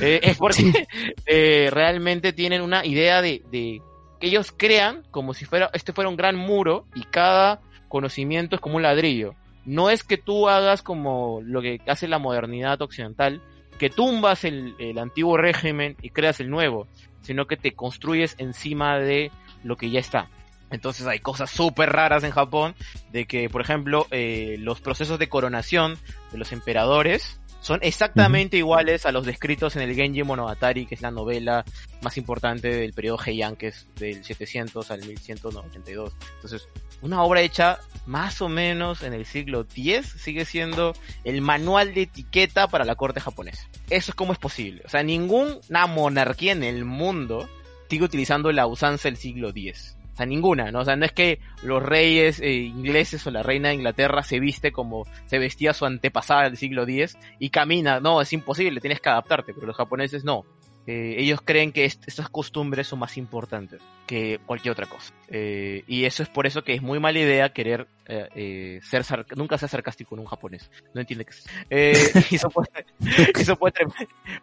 eh, es porque eh, realmente tienen una idea de, de que ellos crean como si fuera este fuera un gran muro y cada conocimiento es como un ladrillo. No es que tú hagas como lo que hace la modernidad occidental, que tumbas el, el antiguo régimen y creas el nuevo, sino que te construyes encima de lo que ya está. Entonces hay cosas súper raras en Japón, de que, por ejemplo, eh, los procesos de coronación de los emperadores son exactamente iguales a los descritos en el Genji Monogatari, que es la novela más importante del periodo Heian, que es del 700 al 1182. Entonces, una obra hecha más o menos en el siglo X sigue siendo el manual de etiqueta para la corte japonesa. Eso es como es posible. O sea, ninguna monarquía en el mundo sigue utilizando la usanza del siglo X. O sea, ninguna, ¿no? O sea, no es que los reyes eh, ingleses o la reina de Inglaterra se viste como se vestía su antepasada del siglo X y camina. No, es imposible, tienes que adaptarte, pero los japoneses no. Eh, ellos creen que est estas costumbres son más importantes que cualquier otra cosa. Eh, y eso es por eso que es muy mala idea querer eh, eh, ser nunca ser sarcástico en un japonés. No entiende que es. Eso puede, eso puede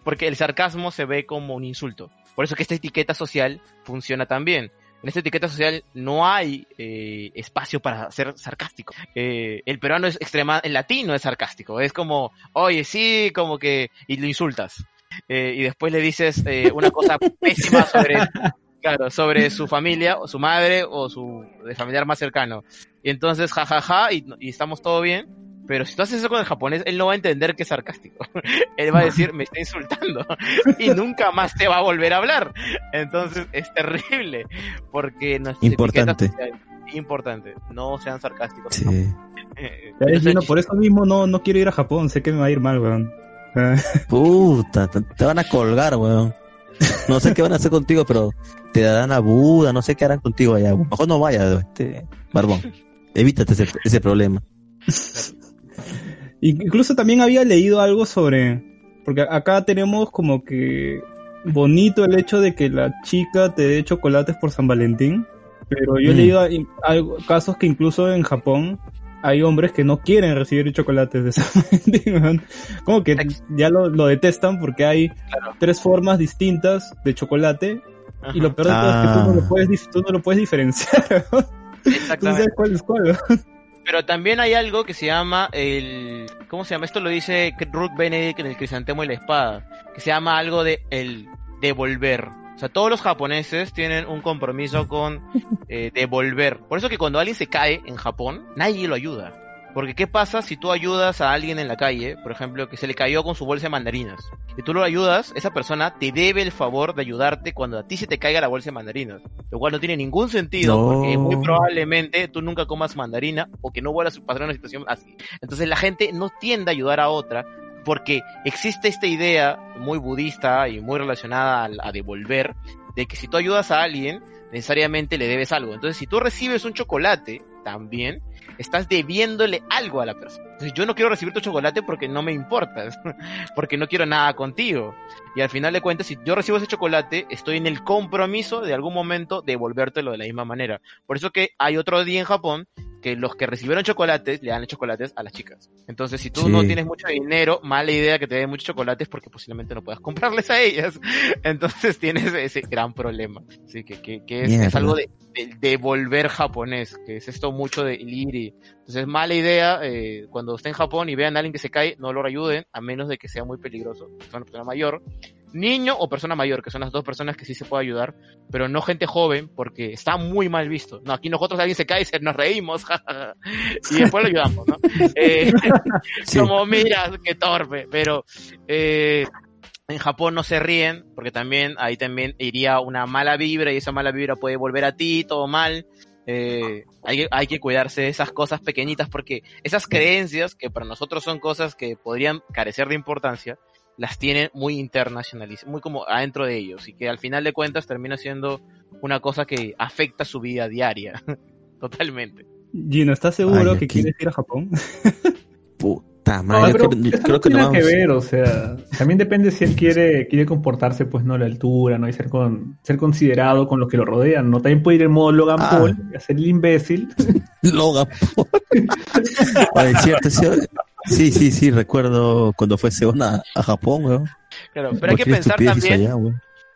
porque el sarcasmo se ve como un insulto. Por eso que esta etiqueta social funciona tan bien. En esta etiqueta social no hay espacio para ser sarcástico. El peruano es extrema, el latino es sarcástico. Es como, oye, sí, como que, y lo insultas. Eh, y después le dices eh, una cosa pésima sobre, claro, sobre su familia, o su madre, o su de familiar más cercano. Y entonces, jajaja, y, y estamos todo bien. Pero si tú haces eso con el japonés, él no va a entender que es sarcástico. él va a decir, me está insultando. y nunca más te va a volver a hablar. Entonces, es terrible. Porque nuestras Importante. importante. No sean sarcásticos. Sí. Eh, por eso mismo no, no quiero ir a Japón, sé que me va a ir mal, weón. Puta, te, van a colgar, weón. No sé qué van a hacer contigo, pero te darán a Buda, no sé qué harán contigo allá. Mejor no vayas, este, barbón. Evítate ese, ese problema. Incluso también había leído algo sobre, porque acá tenemos como que bonito el hecho de que la chica te dé chocolates por San Valentín, pero yo he Mm. leído casos que incluso en Japón hay hombres que no quieren recibir chocolates de San como que ya lo, lo detestan porque hay Claro. tres formas distintas de chocolate Ajá, y lo peor de todo es que tú no Ah. lo puedes, dif- tú no lo puedes diferenciar, no Exactamente. sabes cuál es cuál. Pero también hay algo que se llama el... ¿Cómo se llama? Esto lo dice Ruth Benedict en el Crisantemo y la Espada. Que se llama algo de el devolver. O sea, todos los japoneses tienen un compromiso con eh, devolver. Por eso que cuando alguien se cae en Japón, nadie lo ayuda. Porque ¿qué pasa si tú ayudas a alguien en la calle, por ejemplo, que se le cayó con su bolsa de mandarinas? Y tú lo ayudas, esa persona te debe el favor de ayudarte cuando a ti se te caiga la bolsa de mandarinas. Lo cual no tiene ningún sentido, No. porque muy probablemente tú nunca comas mandarina o que no vuelvas a pasar una situación así. Entonces la gente no tiende a ayudar a otra porque existe esta idea muy budista y muy relacionada a, devolver, de que si tú ayudas a alguien, necesariamente le debes algo. Entonces, si tú recibes un chocolate, también, estás debiéndole algo a la persona. Entonces, yo no quiero recibir tu chocolate porque no me importas, porque no quiero nada contigo. Y al final de cuentas, si yo recibo ese chocolate, estoy en el compromiso de algún momento devolvértelo de la misma manera. Por eso que hay otro día en Japón que los que recibieron chocolates le dan chocolates a las chicas. Entonces, si tú Sí. no tienes mucho dinero, mala idea que te den muchos chocolates porque posiblemente no puedas comprarles a ellas. Entonces tienes ese gran problema. Así que, que, que es, es algo de, de, de volver japonés, que es esto mucho de ir. Entonces, mala idea, eh, cuando estén en Japón y vean a alguien que se cae, no lo ayuden, a menos de que sea muy peligroso, sea una persona mayor, niño o persona mayor, que son las dos personas que sí se puede ayudar, pero no gente joven, porque está muy mal visto. No, aquí nosotros alguien se cae y se- nos reímos, y después lo ayudamos, ¿no? Eh, Sí. como, mira, qué torpe, pero eh, en Japón no se ríen, porque también ahí también iría una mala vibra y esa mala vibra puede volver a ti, todo mal. Eh, hay, que- hay que cuidarse de esas cosas pequeñitas porque esas creencias que para nosotros son cosas que podrían carecer de importancia, las tienen muy internacionalizadas, muy como adentro de ellos y que al final de cuentas termina siendo una cosa que afecta su vida diaria. Totalmente. Gino, ¿estás seguro Ay, que quieres ir a Japón? Puta No, madre, yo pero creo, yo eso creo no que no tiene nada que vamos. ver, o sea, también depende si él quiere, quiere comportarse, pues no a la altura, no y ser con, ser considerado con los que lo rodean, no también puede ir en modo Logan Ah. Paul, y hacer el imbécil. Logan Paul. Oye, cierto, sí, sí, sí, sí, recuerdo cuando fue Seon a, a Japón, weón. Claro, pero hay que pensar también allá,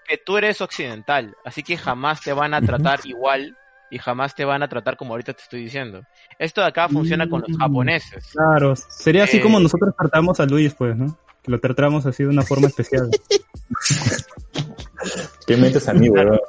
que tú eres occidental, así que jamás te van a tratar igual y jamás te van a tratar como ahorita te estoy diciendo. Esto de acá funciona con los Mm. japoneses. Claro, sería así Eh. como nosotros tratamos a Luis, pues, ¿no? Que lo tratamos así de una forma especial. ¿Qué metes a mí, weón?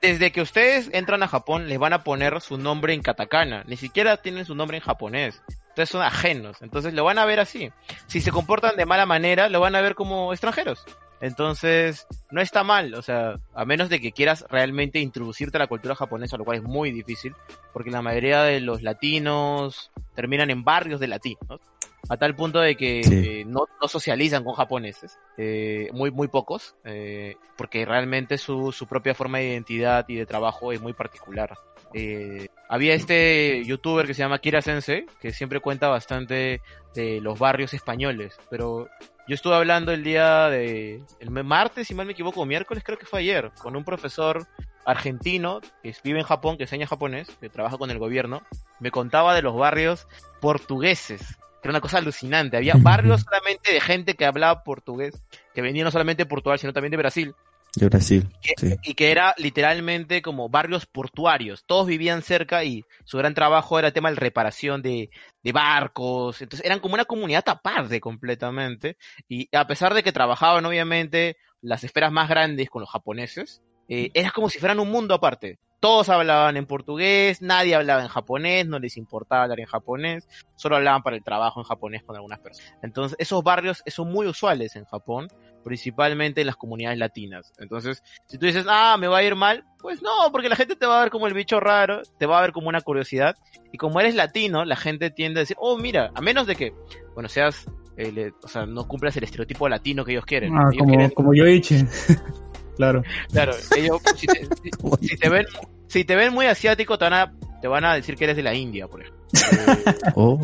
Desde que ustedes entran a Japón, les van a poner su nombre en katakana. Ni siquiera tienen su nombre en japonés. Entonces son ajenos. Entonces lo van a ver así. Si se comportan de mala manera, lo van a ver como extranjeros. Entonces, no está mal, o sea, a menos de que quieras realmente introducirte a la cultura japonesa, lo cual es muy difícil, porque la mayoría de los latinos terminan en barrios de latinos, a tal punto de que Sí. eh, no, no socializan con japoneses, eh, muy, muy pocos, eh, porque realmente su, su propia forma de identidad y de trabajo es muy particular. Eh, había este youtuber que se llama Kira Sensei, que siempre cuenta bastante de los barrios españoles, pero yo estuve hablando el día de, el martes, si mal me equivoco, miércoles, creo que fue ayer, con un profesor argentino que vive en Japón, que enseña japonés, que trabaja con el gobierno, me contaba de los barrios portugueses, que era una cosa alucinante. Había barrios solamente de gente que hablaba portugués, que venía no solamente de Portugal, sino también de Brasil, De Brasil, que- sí. y que era literalmente como barrios portuarios. Todos vivían cerca y su gran trabajo era el tema de reparación de, de barcos. Entonces eran como una comunidad aparte completamente. Y a pesar de que trabajaban obviamente las esferas más grandes con los japoneses, eh, era como si fueran un mundo aparte. Todos hablaban en portugués, nadie hablaba en japonés, no les importaba hablar en japonés, solo hablaban para el trabajo en japonés con algunas personas. Entonces, esos barrios son muy usuales en Japón, principalmente en las comunidades latinas. Entonces, si tú dices, ah, me va a ir mal, pues no, porque la gente te va a ver como el bicho raro, te va a ver como una curiosidad, y como eres latino, la gente tiende a decir, oh, mira, a menos de que, bueno, seas, eh, le- o sea, no cumplas el estereotipo latino que ellos quieren. Ah, Ellos como, quieren- como Yoichi. claro. Claro, ellos, si te, si- si te ven, si te ven muy asiático, te van a, te van a decir que eres de la India, por ejemplo. Oh.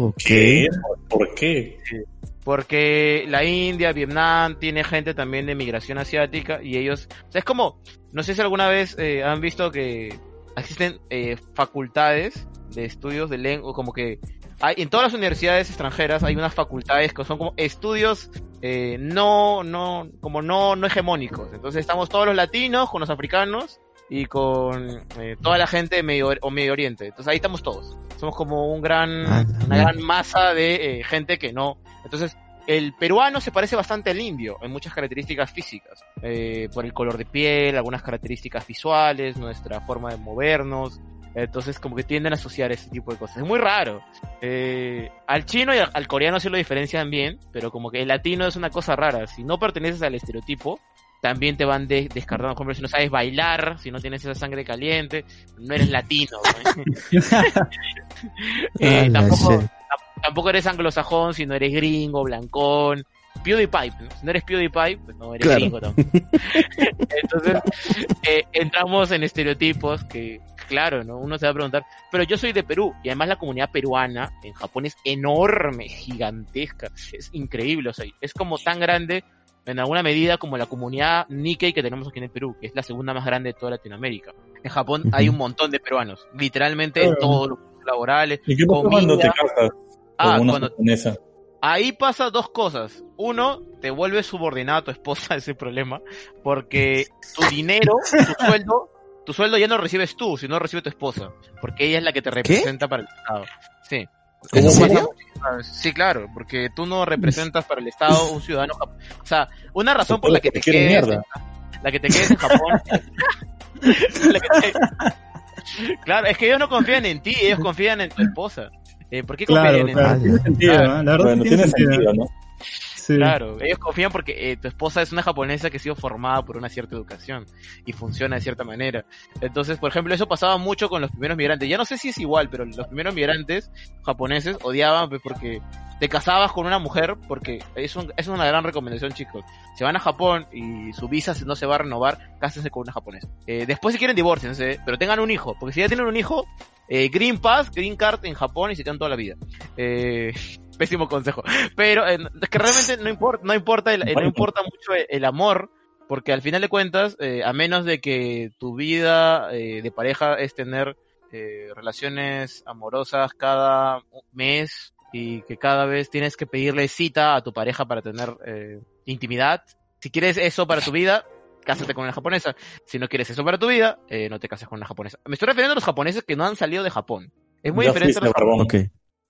¿Por qué? Porque la India, Vietnam, tiene gente también de migración asiática y ellos, o sea, es como, no sé si alguna vez eh, han visto que existen eh, facultades de estudios de lengua, como que hay, en todas las universidades extranjeras hay unas facultades que son como estudios eh, no, no, como no, no hegemónicos. Entonces estamos todos los latinos con los africanos y con eh, toda la gente de Medio, o Medio Oriente. Entonces ahí estamos todos. Somos como un gran, Ah, una gran masa de eh, gente que no. Entonces, el peruano se parece bastante al indio en muchas características físicas, eh, por el color de piel, algunas características visuales, nuestra forma de movernos. Entonces como que tienden a asociar ese tipo de cosas. Es muy raro. Eh, al chino y al, coreano sí lo diferencian bien, pero como que el latino es una cosa rara. Si no perteneces al estereotipo, también te van de- descartando. Por ejemplo, si no sabes bailar, si no tienes esa sangre caliente, no eres latino. ¿no? Eh, tampoco, tampoco eres anglosajón si no eres gringo, blancón. PewDiePie, ¿no? si no eres PewDiePie, pues no eres Claro. gringo tampoco. Entonces, eh, entramos en estereotipos que, claro, ¿no? Uno se va a preguntar, pero yo soy de Perú y además la comunidad peruana en Japón es enorme, gigantesca, es increíble, o sea, es como tan grande en alguna medida como la comunidad Nikkei que tenemos aquí en el Perú, que es la segunda más grande de toda Latinoamérica. En Japón hay un montón de peruanos, literalmente en todos los laborales. ¿Y qué pasa cuando te casas Ah, cuando japonesa? Ahí pasa dos cosas. Uno, te vuelves subordinado a tu esposa, ese problema, porque tu dinero, tu sueldo, tu sueldo ya no recibes tú, sino recibe tu esposa, porque ella es la que te representa para el Estado. Sí. ¿En serio? muchísimas veces. Sí, claro, porque tú no representas para el Estado un ciudadano O sea, una razón por la que te quedes, mierda. la que te quedes en Japón. la que te- Claro, es que ellos no confían en ti, ellos confían en tu esposa. Eh, ¿Por qué confían Claro, en claro, ti? tiene sentido, Claro. la verdad Bueno, tiene, tiene sentido. sentido, ¿no? Claro, ellos confían porque eh, tu esposa es una japonesa que ha sido formada por una cierta educación y funciona de cierta manera. Entonces, por ejemplo, eso pasaba mucho con los primeros migrantes. Ya no sé si es igual, pero los primeros migrantes japoneses odiaban porque te casabas con una mujer, porque es, un- es una gran recomendación, chicos. Se van a Japón y su visa no se va a renovar, cásense con una japonesa. Eh, después si quieren divorciense, pero tengan un hijo, porque si ya tienen un hijo, eh, Green Pass, Green Card en Japón y se quedan toda la vida. Eh, pésimo consejo. Pero eh, es que realmente no importa, no importa, el- eh, no importa mucho el, el amor, porque al final de cuentas, eh, a menos de que tu vida eh, de pareja es tener eh, relaciones amorosas cada mes y que cada vez tienes que pedirle cita a tu pareja para tener eh, intimidad. Si quieres eso para tu vida, cásate con una japonesa. Si no quieres eso para tu vida, eh, no te cases con una japonesa. Me estoy refiriendo a los japoneses que no han salido de Japón. Es muy diferente a los. Ok.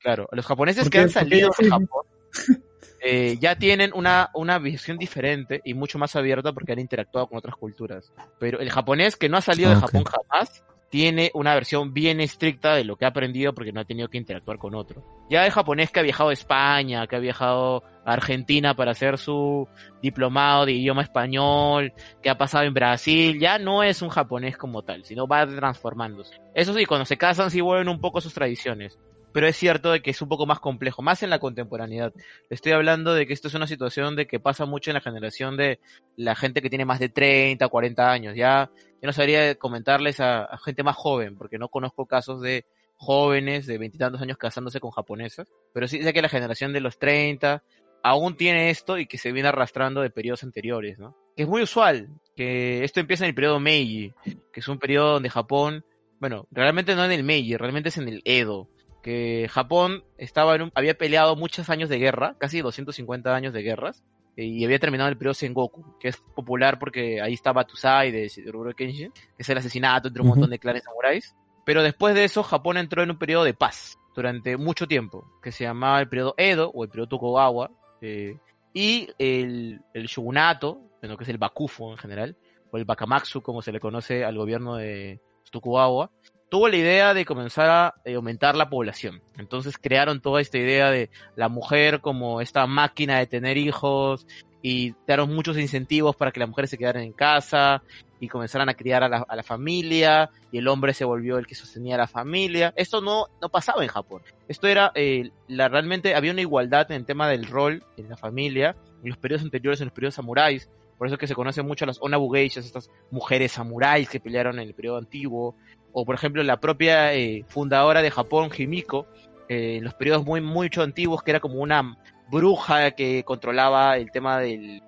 Claro, los japoneses ¿Por que han ¿Por qué salido de? Japón eh, ya tienen una, una visión diferente y mucho más abierta porque han interactuado con otras culturas. Pero el japonés que no ha salido de Ok. Japón jamás tiene una versión bien estricta de lo que ha aprendido porque no ha tenido que interactuar con otro. Ya el japonés que ha viajado a España, que ha viajado a Argentina para hacer su diplomado de idioma español, que ha pasado en Brasil, ya no es un japonés como tal, sino va transformándose. Eso sí, cuando se casan sí vuelven un poco sus tradiciones pero es cierto de que es un poco más complejo, más en la contemporaneidad. Estoy hablando de que esto es una situación de que pasa mucho en la generación de la gente que tiene más de 30, 40 años. Ya, yo no sabría comentarles a, gente más joven, porque no conozco casos de jóvenes de veintitantos años casándose con japonesas, pero sí sé que la generación de los 30 aún tiene esto y que se viene arrastrando de periodos anteriores, ¿no? Que es muy usual, que esto empieza en el periodo Meiji, que es un periodo donde Japón, bueno, realmente no en el Meiji, realmente es en el Edo, que Japón estaba en un- había peleado muchos años de guerra, casi 250 años de guerras, eh, y había terminado el periodo Sengoku, que es popular porque ahí estaba Tusai de Rurouni Kenshin, que es el asesinato entre un montón de clanes samuráis. Pero después de eso, Japón entró en un periodo de paz durante mucho tiempo, que se llamaba el periodo Edo o el periodo Tokugawa, eh, y el, el shogunato, bueno, que es el Bakufu en general, o el Bakamatsu como se le conoce al gobierno de Tokugawa, tuvo la idea de comenzar a eh, aumentar la población. Entonces crearon toda esta idea de la mujer como esta máquina de tener hijos y dieron muchos incentivos para que las mujeres se quedaran en casa y comenzaran a criar a la, familia y el hombre se volvió el que sostenía a la familia. Esto no, no pasaba en Japón. Esto era, eh, la, realmente había una igualdad en el tema del rol en la familia en los periodos anteriores, en los periodos samuráis. Por eso es que se conocen mucho a las onabugeishas, estas mujeres samuráis que pelearon en el periodo antiguo. O por ejemplo la propia eh, fundadora de Japón, Himiko, eh, en los periodos muy mucho antiguos, que era como una bruja que controlaba el tema del,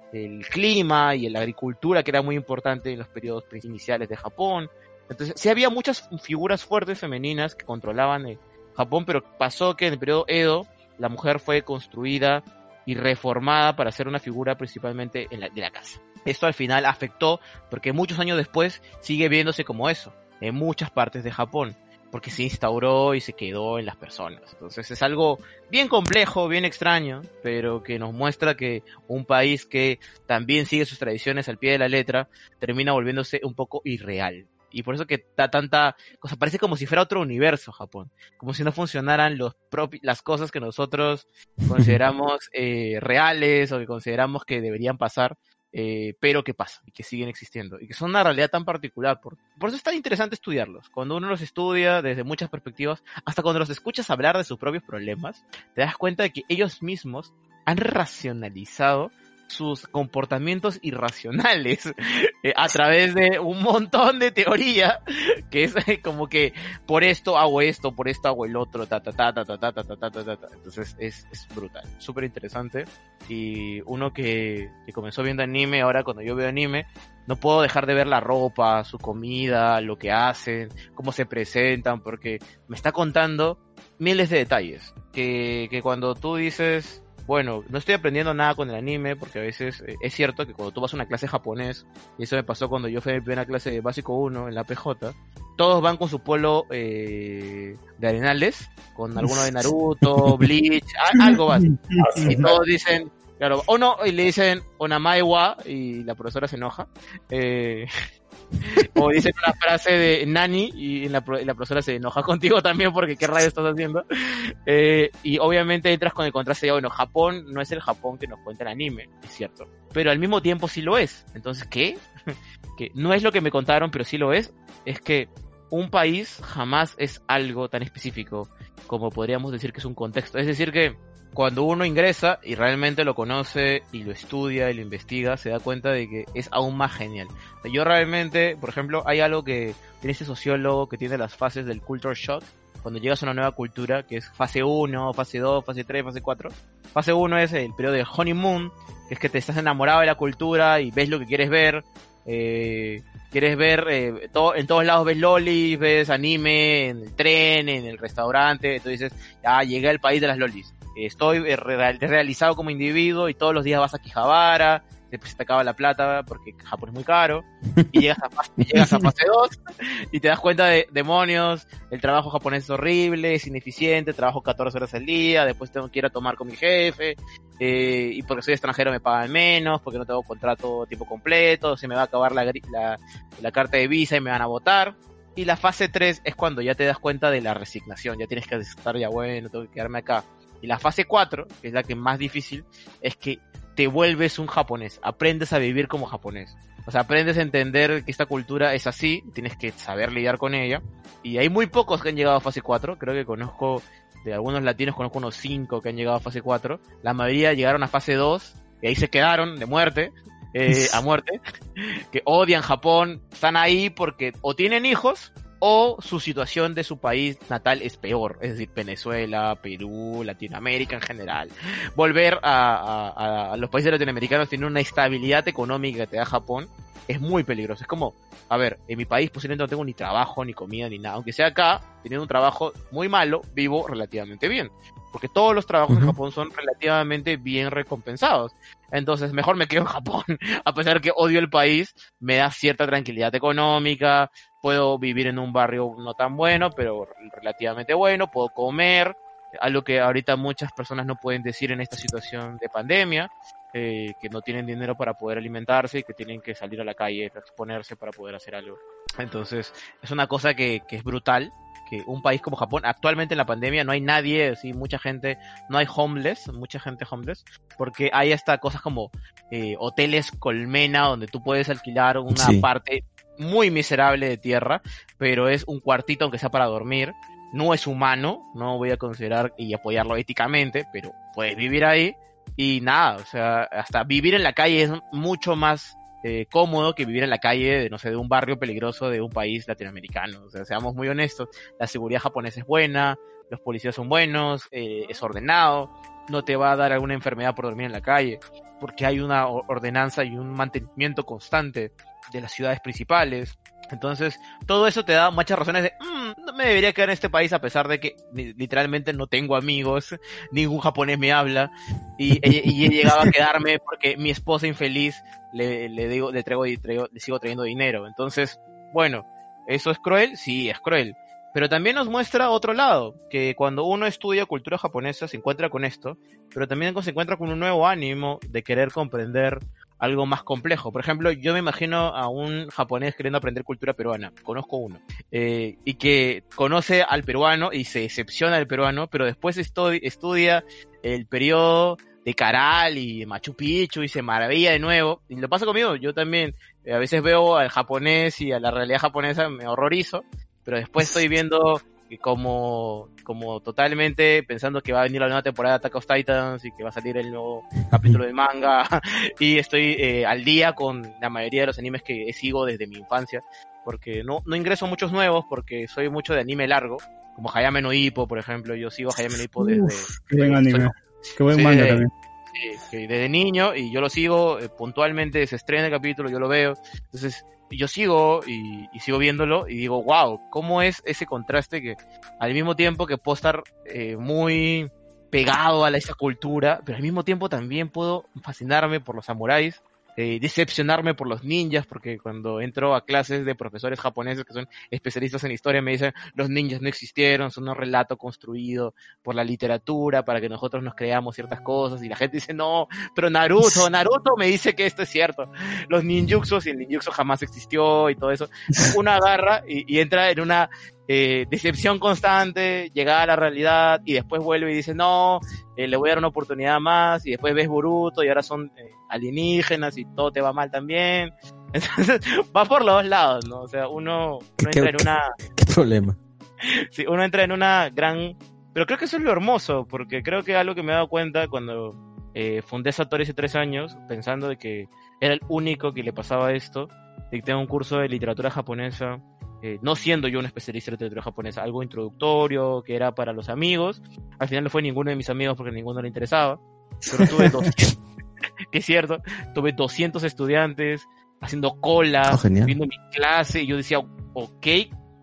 clima y la agricultura, que era muy importante en los periodos iniciales de Japón. Entonces, sí había muchas figuras fuertes femeninas que controlaban eh, Japón, pero pasó que en el periodo Edo la mujer fue construida y reformada para ser una figura principalmente en la, de la casa. Esto al final afectó porque muchos años después sigue viéndose como eso en muchas partes de Japón. porque se instauró y se quedó en las personas. Entonces es algo bien complejo, bien extraño, pero que nos muestra que un país que también sigue sus tradiciones al pie de la letra termina volviéndose un poco irreal. Y por eso que da tanta cosa, parece como si fuera otro universo Japón, como si no funcionaran los las cosas que nosotros consideramos eh, reales o que consideramos que deberían pasar, eh, pero que pasa y que siguen existiendo y que son una realidad tan particular. Por, por eso es tan interesante estudiarlos. Cuando uno los estudia desde muchas perspectivas, hasta cuando los escuchas hablar de sus propios problemas, te das cuenta de que ellos mismos han racionalizado sus comportamientos irracionales eh, a través de un montón de teoría que es eh, como que por esto hago esto, por esto hago el otro, ta ta ta ta ta ta ta ta ta ta ta. Entonces es, es brutal, súper interesante y uno que, que comenzó viendo anime, ahora cuando yo veo anime, no puedo dejar de ver la ropa, su comida, lo que hacen, cómo se presentan, porque me está contando miles de detalles que, que cuando tú dices bueno, no estoy aprendiendo nada con el anime, porque a veces eh, es cierto que cuando tú vas a una clase japonés, y eso me pasó cuando yo fui a mi primera clase de básico 1 en la PJ, todos van con su polo eh, de arenales, con alguno de Naruto, Bleach, algo básico. Y todos dicen, claro, o no, y le dicen Onamaiwa, y la profesora se enoja. Eh, o dicen una frase de Nani y la, la profesora se enoja contigo también porque qué radio estás haciendo. Eh, y obviamente entras con el contraste de, bueno, Japón no es el Japón que nos cuenta el anime, es cierto. Pero al mismo tiempo sí lo es. Entonces, ¿qué? que no es lo que me contaron, pero sí lo es. Es que un país jamás es algo tan específico como podríamos decir que es un contexto. Es decir que cuando uno ingresa y realmente lo conoce y lo estudia y lo investiga, se da cuenta de que es aún más genial. Yo realmente, por ejemplo, hay algo que tiene este sociólogo que tiene las fases del culture shock. Cuando llegas a una nueva cultura, que es fase 1, fase 2, fase 3, fase 4. Fase 1 es el periodo de honeymoon, que es que te estás enamorado de la cultura y ves lo que quieres ver. Eh, quieres ver, eh, en todos lados ves lolis, ves anime, en el tren, en el restaurante, entonces dices, ya llegué al país de las lolis estoy eh, realizado como individuo y todos los días vas a Quijabara, después se te acaba la plata porque Japón es muy caro, y llegas a, fase, llegas a fase 2 y te das cuenta de demonios, el trabajo japonés es horrible, es ineficiente, trabajo 14 horas al día, después tengo que ir a tomar con mi jefe, eh, y porque soy extranjero me pagan menos, porque no tengo contrato tiempo completo, se me va a acabar la, la, la carta de visa y me van a votar. Y la fase 3 es cuando ya te das cuenta de la resignación, ya tienes que estar ya bueno, tengo que quedarme acá. Y la fase 4, que es la que es más difícil, es que te vuelves un japonés, aprendes a vivir como japonés. O sea, aprendes a entender que esta cultura es así, tienes que saber lidiar con ella. Y hay muy pocos que han llegado a fase 4, creo que conozco, de algunos latinos conozco unos 5 que han llegado a fase 4. La mayoría llegaron a fase 2 y ahí se quedaron de muerte, eh, a muerte, que odian Japón, están ahí porque o tienen hijos o su situación de su país natal es peor, es decir, Venezuela, Perú, Latinoamérica en general. Volver a, los países latinoamericanos tiene una estabilidad económica que te da Japón es muy peligroso. Es como, a ver, en mi país posiblemente no tengo ni trabajo, ni comida, ni nada. Aunque sea acá, teniendo un trabajo muy malo, vivo relativamente bien. Porque todos los trabajos en Japón son relativamente bien recompensados. Entonces, mejor me quedo en Japón. A pesar que odio el país, me da cierta tranquilidad económica, puedo vivir en un barrio no tan bueno, pero relativamente bueno, puedo comer, algo que ahorita muchas personas no pueden decir en esta situación de pandemia, eh, que no tienen dinero para poder alimentarse y que tienen que salir a la calle, exponerse para poder hacer algo. Entonces, es una cosa que, que es brutal, que un país como Japón, actualmente en la pandemia no hay nadie, sí, mucha gente, no hay homeless, mucha gente homeless, porque hay hasta cosas como eh, hoteles colmena donde tú puedes alquilar una parte muy miserable de tierra, pero es un cuartito aunque sea para dormir. No es humano, no voy a considerar y apoyarlo éticamente, pero puedes vivir ahí y nada, o sea, hasta vivir en la calle es mucho más eh, cómodo que vivir en la calle de, no sé, de un barrio peligroso de un país latinoamericano. O sea, seamos muy honestos, la seguridad japonesa es buena, los policías son buenos, eh, es ordenado, no te va a dar alguna enfermedad por dormir en la calle, porque hay una ordenanza y un mantenimiento constante de las ciudades principales. Entonces, todo eso te da muchas razones de, mm, no me debería quedar en este país a pesar de que literalmente no tengo amigos, ningún japonés me habla, y, he llegado a quedarme porque mi esposa infeliz le, le digo, le traigo, le sigo trayendo dinero. Entonces, bueno, ¿eso es cruel? Sí, es cruel. pero también nos muestra otro lado, que cuando uno estudia cultura japonesa se encuentra con esto, pero también se encuentra con un nuevo ánimo de querer comprender algo más complejo. Por ejemplo, yo me imagino a un japonés queriendo aprender cultura peruana, conozco uno, eh, y que conoce al peruano y se decepciona del peruano, pero después estu- estudia el periodo de Caral y Machu Picchu y se maravilla de nuevo. Y lo pasa conmigo, yo también eh, a veces veo al japonés y a la realidad japonesa, me horrorizo, pero después estoy viendo que como, como totalmente pensando que va a venir la nueva temporada de Attack of Titans y que va a salir el nuevo capítulo del manga y estoy eh, al día con la mayoría de los animes que sigo desde mi infancia porque no, no ingreso muchos nuevos porque soy mucho de anime largo como Hayame no Ippo por ejemplo yo sigo Hayame no Ippo desde, Uf, qué buen anime. Qué buen manga de- también. Desde niño y yo lo sigo eh, puntualmente, se estrena el capítulo, yo lo veo. Entonces, yo sigo y, y sigo viéndolo y digo, wow, ¿cómo es ese contraste que al mismo tiempo que puedo estar eh, muy pegado a esa cultura, pero al mismo tiempo también puedo fascinarme por los samuráis, eh, decepcionarme por los ninjas, porque cuando entro a clases de profesores japoneses que son especialistas en historia, me dicen, los ninjas no existieron, son un relato construido por la literatura para que nosotros nos creamos ciertas cosas, y la gente dice, no, pero Naruto, Naruto me dice que esto es cierto, los ninjutsus y el ninjutsu jamás existió y todo eso, uno agarra y, y entra en una eh, decepción constante, llega a la realidad y después vuelve y dice, no, eh, le voy a dar una oportunidad más y después ves Boruto y ahora son eh, alienígenas y todo te va mal también. Entonces, va por los dos lados, ¿no? O sea, uno, uno ¿Qué- entra en una, ¿Qué problema? sí, uno entra en una gran... Pero creo que eso es lo hermoso, porque creo que algo que me he dado cuenta cuando eh, fundé Satori hace tres años, pensando de que era el único que le pasaba esto, dicté un curso de literatura japonesa, eh, no siendo yo un especialista en literatura japonesa, algo introductorio, que era para los amigos. Al final no fue ninguno de mis amigos porque ninguno le interesaba, pero tuve 200, que es cierto, tuve 200 estudiantes haciendo cola, Oh, viendo mi clase, y yo decía, ok,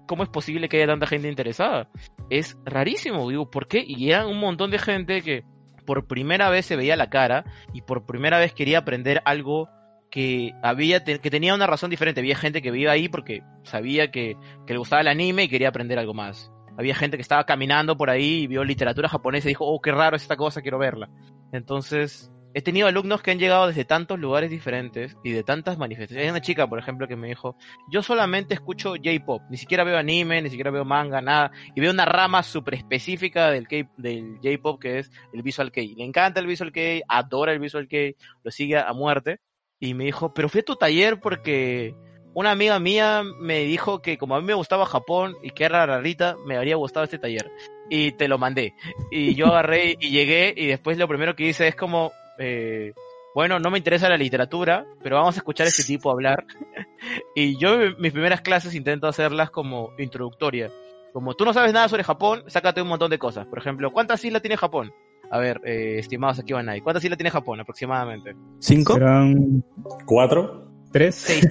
¿cómo es posible que haya tanta gente interesada? Es rarísimo, digo, ¿por qué? Y eran un montón de gente que por primera vez se veía la cara y por primera vez quería aprender algo que había que tenía una razón diferente. Había gente que vivía ahí porque sabía que, que le gustaba el anime y quería aprender algo más. Había gente que estaba caminando por ahí y vio literatura japonesa y dijo, oh, qué raro es esta cosa, quiero verla. Entonces, he tenido alumnos que han llegado desde tantos lugares diferentes y de tantas manifestaciones. Hay una chica, por ejemplo, que me dijo, yo solamente escucho J-pop, ni siquiera veo anime, ni siquiera veo manga, nada, y veo una rama súper específica del, del J-pop que es el Visual K. Le encanta el Visual K, adora el Visual K, lo sigue a muerte, y me dijo, pero fui a tu taller porque una amiga mía me dijo que como a mí me gustaba Japón y que era rarita, me habría gustado este taller. Y te lo mandé. Y yo agarré y llegué y después lo primero que hice es como, eh, bueno, no me interesa la literatura, pero vamos a escuchar a este tipo hablar. y yo mis primeras clases intento hacerlas como introductoria. Como tú no sabes nada sobre Japón, sácate un montón de cosas. Por ejemplo, ¿cuántas islas tiene Japón? A ver, eh, estimados aquí van ahí. ¿Cuántas islas tiene Japón aproximadamente? ¿Cinco? Serán ¿Cuatro? tres. Seis-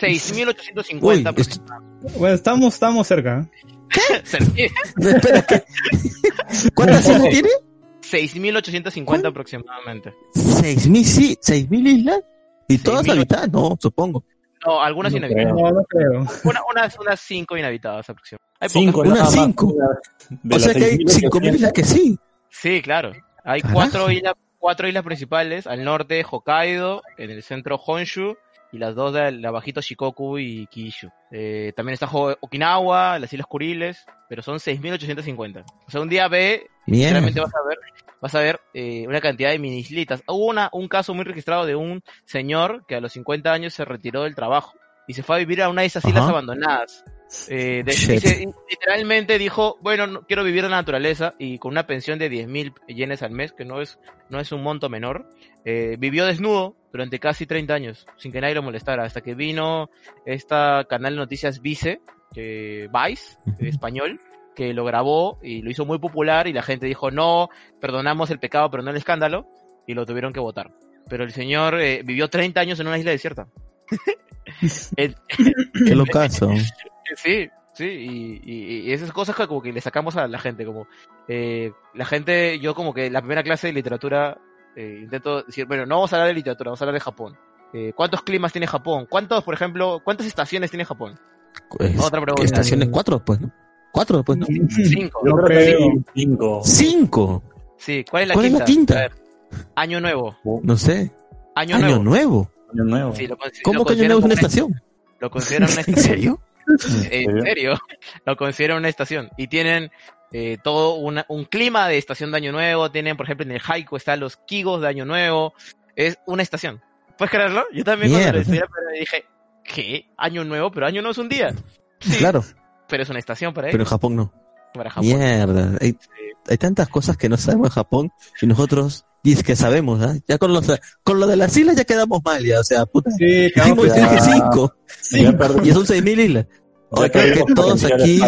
seis- 6.850 Uy, aproximadamente. Bueno, estamos, estamos cerca. ¿eh? Espera, ¿qué? ¿Cuántas islas tiene? 6.850 aproximadamente. ¿Seis mil, sí, seis mil islas? ¿Y todas mil- habitadas? No, supongo. No, algunas No inhabitadas. No, no creo. Una, unas, unas cinco inhabitadas aproximadamente. Hay Cinco, pocas. Unas cinco. O sea que hay 6.800, cinco mil islas que sí. Sí, claro. Hay cuatro islas, cuatro islas principales. Al norte, Hokkaido. En el centro, Honshu. Y las dos de al- abajito, Shikoku y Kyushu. Eh, también está Okinawa, las Islas Kuriles. Pero son 6.850. O sea, un día ve. Realmente vas a ver, vas a ver eh, una cantidad de mini islitas. Hubo una, un caso muy registrado de un señor que a los 50 años se retiró del trabajo y se fue a vivir a una de esas islas abandonadas. Eh, de- Shit. dice, literalmente dijo, bueno, no, quiero vivir en la naturaleza y con una pensión de 10.000 yenes al mes, que no es, no es un monto menor, eh, vivió desnudo durante casi 30 años, sin que nadie lo molestara, hasta que vino esta canal de noticias Vice, Vice, español, que lo grabó y lo hizo muy popular y la gente dijo, no, perdonamos el pecado pero no el escándalo, y lo tuvieron que votar. Pero el señor eh, vivió 30 años en una isla desierta. Qué locazo. Sí, sí, y, y- y esas cosas que como que le sacamos a la gente, como eh, la gente, yo como que la primera clase de literatura eh, intento decir, bueno, no vamos a hablar de literatura, vamos a hablar de Japón. Eh, ¿Cuántos climas tiene Japón? ¿Cuántos, por ejemplo, cuántas estaciones tiene Japón? Pues, Otra pregunta. Estaciones cuatro, pues, ¿no? Cuatro, pues, ¿no? Cinco. Yo creo cinco. Cinco. Sí, ¿cuál es la ¿Cuál es quinta? la quinta? A ver, año nuevo. No sé. Año, Año nuevo. nuevo. Año nuevo. Sí, lo, consi- ¿Cómo lo que Año nuevo es una estación? Lo consideran una ¿En estación. serio? En serio, lo consideran una estación. Y tienen eh, todo una- un clima de estación de Año Nuevo. Tienen, por ejemplo, en el Haiku están los Kigos de Año Nuevo. Es una estación. ¿Puedes creerlo? Yo también cuando lo estudié pero dije, ¿qué? ¿Año Nuevo? Pero Año Nuevo es un día. Sí, Claro, Pero es una estación para pero en ellos, Japón no. para Japón. Mierda. Hay, hay tantas cosas que no sabemos en Japón y nosotros dices que sabemos, ¿ah? Ya con, los, con lo de las islas ya quedamos mal, ya. O sea, puta. Sí, que cinco. Y son seis mil islas. ya Oye, creo que todos aquí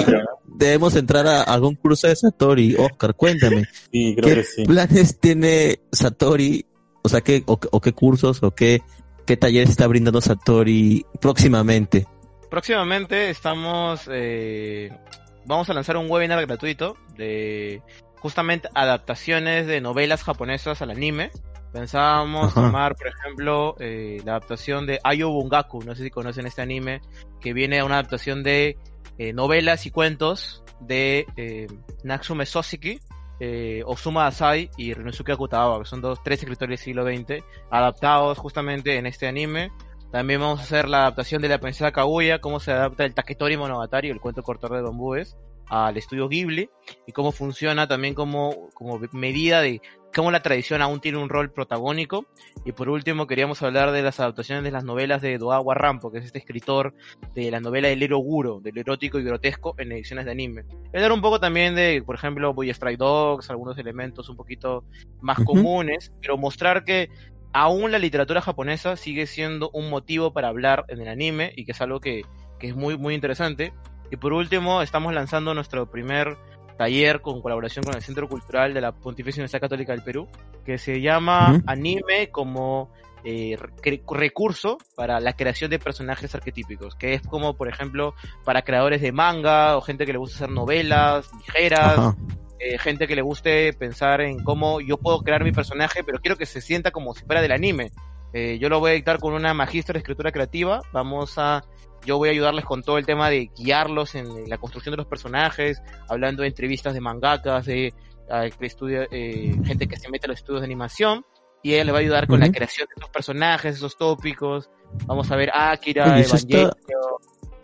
debemos entrar a algún curso de Satori. Oscar, cuéntame. Sí, creo ¿Qué que sí. planes tiene Satori? O sea, ¿qué, o, o qué cursos o qué, qué talleres está brindando Satori próximamente? Próximamente estamos, eh, vamos a lanzar un webinar gratuito de justamente adaptaciones de novelas japonesas al anime. Pensábamos Ajá. tomar, por ejemplo, eh, la adaptación de Ayo Bungaku, no sé si conocen este anime, que viene a una adaptación de eh, novelas y cuentos de eh, Natsume Soseki, eh, Osuma Asai y Renosuke Akutagawa, que son dos, tres escritores del siglo XX, adaptados justamente en este anime. También vamos a hacer la adaptación de la princesa Kaguya, cómo se adapta el Taketori Monogatari, el cuento cortor de bambúes, al estudio Ghibli, y cómo funciona también como, como medida de cómo la tradición aún tiene un rol protagónico. Y por último, queríamos hablar de las adaptaciones de las novelas de Doawa Rampo, que es este escritor de la novela del Ero Guro, del erótico y grotesco en ediciones de anime. Hablar un poco también de, por ejemplo, Boy Strike Dogs, algunos elementos un poquito más comunes, pero mostrar que aún la literatura japonesa sigue siendo un motivo para hablar en el anime y que es algo que, que es muy, muy interesante. Y por último, estamos lanzando nuestro primer taller con colaboración con el Centro Cultural de la Pontificia Universidad Católica del Perú, que se llama. Anime como eh, recurso para la creación de personajes arquetípicos, que es como, por ejemplo, para creadores de manga o gente que le gusta hacer novelas ligeras, eh, gente que le guste pensar en cómo yo puedo crear mi personaje, pero quiero que se sienta como si fuera del anime. Eh, yo lo voy a dictar con una magistra de escritura creativa. Vamos a, yo voy a ayudarles con todo el tema de guiarlos en la construcción de los personajes, hablando de entrevistas de mangakas, de eh, que estudia, eh, gente que se mete a los estudios de animación. Y ella le va a ayudar con la creación de esos personajes, esos tópicos. Vamos a ver Akira, Oye, eso está-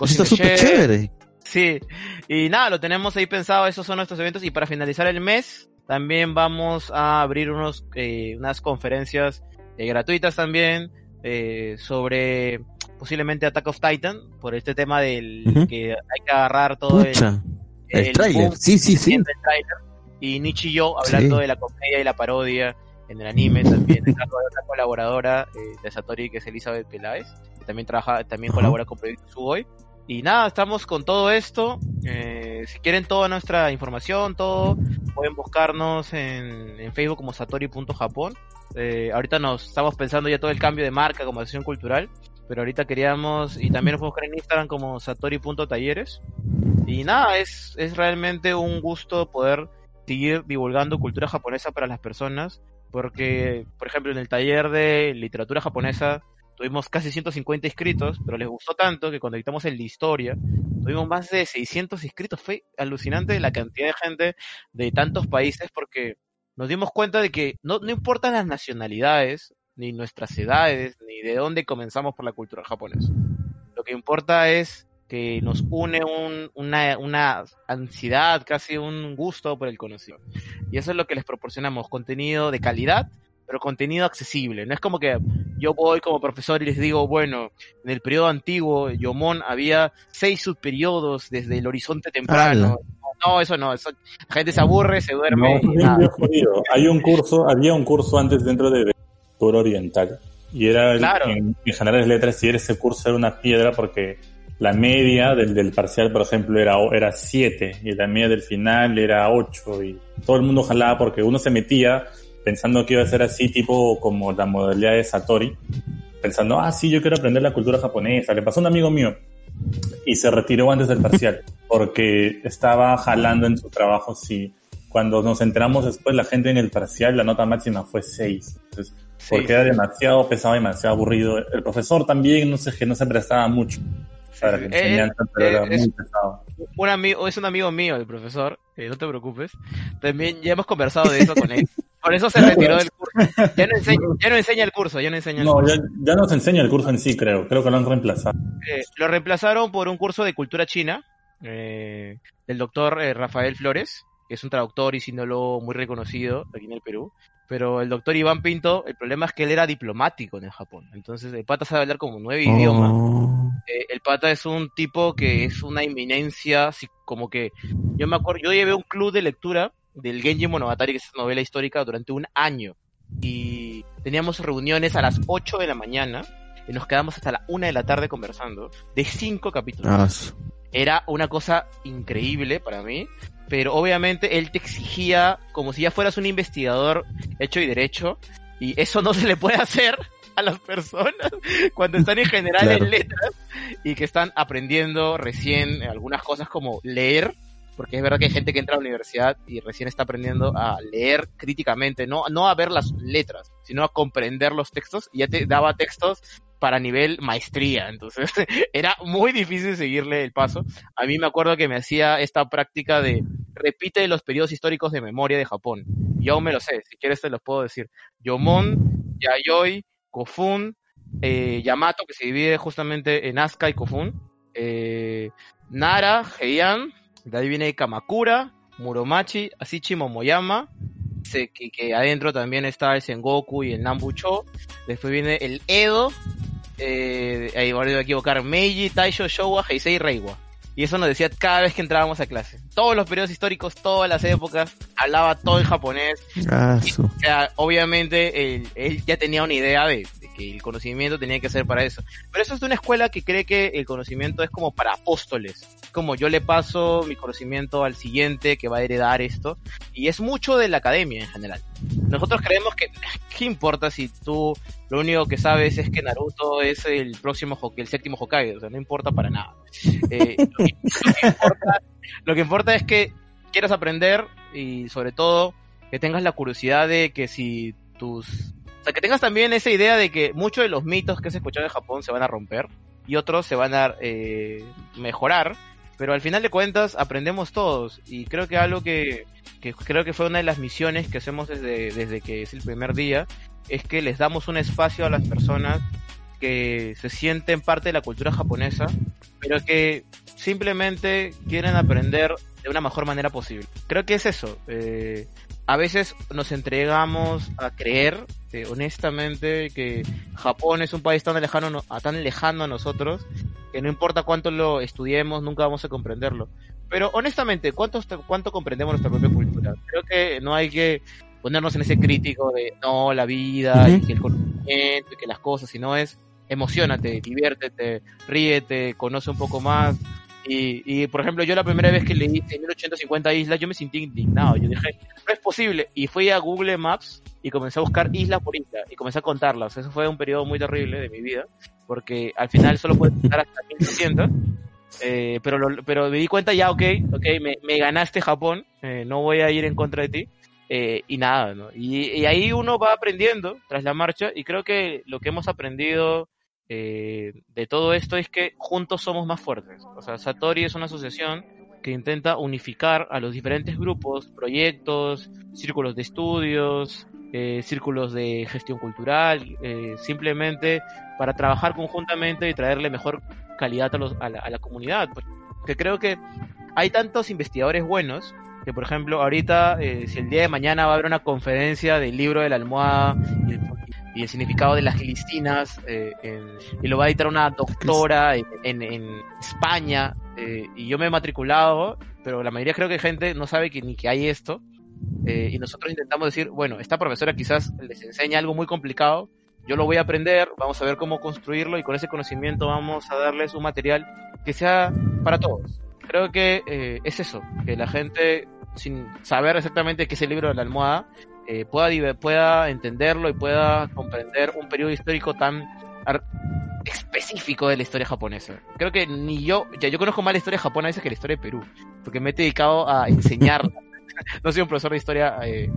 súper chévere. Sí, y nada, lo tenemos ahí pensado, esos son nuestros eventos y para finalizar el mes también vamos a abrir unos, eh, unas conferencias eh, gratuitas también eh, sobre posiblemente Attack of Titan, por este tema del que hay que agarrar todo el, Pucha. El, el tráiler. Sí, sí, sí. y Nichi y yo hablando Sí. de la comedia y la parodia en el anime también, otra colaboradora eh, de Satori que es Elizabeth Peláez, que también trabaja, también colabora con Proyecto Sugoi. Y nada, estamos con todo esto. Eh, si quieren toda nuestra información, todo, pueden buscarnos en, en Facebook como satori.japón. Eh, ahorita nos estamos pensando ya todo el cambio de marca como acción cultural, pero ahorita queríamos, y también nos pueden buscar en Instagram como satori.talleres. Y nada, es, es realmente un gusto poder seguir divulgando cultura japonesa para las personas, porque, por ejemplo, en el taller de literatura japonesa tuvimos casi 150 inscritos, pero les gustó tanto que cuando editamos el de historia, tuvimos más de 600 inscritos. Fue alucinante la cantidad de gente de tantos países porque nos dimos cuenta de que no, no importan las nacionalidades, ni nuestras edades, ni de dónde comenzamos por la cultura japonesa. Lo que importa es que nos une un- una, una ansiedad, casi un gusto por el conocimiento. Y eso es lo que les proporcionamos, contenido de calidad, pero contenido accesible. No es como que yo voy como profesor y les digo, bueno, en el periodo antiguo, Yomón, había seis subperiodos desde el horizonte temprano. No, eso no, eso, la gente se aburre, se duerme. No, y nada. Hay un curso, había un curso antes dentro de cultura oriental. Y era el- Claro. en, en generales letras, y era ese curso era una piedra porque la media del, del parcial, por ejemplo, era, era 7 y la media del final era 8 y todo el mundo jalaba porque uno se metía pensando que iba a ser así, tipo como la modalidad de Satori, pensando, ah, sí, yo quiero aprender la cultura japonesa. Le pasó a un amigo mío y se retiró antes del parcial porque estaba jalando en su trabajo, sí. Cuando nos enteramos después, la gente en el parcial, la nota máxima fue 6. Entonces, Sí, porque era demasiado pesado, demasiado aburrido. El profesor también, no sé, que no se prestaba mucho. Para la Eh, enseñanza, pero eh, era es- muy pesado. un amigo, es un amigo mío, el profesor, eh, no te preocupes. También ya hemos conversado de eso con él. Por eso se retiró del curso. Ya no enseña, ya no enseña el curso, ya no enseña el No, curso. ya, ya no se enseña el curso en sí, creo. Creo que lo han reemplazado. Eh, lo reemplazaron por un curso de cultura china eh, del doctor eh, Rafael Flores, que es un traductor y sinólogo muy reconocido aquí en el Perú. Pero el doctor Iván Pinto, el problema es que él era diplomático en el Japón. Entonces el pata sabe hablar como nueve idiomas. Oh. Eh, el pata es un tipo que es una eminencia, así como que yo me acuerdo, yo llevé un club de lectura del Genji Monogatari, que es esa novela histórica, durante un año. Y teníamos reuniones a las 8 de la mañana y nos quedamos hasta la 1 de la tarde conversando de cinco capítulos. Ah, su- Era una cosa increíble para mí, pero obviamente él te exigía como si ya fueras un investigador hecho y derecho, y eso no se le puede hacer a las personas cuando están en general Claro. en letras y que están aprendiendo recién algunas cosas como leer, porque es verdad que hay gente que entra a la universidad y recién está aprendiendo a leer críticamente, no, no a ver las letras, sino a comprender los textos, y ya te daba textos para nivel maestría, entonces era muy difícil seguirle el paso. A mí me acuerdo que me hacía esta práctica de repite los periodos históricos de memoria de Japón. Yo aún me lo sé, si quieres te los puedo decir. Yomon, Yayoi, Kofun, eh, Yamato, que se divide justamente en Asuka y Kofun, eh, Nara, Heian, de ahí viene Kamakura, Muromachi, Asichi Momoyama, se- que, que adentro también está el Sengoku y el Nambucho, después viene el Edo, eh, ahí voy a equivocar, Meiji, Taisho, Showa, Heisei y Reiwa. Y eso nos decía cada vez que entrábamos a clase. Todos los periodos históricos, todas las épocas, hablaba todo en japonés. ah, su- O sea, obviamente él, él ya tenía una idea de, de que el conocimiento tenía que ser para eso. Pero eso es de una escuela que cree que el conocimiento es como para apóstoles. Como yo le paso mi conocimiento al siguiente que va a heredar esto. Y es mucho de la academia en general. Nosotros creemos que, ¿qué importa si tú lo único que sabes es que Naruto es el próximo, el séptimo Hokage? O sea, no importa para nada. Eh, lo, que, importa, es que quieras aprender y sobre todo que tengas la curiosidad de que si tus... O sea, que tengas también esa idea de que muchos de los mitos que se escuchan en Japón se van a romper y otros se van a eh, mejorar, pero al final de cuentas aprendemos todos y creo que algo que, que creo que fue una de las misiones que hacemos desde, desde que es el primer día es que les damos un espacio a las personas que se sienten parte de la cultura japonesa, pero que simplemente quieren aprender de una mejor manera posible. Creo que es eso. eh, a veces nos entregamos a creer, eh, honestamente, que Japón es un país tan lejano, tan lejano a nosotros, que no importa cuánto lo estudiemos, nunca vamos a comprenderlo. Pero honestamente, ¿cuánto, cuánto comprendemos nuestra propia cultura? Creo que no hay que ponernos en ese crítico de no, la vida y Ujú. que el conocimiento y que las cosas, sino es emocionate, diviértete, ríete, conoce un poco más. Y, y, por ejemplo, yo la primera vez que leí 1850 islas, yo me sentí indignado. Yo dije, no es posible. Y fui a Google Maps y comencé a buscar isla por isla y comencé a contarlas. Eso fue un periodo muy terrible de mi vida, porque al final solo puedes contar hasta 1200. Eh, pero, lo- pero me di cuenta ya, ok, ok, me, me ganaste Japón, eh, no voy a ir en contra de ti. Eh, y nada, ¿no? Y, y ahí uno va aprendiendo tras la marcha y creo que lo que hemos aprendido eh, de todo esto es que juntos somos más fuertes. O sea, Satori es una asociación que intenta unificar a los diferentes grupos, proyectos, círculos de estudios, eh, círculos de gestión cultural, eh, simplemente para trabajar conjuntamente y traerle mejor calidad a, los- a la, a la comunidad. Porque creo que hay tantos investigadores buenos que, por ejemplo, ahorita, eh, si el día de mañana va a haber una conferencia del libro de la almohada y y el significado de las gilistinas, eh, y lo va a editar una doctora en, España, eh, y yo me he matriculado, pero la mayoría creo que gente no sabe que, ni que hay esto, eh, y nosotros intentamos decir, bueno, esta profesora quizás les enseña algo muy complicado, yo lo voy a aprender, vamos a ver cómo construirlo y con ese conocimiento vamos a darles un material que sea para todos. Creo que es eso, que la gente, sin saber exactamente qué es el libro de la almohada, eh, pueda, pueda entenderlo y pueda comprender un periodo histórico tan específico de la historia japonesa. Creo que ni yo, ya yo conozco más la historia japonesa que la historia de Perú, porque me he dedicado a enseñar. no soy un profesor de historia eh,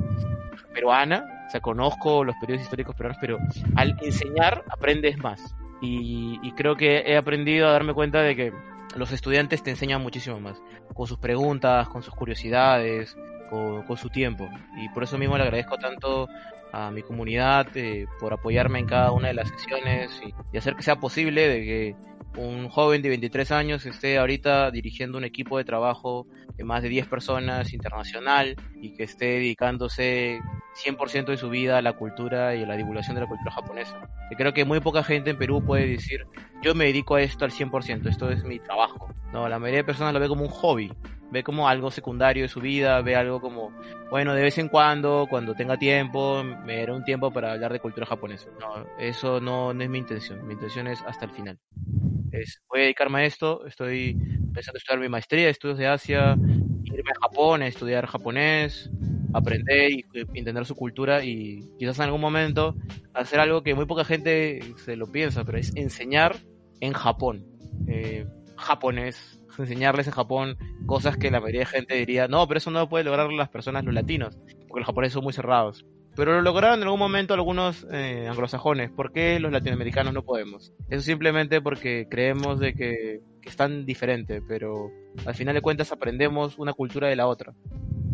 peruana, o sea, conozco los periodos históricos peruanos, pero al enseñar aprendes más. Y creo que he aprendido a darme cuenta de que los estudiantes te enseñan muchísimo más, con sus preguntas, con sus curiosidades, con, con su tiempo. Y por eso mismo le agradezco tanto a mi comunidad eh, por apoyarme en cada una de las sesiones y, y hacer que sea posible de que un joven de 23 años esté ahorita dirigiendo un equipo de trabajo de más de 10 personas internacional y que esté dedicándose 100% de su vida a la cultura y a la divulgación de la cultura japonesa. Que creo que muy poca gente en Perú puede decir, yo me dedico a esto al 100%, esto es mi trabajo. No, la mayoría de personas lo ve como un hobby, ve como algo secundario de su vida, ve algo como, bueno, de vez en cuando, cuando tenga tiempo, me daré un tiempo para hablar de cultura japonesa. No, eso no, es mi intención, mi intención es hasta el final. Es, voy a dedicarme a esto, estoy pensando estudiar mi maestría, estudios de Asia, irme a Japón, a estudiar japonés, aprender y entender su cultura y quizás en algún momento hacer algo que muy poca gente se lo piensa, pero es enseñar en Japón, eh, japonés, enseñarles en Japón cosas que la mayoría de gente diría, no, pero eso no lo pueden lograr las personas, los latinos, porque los japoneses son muy cerrados. Pero lo lograron en algún momento algunos eh, anglosajones. ¿Por qué los latinoamericanos no podemos? Eso simplemente porque creemos de que, que es tan diferente, pero al final de cuentas aprendemos una cultura de la otra.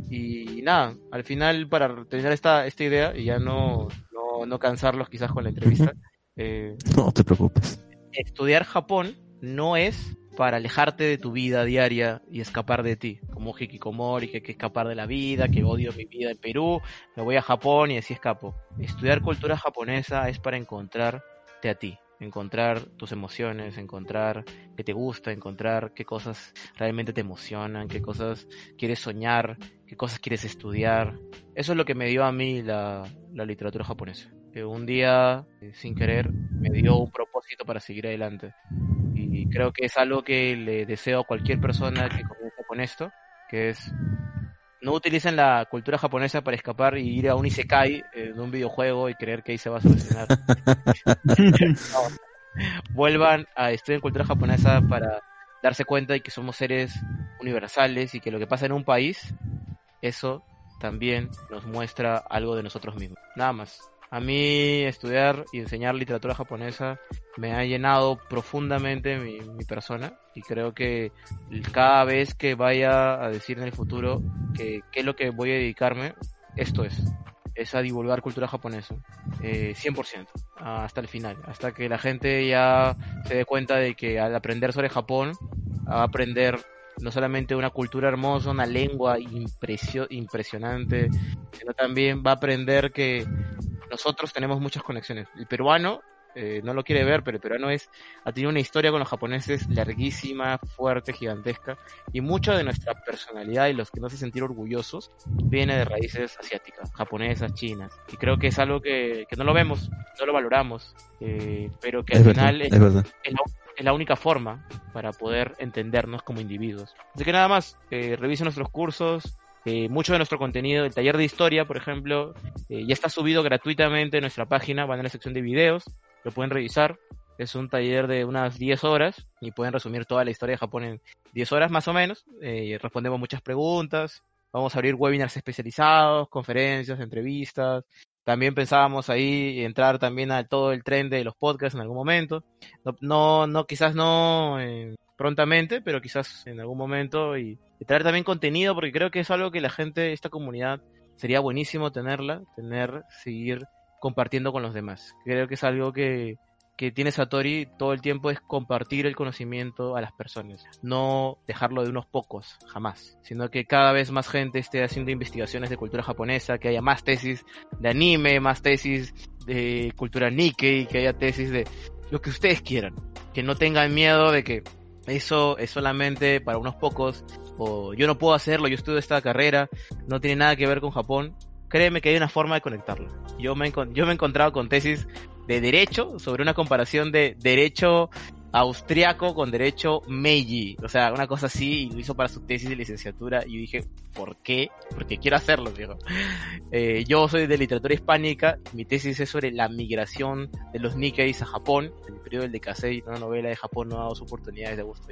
Y nada, al final para terminar esta, esta idea y ya no, no, no cansarlos quizás con la entrevista, eh, No te preocupes. estudiar Japón no es para alejarte de tu vida diaria y escapar de ti, como Hikikomori, que hay que escapar de la vida, que odio mi vida en Perú, me voy a Japón y así escapo. Estudiar cultura japonesa es para encontrarte a ti, encontrar tus emociones, encontrar qué te gusta, encontrar qué cosas realmente te emocionan, qué cosas quieres soñar, qué cosas quieres estudiar. Eso es lo que me dio a mí la, la literatura japonesa. Que un día, eh, sin querer, me dio un propósito para seguir adelante. Y creo que es algo que le deseo a cualquier persona que comience con esto, que es no utilicen la cultura japonesa para escapar y ir a un isekai eh, de un videojuego y creer que ahí se va a solucionar. No. Vuelvan a estudiar cultura japonesa para darse cuenta de que somos seres universales y que lo que pasa en un país, eso también nos muestra algo de nosotros mismos. Nada más. A mí estudiar y enseñar literatura japonesa me ha llenado profundamente mi, persona y creo que cada vez que vaya a decir en el futuro que qué es lo que voy a dedicarme, esto es, es a divulgar cultura japonesa, eh, 100%, hasta el final, hasta que la gente ya se dé cuenta de que al aprender sobre Japón, a aprender no solamente una cultura hermosa, una lengua impresio- impresionante, sino también va a aprender que nosotros tenemos muchas conexiones. El peruano eh, no lo quiere ver, pero el peruano es, ha tenido una historia con los japoneses larguísima, fuerte, gigantesca, y mucha de nuestra personalidad y los que nos hace sentir orgullosos viene de raíces asiáticas, japonesas, chinas. Y creo que es algo que, que no lo vemos, no lo valoramos, eh, pero que al Es verdad, final es, es verdad. es la, es la única forma para poder entendernos como individuos. Así que nada más, eh, revisen nuestros cursos, eh, mucho de nuestro contenido, el taller de historia, por ejemplo, eh, ya está subido gratuitamente en nuestra página, van a la sección de videos, lo pueden revisar. Es un taller de unas 10 horas y pueden resumir toda la historia de Japón en 10 horas más o menos. Eh, respondemos muchas preguntas, vamos a abrir webinars especializados, conferencias, entrevistas. También pensábamos ahí entrar también a todo el tren de los podcasts en algún momento. No, no, no quizás no eh, prontamente, pero quizás en algún momento y, traer también contenido porque creo que es algo que la gente, esta comunidad, sería buenísimo tenerla, tener, seguir compartiendo con los demás. Creo que es algo que, que tiene Satori todo el tiempo es compartir el conocimiento a las personas, no dejarlo de unos pocos, jamás, sino que cada vez más gente esté haciendo investigaciones de cultura japonesa, que haya más tesis de anime, más tesis de cultura Nikkei, que haya tesis de lo que ustedes quieran, que no tengan miedo de que eso es solamente para unos pocos, o yo no puedo hacerlo, yo estudio esta carrera, no tiene nada que ver con Japón. Créeme que hay una forma de conectarlo. Yo me, yo me he encontrado con tesis de derecho sobre una comparación de derecho austriaco con derecho Meiji. O sea, una cosa así, y lo hizo para su tesis de licenciatura. Y yo dije, ¿por qué? Porque quiero hacerlo, digo. Eh, yo soy de literatura hispánica. Mi tesis es sobre la migración de los Nikkeis a Japón. En el periodo del Dekasei, una novela de Japón, no ha dado oportunidades de Augusto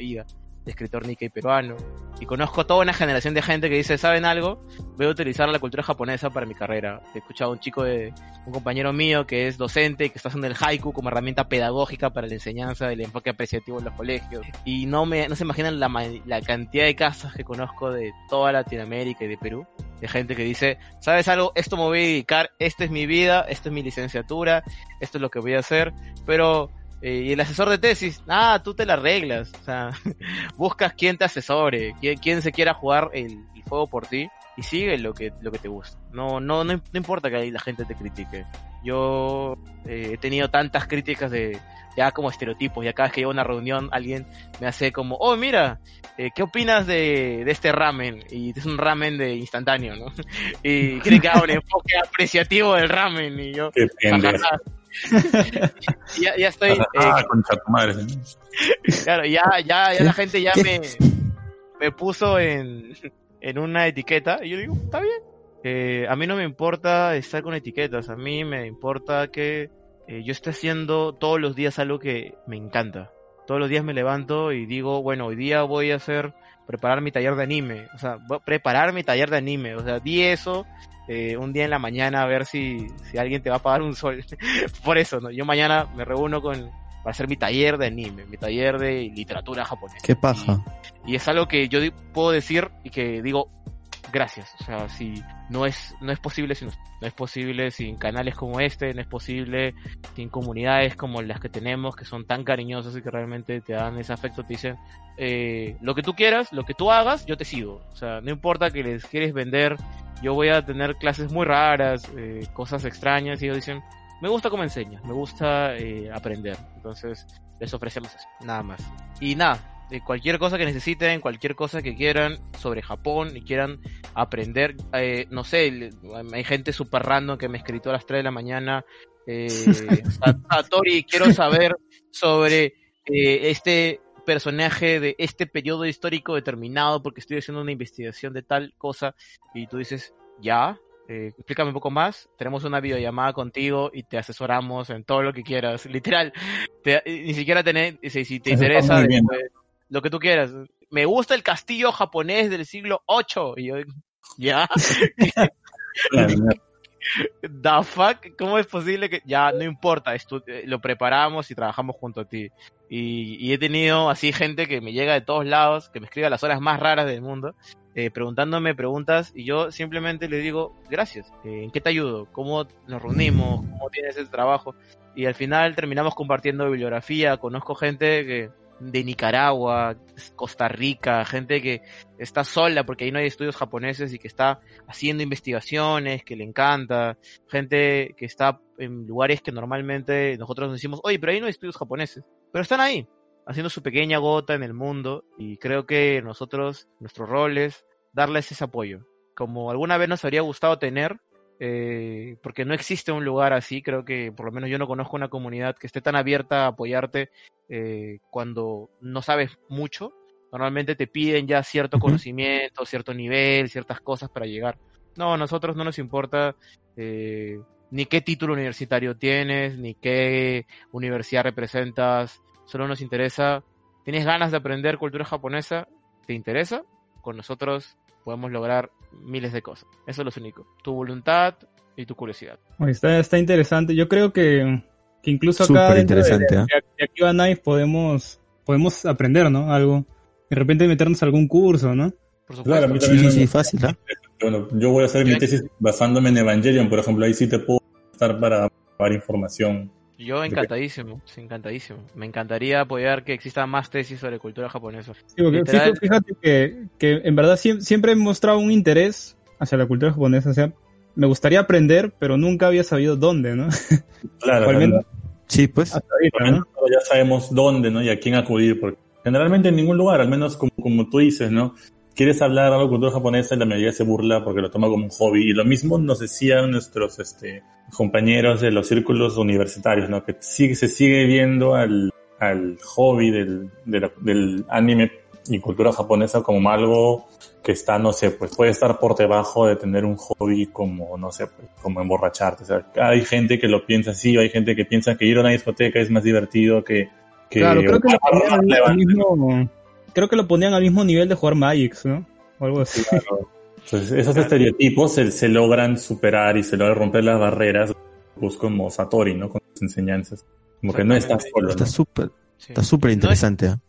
Higa. escritor Nikkei peruano. Y conozco toda una generación de gente que dice, ¿saben algo? Voy a utilizar la cultura japonesa para mi carrera. He escuchado a un chico de, un compañero mío que es docente, que está usando el haiku como herramienta pedagógica para la enseñanza del enfoque apreciativo en los colegios. Y no me, no se imaginan la, la cantidad de casos que conozco de toda Latinoamérica y de Perú. De gente que dice, ¿sabes algo? Esto me voy a dedicar, esta es mi vida, esto es mi licenciatura, esto es lo que voy a hacer, pero eh, y el asesor de tesis, ah, tú te la arreglas, o sea, buscas quién te asesore, quién, quién se quiera jugar el, el juego por ti y sigue lo que, lo que te gusta. No, no, no, no importa que ahí la gente te critique. Yo eh, he tenido tantas críticas de ya como estereotipos, y cada vez que llego a una reunión alguien me hace como, oh mira, eh, ¿qué opinas de, de este ramen? Y es un ramen de instantáneo, ¿no? Y quiere que haga un enfoque apreciativo del ramen y yo, Qué. ya, ya estoy, eh, Ah, concha tu madre. Claro, ya, ya, ya la gente ya me, me puso en, en una etiqueta y yo digo, está bien. Eh, a mí no me importa estar con etiquetas, a mí me importa que eh, yo esté haciendo todos los días algo que me encanta. Todos los días me levanto y digo, bueno, hoy día voy a hacer, preparar mi taller de anime. O sea, voy a preparar mi taller de anime. O sea, di eso eh, un día en la mañana a ver si, si alguien te va a pagar un sol. Por eso, ¿no? Yo mañana me reúno con, para hacer mi taller de anime, mi taller de literatura japonesa. Qué paja. Y es algo que yo puedo decir y que digo gracias. O sea, si no es, no es posible sin, no es posible sin canales como este, no es posible sin comunidades como las que tenemos, que son tan cariñosas y que realmente te dan ese afecto, te dicen, eh, lo que tú quieras, lo que tú hagas, yo te sigo. O sea, no importa que les quieres vender, yo voy a tener clases muy raras, eh, cosas extrañas, y ellos dicen, me gusta cómo enseñas, me gusta eh, aprender. Entonces, les ofrecemos eso, nada más. Y nada, de cualquier cosa que necesiten, cualquier cosa que quieran sobre Japón y quieran aprender, eh, no sé, hay gente super random que me escribió a las 3 de la mañana, eh, Sa- Satori, quiero saber sobre eh, este personaje de este periodo histórico determinado porque estoy haciendo una investigación de tal cosa y tú dices, ya, eh, explícame un poco más, tenemos una videollamada contigo y te asesoramos en todo lo que quieras, literal, te- ni siquiera tener, si, si te Eso interesa después, lo que tú quieras, me gusta el castillo japonés del siglo 8 y yo, ya, the fuck, ¿cómo es posible que ya no importa, eh, lo preparamos y trabajamos junto a ti? Y, y he tenido así gente que me llega de todos lados, que me escribe a las horas más raras del mundo, eh, preguntándome preguntas y yo simplemente le digo, gracias, eh, ¿en qué te ayudo? ¿Cómo nos reunimos? ¿Cómo tienes ese trabajo? Y al final terminamos compartiendo bibliografía, conozco gente que de Nicaragua, Costa Rica, gente que está sola porque ahí no hay estudios japoneses y que está haciendo investigaciones, que le encanta, gente que está en lugares que normalmente nosotros nos decimos, oye, pero ahí no hay estudios japoneses, pero están ahí, haciendo su pequeña gota en el mundo y creo que nosotros, nuestro rol es darles ese apoyo, como alguna vez nos habría gustado tener, eh, porque no existe un lugar así, creo que por lo menos yo no conozco una comunidad que esté tan abierta a apoyarte eh, cuando no sabes mucho. Normalmente te piden ya cierto conocimiento, cierto nivel, ciertas cosas para llegar. No, a nosotros no nos importa eh, ni qué título universitario tienes, ni qué universidad representas. Solo nos interesa, ¿tienes ganas de aprender cultura japonesa? ¿Te interesa? Con nosotros podemos lograr miles de cosas. Eso es lo único. Tu voluntad y tu curiosidad. Está, está interesante. Yo creo que, que incluso acá Súper interesante, de, ¿ah? de aquí va Knife podemos, podemos aprender, ¿no? Algo. De repente meternos a algún curso, ¿no? Por supuesto. Claro, a Sí, sí, fácil. Bueno, yo voy a hacer mi tesis basándome en Evangelion, por ejemplo, ahí sí te puedo estar para dar información. Yo encantadísimo, sí, encantadísimo. Me encantaría apoyar que exista más tesis sobre cultura japonesa. Sí, porque Literal. fíjate, que, que en verdad siem- siempre he mostrado un interés hacia la cultura japonesa. O sea, me gustaría aprender, pero nunca había sabido dónde, ¿no? Claro, menos Sí, pues. hasta menos ya sabemos dónde, ¿no? Y a quién acudir, porque generalmente en ningún lugar, al menos como, como tú dices, ¿no? Quieres hablar algo de cultura japonesa y la mayoría se burla porque lo toma como un hobby. Y lo mismo nos decían nuestros este, compañeros de los círculos universitarios, ¿no? Que sigue, se sigue viendo al, al hobby del, de la- del anime y cultura japonesa como algo que está, no sé, pues puede estar por debajo de tener un hobby como, no sé, pues, como emborracharte. O sea, hay gente que lo piensa así, o hay gente que piensa que ir a una discoteca es más divertido que... que Claro, creo que lo mismo, creo que lo ponían al mismo nivel de jugar Magic, ¿no? O algo así. Claro. Entonces, esos estereotipos se, se logran superar y se logran romper las barreras, pues como Satori, ¿no? Con sus enseñanzas. Como que no estás solo. Está ¿no? súper, Sí. está interesante. ¿ah?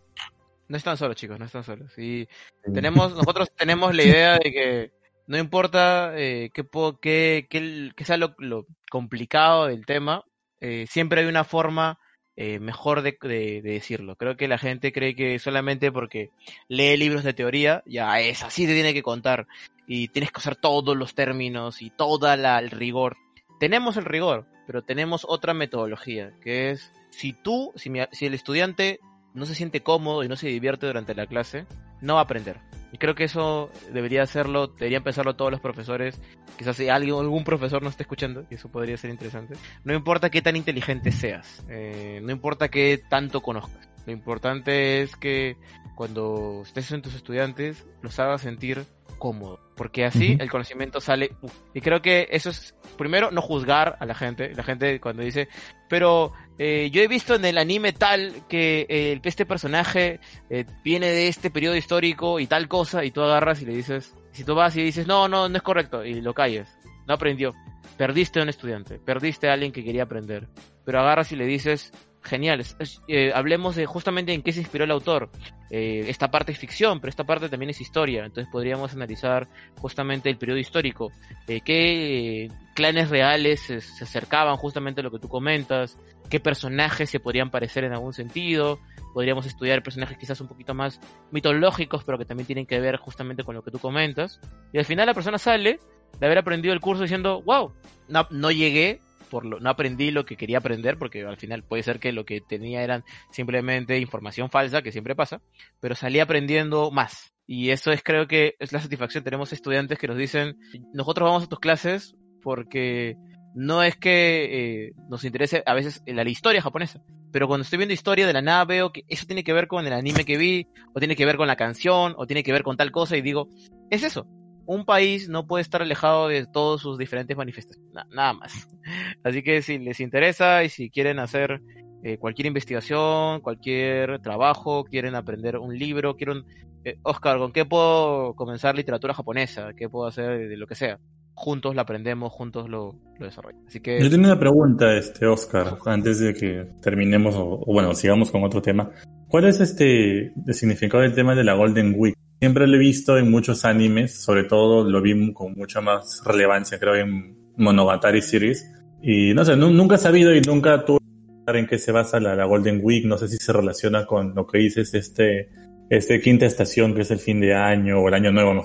No están solos, chicos, no están solos. Y tenemos, nosotros tenemos la idea de que no importa eh, qué, qué, qué- qué sea lo, lo complicado del tema, eh, siempre hay una forma eh, mejor de, de- de decirlo. Creo que la gente cree que solamente porque lee libros de teoría, ya es así, te tiene que contar. Y tienes que usar todos los términos y todo el rigor. Tenemos el rigor, pero tenemos otra metodología, que es si tú, si, si el estudiante no se siente cómodo y no se divierte durante la clase, no va a aprender. Y creo que eso debería hacerlo, deberían pensarlo todos los profesores. Quizás si alguien, algún profesor no esté escuchando, y eso podría ser interesante. No importa qué tan inteligente seas, eh, no importa qué tanto conozcas. Lo importante es que cuando estés en tus estudiantes los hagas sentir cómodos. Porque así el conocimiento sale. uf. Y creo que eso es, primero, no juzgar a la gente. La gente cuando dice, pero eh, yo he visto en el anime tal que eh, este personaje eh, viene de este periodo histórico y tal cosa, y tú agarras y le dices, si tú vas y dices, no, no, no es correcto, y lo calles, no aprendió, perdiste a un estudiante, perdiste a alguien que quería aprender, pero agarras y le dices, genial, es- es- eh, hablemos de justamente en qué se inspiró el autor, Eh, esta parte es ficción, pero esta parte también es historia, entonces podríamos analizar justamente el periodo histórico, eh, qué eh, clanes reales se, se acercaban justamente a lo que tú comentas, qué personajes se podrían parecer en algún sentido, podríamos estudiar personajes quizás un poquito más mitológicos, pero que también tienen que ver justamente con lo que tú comentas. Y al final la persona sale de haber aprendido el curso diciendo, wow, no, no llegué, por lo, no aprendí lo que quería aprender, porque al final puede ser que lo que tenía eran simplemente información falsa, que siempre pasa, pero salí aprendiendo más. Y eso es creo que es la satisfacción. Tenemos estudiantes que nos dicen, nosotros vamos a tus clases porque no es que eh, nos interese a veces la, la historia japonesa, pero cuando estoy viendo historia de la nada veo que eso tiene que ver con el anime que vi, o tiene que ver con la canción, o tiene que ver con tal cosa, y digo, es eso. Un país no puede estar alejado de todas sus diferentes manifestaciones, na- nada más. Así que si les interesa y si quieren hacer eh, cualquier investigación, cualquier trabajo, quieren aprender un libro, quieren... eh, Oscar, ¿con qué puedo comenzar literatura japonesa? ¿Qué puedo hacer de lo que sea? Juntos lo aprendemos, juntos lo, lo desarrollamos. Así que... Yo tengo una pregunta, este, Oscar, antes de que terminemos, o, o bueno, sigamos con otro tema. ¿Cuál es este el significado del tema de la Golden Week? Siempre lo he visto en muchos animes, sobre todo lo vi con mucha más relevancia, creo, en Monogatari Series. Y no sé, nu- nunca he sabido y nunca tuve en qué se basa la, Golden Week. No sé si se relaciona con lo que dices, este, este quinta estación que es el fin de año o el año nuevo. ¿no?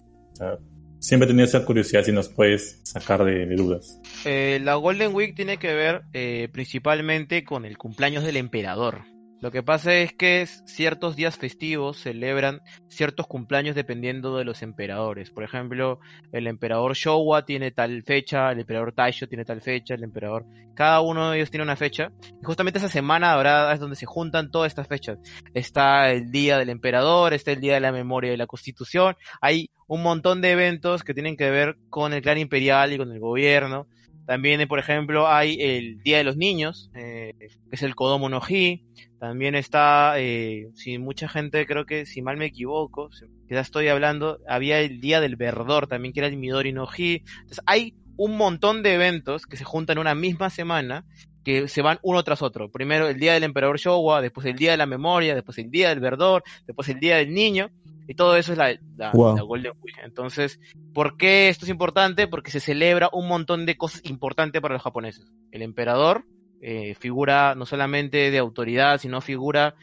Siempre he tenido esa curiosidad si nos puedes sacar de, de dudas. Eh, la Golden Week tiene que ver eh, principalmente con el cumpleaños del emperador. Lo que pasa es que ciertos días festivos celebran ciertos cumpleaños dependiendo de los emperadores. Por ejemplo, el emperador Showa tiene tal fecha, el emperador Taisho tiene tal fecha, el emperador... Cada uno de ellos tiene una fecha. Y justamente esa semana dorada es donde se juntan todas estas fechas. Está el día del emperador, está el día de la memoria de la constitución. Hay un montón de eventos que tienen que ver con el clan imperial y con el gobierno. También, por ejemplo, hay el Día de los Niños, eh, que es el Kodomo no Hi. También está, eh, si mucha gente, creo que, si mal me equivoco, quizás estoy hablando, había el Día del Verdor, también que era el Midori no Hi. Entonces, hay un montón de eventos que se juntan en una misma semana que se van uno tras otro. Primero el Día del Emperador Showa, después el Día de la Memoria, después el Día del Verdor, después el Día del Niño, y todo eso es la, la, Wow. la Golden Week. Entonces, ¿por qué esto es importante? Porque se celebra un montón de cosas importantes para los japoneses. El emperador, eh, figura no solamente de autoridad, sino figura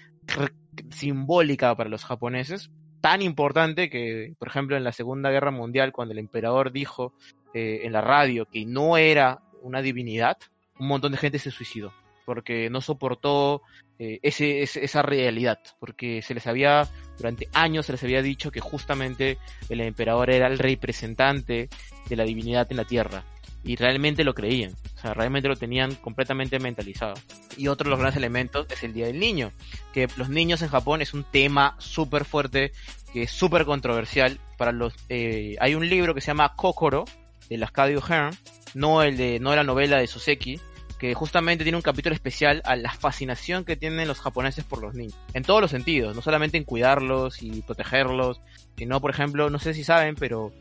simbólica para los japoneses. Tan importante que, por ejemplo, en la Segunda Guerra Mundial, cuando el emperador dijo eh, en la radio que no era una divinidad, un montón de gente se suicidó porque no soportó eh, ese- esa realidad, porque se les había, durante años se les había dicho que justamente el emperador era el representante de la divinidad en la tierra, y realmente lo creían, o sea, realmente lo tenían completamente mentalizado. Y otro de los grandes elementos es el Día del Niño, que los niños en Japón es un tema súper fuerte, que es súper controversial para los... eh, hay un libro que se llama Kokoro, de Lascadio Hearn, no el de, no la novela de Soseki, que justamente tiene un capítulo especial a la fascinación que tienen los japoneses por los niños. En todos los sentidos, no solamente en cuidarlos y protegerlos, sino, por ejemplo, no sé si saben, pero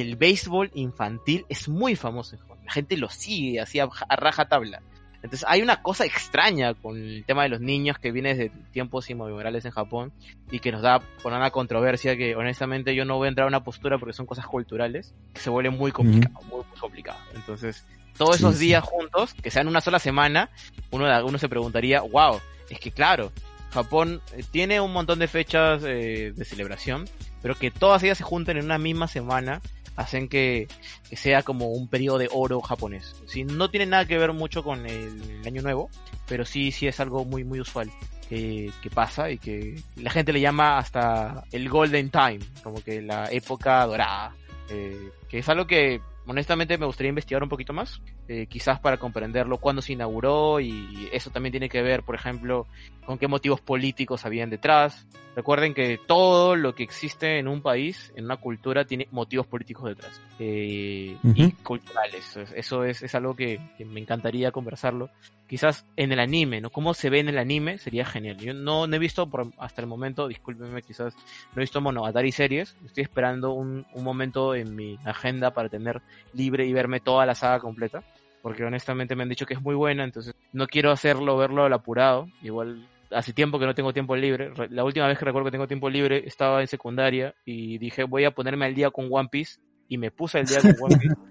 el béisbol infantil es muy famoso en Japón. La gente lo sigue así a, a raja tabla. Entonces hay una cosa extraña con el tema de los niños que viene desde tiempos inmemoriales en Japón y que nos da por una controversia que honestamente yo no voy a entrar a una postura porque son cosas culturales que se vuelve muy complicado, muy, muy complicado. Entonces todos esos Sí, sí. días juntos, que sean una sola semana, uno, uno se preguntaría, wow, es que claro, Japón eh, tiene un montón de fechas eh, de celebración, pero que todas ellas se junten en una misma semana hacen que, que sea como un periodo de oro japonés. Sí, no tiene nada que ver mucho con el, año nuevo, pero sí, sí es algo muy, muy usual que, que pasa y que la gente le llama hasta el golden time, como que la época dorada, eh, que es algo que honestamente me gustaría investigar un poquito más, eh, quizás para comprenderlo, cuándo se inauguró y eso también tiene que ver, por ejemplo, con qué motivos políticos habían detrás. Recuerden que todo lo que existe en un país, en una cultura, tiene motivos políticos detrás eh, y culturales. Eso es, es algo que, que me encantaría conversarlo. Quizás en el anime, ¿no? Cómo se ve en el anime sería genial. Yo no, no he visto por, hasta el momento, discúlpenme, quizás no he visto Monogatari series. Estoy esperando un, un momento en mi agenda para tener libre y verme toda la saga completa. Porque honestamente me han dicho que es muy buena, entonces no quiero hacerlo, verlo al apurado. Igual hace tiempo que no tengo tiempo libre. Re- La última vez que recuerdo que tengo tiempo libre estaba en secundaria y dije voy a ponerme al día con One Piece y me puse al día con One Piece.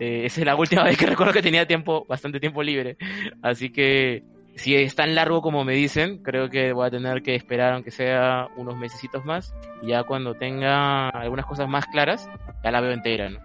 Eh, esa es la última vez que recuerdo que tenía tiempo, bastante tiempo libre. Así que si es tan largo como me dicen, creo que voy a tener que esperar aunque sea unos mesecitos más. Y ya cuando tenga algunas cosas más claras, ya la veo entera, ¿no?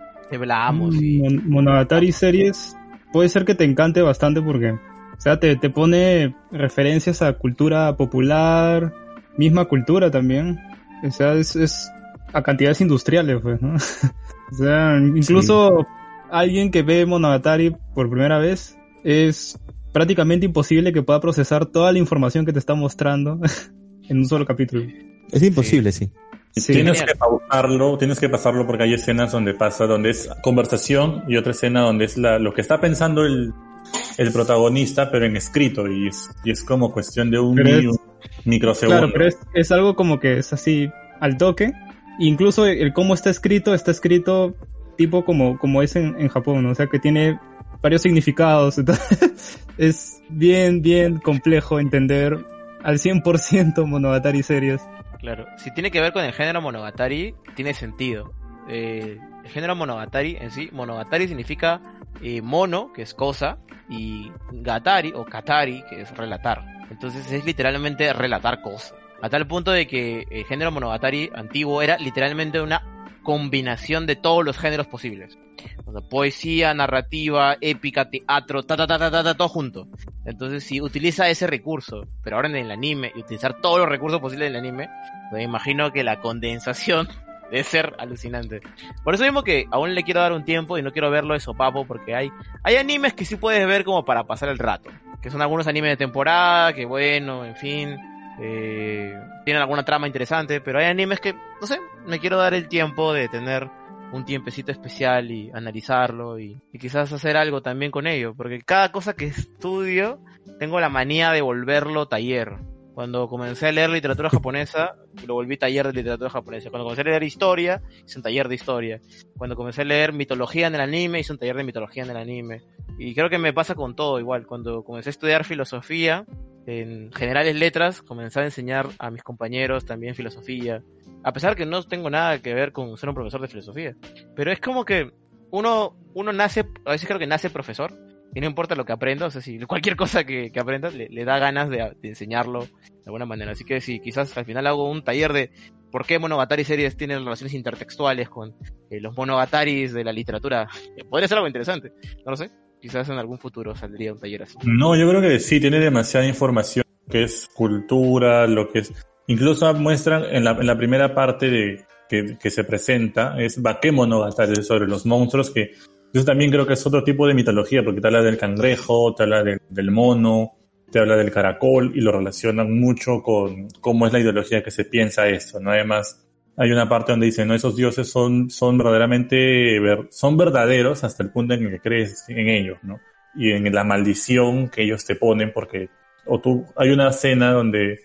La amo, sí. Mm, Mon- Monogatari series puede ser que te encante bastante porque, o sea, te, te pone referencias a cultura popular, misma cultura también. O sea, es, es a cantidades industriales, pues, ¿no? o sea, incluso alguien que ve Monogatari por primera vez es prácticamente imposible que pueda procesar toda la información que te está mostrando en un solo capítulo. Es imposible, sí. Sí. tienes Genial. que pausarlo, tienes que pasarlo porque hay escenas donde pasa, donde es conversación y otra escena donde es la, lo que está pensando el, el protagonista, pero en escrito y es, y es como cuestión de un, es- mi- un microsegundo. Claro, pero es, es algo como que es así al toque. Incluso el cómo está escrito, está escrito tipo como, como es en, en Japón, ¿no? o sea que tiene varios significados. Entonces, es bien, bien complejo entender al 100% Monogatari series. Claro, si tiene que ver con el género Monogatari, tiene sentido. Eh, el género Monogatari en sí, Monogatari significa eh, mono, que es cosa, y gatari o katari, que es relatar. Entonces es literalmente relatar cosas. A tal punto de que el género Monogatari antiguo era literalmente una combinación de todos los géneros posibles. Poesía, narrativa, épica, teatro, ta ta ta ta ta, ta, todo junto. Entonces, si utiliza ese recurso, pero ahora en el anime, y utilizar todos los recursos posibles del anime, me imagino que la condensación debe ser alucinante. Por eso mismo que aún le quiero dar un tiempo y no quiero verlo de sopapo, porque hay, hay animes que sí puedes ver como para pasar el rato. Que son algunos animes de temporada, que bueno, en fin. eh, tienen alguna trama interesante, pero hay animes que, no sé, me quiero dar el tiempo de tener un tiempecito especial y analizarlo y, y quizás hacer algo también con ello, porque cada cosa que estudio tengo la manía de volverlo taller. Cuando comencé a leer literatura japonesa, lo volví taller de literatura japonesa. Cuando comencé a leer historia, hice un taller de historia. Cuando comencé a leer mitología en el anime, hice un taller de mitología en el anime. Y creo que me pasa con todo igual. Cuando comencé a estudiar filosofía, en generales letras, comencé a enseñar a mis compañeros también filosofía. A pesar que no tengo nada que ver con ser un profesor de filosofía. Pero es como que uno, uno nace, a veces creo que nace profesor. Y no importa lo que aprenda, o sea, si cualquier cosa que, que aprendas le, da ganas de, enseñarlo de alguna manera. Así que si quizás al final hago un taller de por qué Monogatari series tienen relaciones intertextuales con eh, los Monogataris de la literatura, podría ser algo interesante. No lo sé. Quizás en algún futuro saldría un taller así. No, yo creo que sí, tiene demasiada información, que es cultura, lo que es... Incluso muestran en la, primera parte de que, que se presenta, es Bakemonogatari, sobre los monstruos, que eso también creo que es otro tipo de mitología, porque te habla del cangrejo, te habla del, mono, te habla del caracol, y lo relacionan mucho con cómo es la ideología que se piensa esto, ¿no? Además, hay una parte donde dice, no, esos dioses son, son verdaderamente, ver- son verdaderos hasta el punto en que crees en ellos, ¿no? y en la maldición que ellos te ponen porque o tú hay una escena donde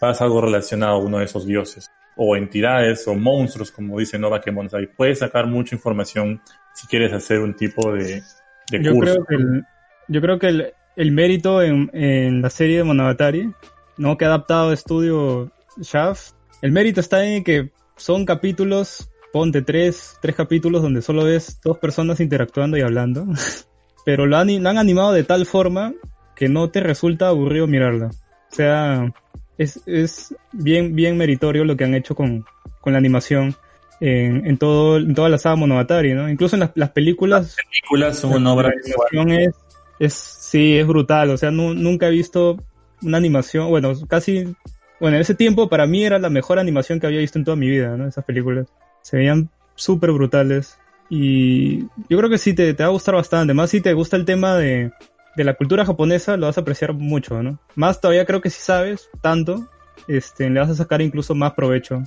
pasa algo relacionado a uno de esos dioses o entidades o monstruos como dice Nova que ahí puedes sacar mucha información si quieres hacer un tipo de, de Yo curso creo que el, yo creo que el, el mérito en, en la serie de Monogatari, ¿no? Que ha adaptado estudio Shaft, el mérito está en que son capítulos, ponte tres, tres capítulos donde solo ves dos personas interactuando y hablando, pero lo han, lo han animado de tal forma que no te resulta aburrido mirarla. O sea, es, es bien, bien meritorio lo que han hecho con, con la animación en, en, todo, en toda la saga Monogatari, ¿no? Incluso en las, las películas. Las películas son una obra la animación es, es, sí, es brutal. O sea, nu, nunca he visto una animación, bueno, casi, bueno, en ese tiempo para mí era la mejor animación que había visto en toda mi vida, ¿no? Esas películas. Se veían súper brutales. Y yo creo que sí te, te va a gustar bastante. Más si te gusta el tema de, de la cultura japonesa, lo vas a apreciar mucho, ¿no? Más todavía creo que si sabes tanto, este, le vas a sacar incluso más provecho.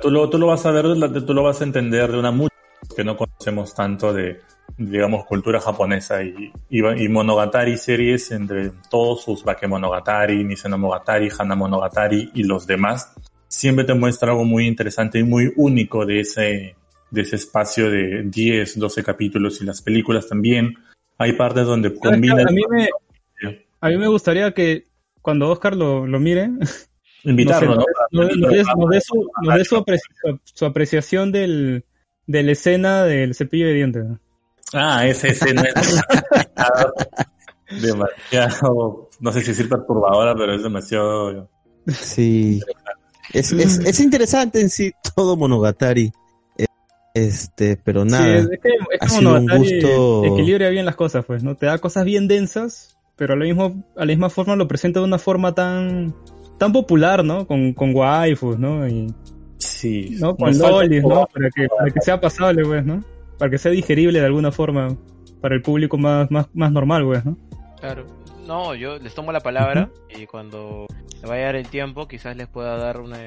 Tú lo, tú lo vas a ver, tú lo vas a entender de una mucha que no conocemos tanto de, digamos, cultura japonesa y, y, Monogatari series entre todos sus Bakemonogatari, Nisenomogatari, Hanamonogatari y los demás, siempre te muestra algo muy interesante y muy único de ese, de ese espacio de 10, 12 capítulos y las películas también. Hay partes donde combina... A mí me, a mí me gustaría que cuando Oscar lo, lo mire, invitarlo, no. Nos, nos, nos dé su, nos dé su, apreci- su apreciación del, de la escena del cepillo de dientes. Ah, esa escena es demasiado, no sé si decir perturbadora, pero es demasiado... Sí. Es, es, es interesante en sí todo Monogatari. Este, pero nada. Sí, es que, es ha como sido un gusto. equilibra bien las cosas, pues, ¿no? Te da cosas bien densas, pero a la misma, a la misma forma lo presenta de una forma tan, tan popular, ¿no? Con, con waifus, ¿no? Y, Sí. ¿no? Con lolis, ¿no? Para que, para que sea pasable, pues, ¿no? Para que sea digerible de alguna forma para el público más, más, más normal, pues, ¿no? Claro. No, yo les tomo la palabra y cuando vaya a dar el tiempo, quizás les pueda dar una,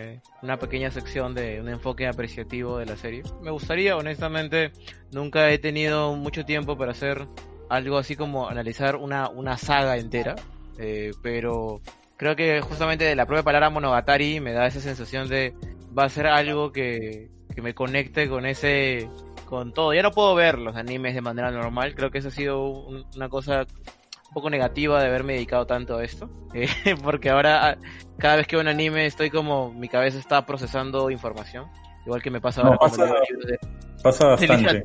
una pequeña sección de un enfoque apreciativo de la serie. Me gustaría, honestamente, nunca he tenido mucho tiempo para hacer algo así como analizar una, una saga entera, eh, pero creo que justamente de la propia palabra Monogatari me da esa sensación de va a ser algo que, que me conecte con ese con todo. Ya no puedo ver los animes de manera normal, creo que eso ha sido un- una cosa un poco negativa de haberme dedicado tanto a esto, eh, porque ahora ah, cada vez que veo un anime estoy como mi cabeza está procesando información, igual que me pasa ahora pasa- de- bastante.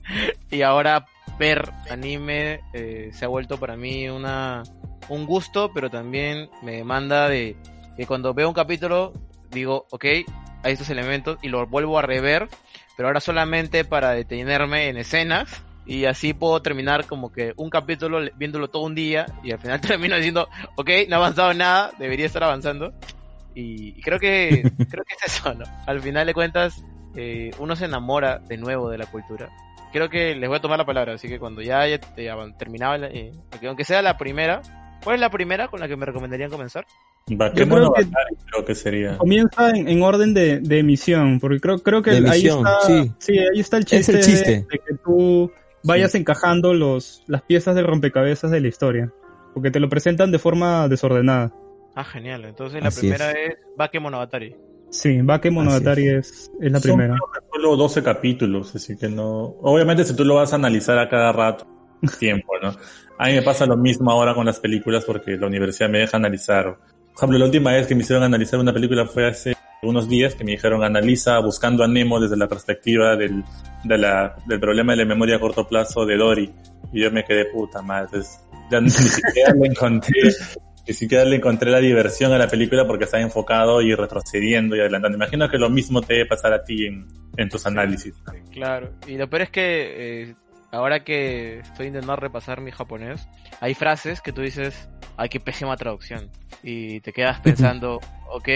y ahora ver anime eh, se ha vuelto para mí una un gusto, pero también me demanda de que cuando veo un capítulo digo, ok, hay estos elementos y lo vuelvo a rever, pero ahora solamente para detenerme en escenas y así puedo terminar como que un capítulo viéndolo todo un día y al final termino diciendo, ok, no ha avanzado nada, debería estar avanzando. Y, y creo que creo que es eso, ¿no? Al final de cuentas, eh, uno se enamora de nuevo de la cultura. Creo que les voy a tomar la palabra, así que cuando ya haya avan- terminado, eh, aunque- aunque sea la primera, ¿cuál es la primera con la que me recomendarían comenzar? Bakemonogatari creo que sería. Comienza en, en orden de, de emisión, porque creo, creo que De ahí emisión, está, sí. ahí está el Es chiste, el de- chiste. De, que tú vayas encajando los, las piezas del rompecabezas de la historia, porque te lo presentan de forma desordenada. Ah, genial. Entonces la Así primera es, Bake Monogatari. Sí, Bake Monogatari es, es la Son primera. solo 12 capítulos, así que no. Obviamente, si tú lo vas a analizar a cada rato, tiempo, ¿no? A mí me pasa lo mismo ahora con las películas porque la universidad me deja analizar. Por ejemplo, la última vez que me hicieron analizar una película fue hace unos días que me dijeron analiza buscando a Nemo desde la perspectiva del, de la, del problema de la memoria a corto plazo de Dory. Y yo me quedé puta madre. Entonces, ya ni siquiera le encontré, ni siquiera le encontré la diversión a la película porque está enfocado y retrocediendo y adelantando. Imagino que lo mismo te debe pasar a ti en, en tus análisis. Claro. Y lo peor es que eh, ahora que estoy intentando repasar mi japonés, hay frases que tú dices, ay, qué pésima traducción. Y te quedas pensando, ok,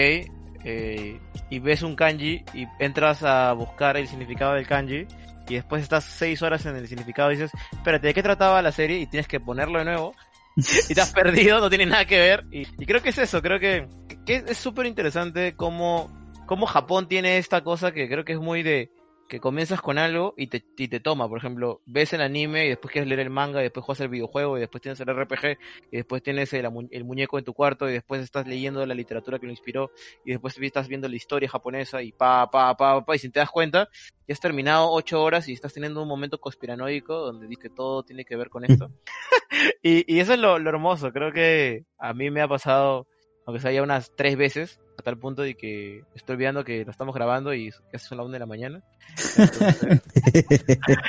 eh, y ves un kanji y entras a buscar el significado del kanji y después estás seis horas en el significado y dices, espérate, ¿de qué trataba la serie? Y tienes que ponerlo de nuevo. y te has perdido, no tiene nada que ver. Y, y creo que es eso, creo que, que es súper interesante cómo, cómo Japón tiene esta cosa que creo que es muy de que comienzas con algo y te, y te toma. Por ejemplo, ves el anime y después quieres leer el manga y después juegas el videojuego y después tienes el RPG y después tienes el, el muñeco en tu cuarto y después estás leyendo la literatura que lo inspiró y después estás viendo la historia japonesa y pa, pa, pa, pa, y si te das cuenta, ya has terminado ocho horas y estás teniendo un momento conspiranoico donde dices que todo tiene que ver con esto. y, y eso es lo, lo hermoso, creo que a mí me ha pasado, aunque sea ya unas tres veces, a tal punto de que estoy olvidando que lo estamos grabando y casi son las una de la mañana. Entonces,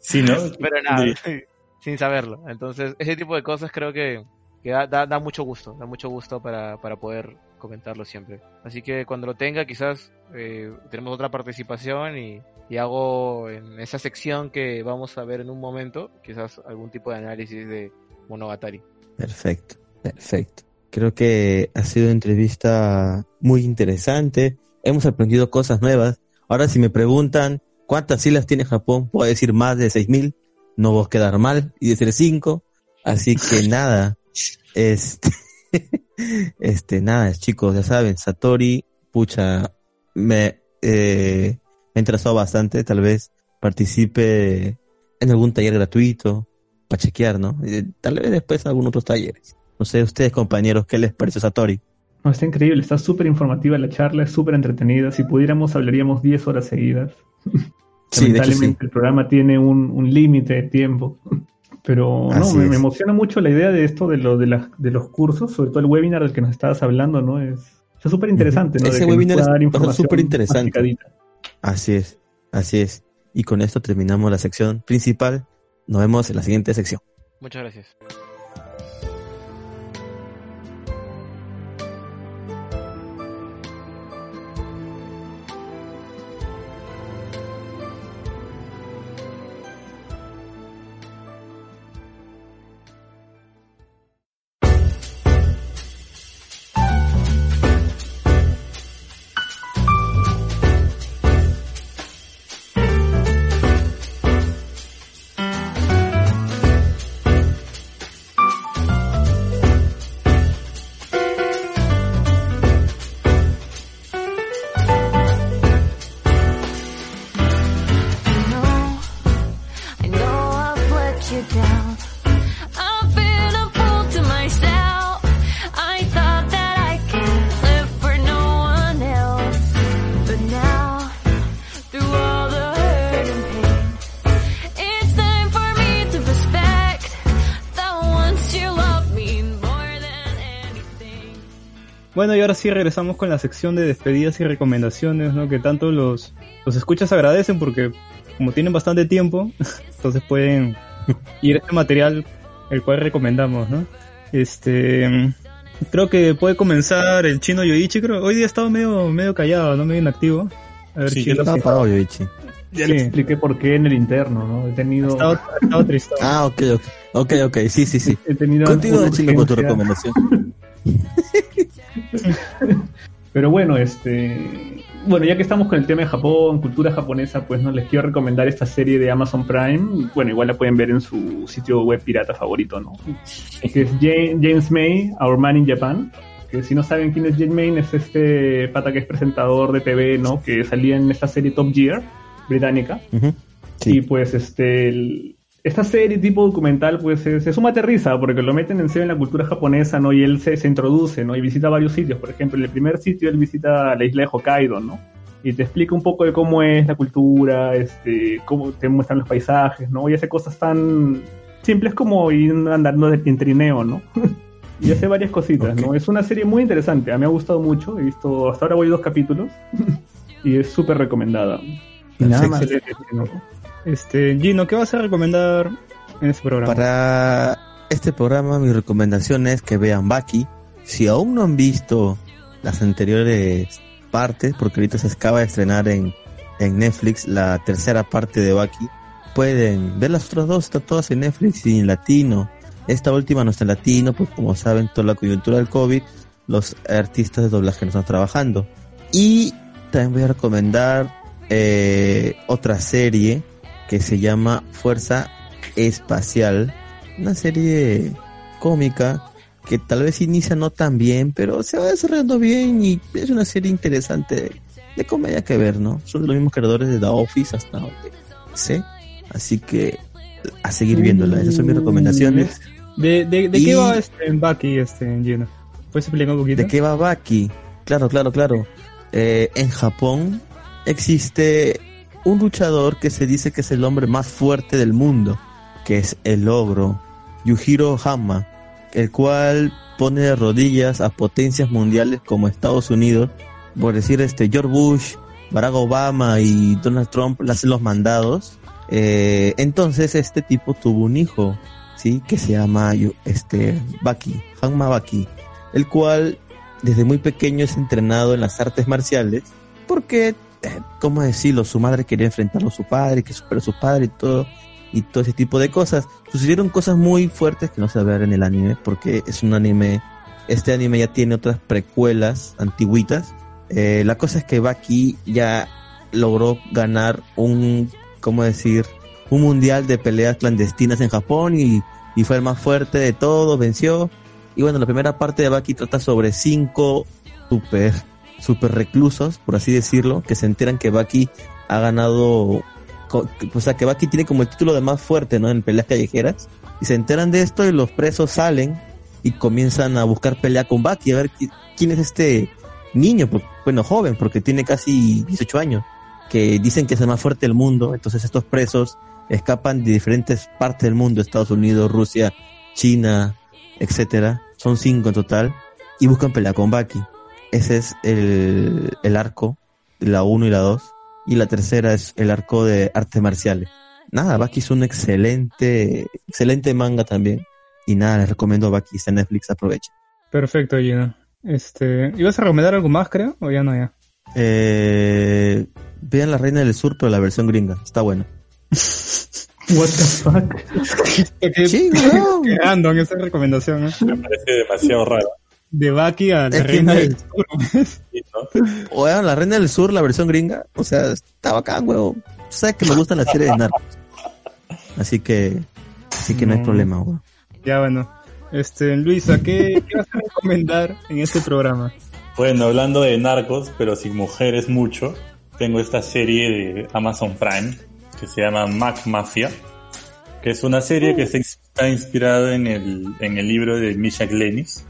Sí, ¿no? pero nada, De- sin saberlo. Entonces, ese tipo de cosas creo que, que da, da, da mucho gusto, da mucho gusto para, para poder comentarlo siempre. Así que cuando lo tenga, quizás eh, tenemos otra participación y, y hago en esa sección que vamos a ver en un momento, quizás algún tipo de análisis de Monogatari. Perfecto, perfecto. Creo que ha sido una entrevista muy interesante. Hemos aprendido cosas nuevas. Ahora, si me preguntan cuántas islas tiene Japón, puedo decir más de 6.000. No voy a quedar mal y decir 5. Así que nada. Este, este, nada, chicos, ya saben, Satori, pucha, me, eh, me ha interesado bastante. Tal vez participe en algún taller gratuito para chequear, ¿no? Eh, Tal vez después algún otros talleres. No sé, ustedes compañeros, ¿qué les parece Satori? No, está increíble, está súper informativa la charla, es súper entretenida. Si pudiéramos, hablaríamos 10 horas seguidas. Sí, de hecho, Lamentablemente el programa tiene un, un límite de tiempo. Pero no, me, es. me emociona mucho la idea de esto de, lo, de, las, de los cursos, sobre todo el webinar del que nos estabas hablando, ¿no? Es es súper interesante, ¿no? Ese De que nos webinar pueda es- dar información superinteresante. masticadita. Así es, así es. Y con esto terminamos la sección principal. Nos vemos en la siguiente sección. Muchas gracias. Bueno, y ahora sí regresamos con la sección de despedidas y recomendaciones, ¿no? Que tanto los, los escuchas agradecen porque como tienen bastante tiempo, entonces pueden ir a este material el cual recomendamos, ¿no? Este, creo que puede comenzar el chino Yoichi, creo. Hoy día ha estado medio, medio callado, ¿no? Medio inactivo. A ver, Sí, chino. Sí. apagado, Yoichi. Ya Sí. les expliqué por qué en el interno, ¿no? He tenido, estado, triste. Ah, ok, ok. Ok, ok, sí, sí, sí. he tenido Continúa, chino, con tu recomendación. Pero bueno, este, bueno, ya que estamos con el tema de Japón, cultura japonesa, pues no les quiero recomendar esta serie de Amazon Prime. Bueno, igual la pueden ver en su sitio web pirata favorito, ¿no? Que es Ja- James May, Our Man in Japan. Que si no saben quién es James May, es este pata que es presentador de TV, ¿no? Que salía en esta serie Top Gear británica. Y Sí. pues este el- esta serie tipo documental pues es, es un aterriza porque lo meten en serio en la cultura japonesa, ¿no? Y él se, se introduce, ¿no? Y visita varios sitios. Por ejemplo, en el primer sitio él visita la isla de Hokkaido, ¿no? Y te explica un poco de cómo es la cultura, este, cómo te muestran los paisajes, ¿no? Y hace cosas tan simples como ir andando de- en trineo, ¿no? y hace varias cositas, ¿no? Es una serie muy interesante, a mí me ha gustado mucho, he visto, hasta ahora voy dos capítulos y es súper recomendada. Y nada más. Este, Gino, ¿qué vas a recomendar en este programa? Para este programa, mi recomendación es que vean Baki. Si aún no han visto las anteriores partes, porque ahorita se acaba de estrenar en, en Netflix la tercera parte de Baki, pueden ver las otras dos, están todas en Netflix y en latino. Esta última no está en latino, pues como saben, toda la coyuntura del COVID, los artistas de doblaje no están trabajando. Y también voy a recomendar eh, otra serie que se llama Fuerza Espacial, una serie cómica que tal vez inicia no tan bien, pero se va desarrollando bien y es una serie interesante de comedia que ver, ¿no? Son de los mismos creadores de The Office hasta donde sé. Así que a seguir viéndola. Esas son mis recomendaciones. ¿De, de, de Y- qué va este en Bucky, este en Gino? ¿Puedes explicar un poquito? ¿De qué va Baki? Claro, claro, claro. Eh, en Japón existe un luchador que se dice que es el hombre más fuerte del mundo, que es el ogro, Yujiro Hama, el cual pone de rodillas a potencias mundiales como Estados Unidos, por decir este George Bush, Barack Obama y Donald Trump le hacen los mandados. Eh, entonces este tipo tuvo un hijo, sí, que se llama este Baki, Hanma Baki, el cual desde muy pequeño es entrenado en las artes marciales, porque, ¿cómo decirlo? Su madre quería enfrentarlo a su padre, que superó a su padre y todo, y todo ese tipo de cosas. Sucedieron cosas muy fuertes que no se ver en el anime, porque es un anime, este anime ya tiene otras precuelas antiguitas. Eh, la cosa es que Baki ya logró ganar un, ¿cómo decir? Un mundial de peleas clandestinas en Japón y, y fue el más fuerte de todos, venció. Y bueno, la primera parte de Baki trata sobre cinco super, super reclusos, por así decirlo, que se enteran que Baki ha ganado, o sea, que Baki tiene como el título de más fuerte, ¿no? En peleas callejeras. Y se enteran de esto y los presos salen y comienzan a buscar pelea con Baki, a ver qui- quién es este niño, bueno, joven, porque tiene casi 18 años, que dicen que es el más fuerte del mundo. Entonces estos presos escapan de diferentes partes del mundo, Estados Unidos, Rusia, China, etcétera. Son cinco en total. Y buscan pelea con Baki. Ese es el, el arco de la 1 y la 2. Y la tercera es el arco de artes marciales. Nada, Baki es un excelente, excelente manga también. Y nada, les recomiendo Baki, está en Netflix, aprovechen. Perfecto, Gino. Este, ¿ibas a recomendar algo más, creo? ¿O ya no, ya? Eh, vean La Reina del Sur, pero la versión gringa, está buena. What the fuck? Qué, Sí, qué weón. random esa recomendación, ¿eh? Me parece demasiado raro. De Bucky a la Es reina del sur. ¿sí, no? Weón, La Reina del Sur, la versión gringa, o sea, está bacán, weón. Tú sabes que me gustan las series de narcos. Así que, así que no hay No. problema, weón. Ya, bueno. Este, Luisa, ¿qué, qué vas a recomendar en este programa? Bueno, hablando de narcos, pero sin mujeres mucho, tengo esta serie de Amazon Prime que se llama Mac Mafia, que es una serie que se está inspirada en el, en el libro de Misha Glenis.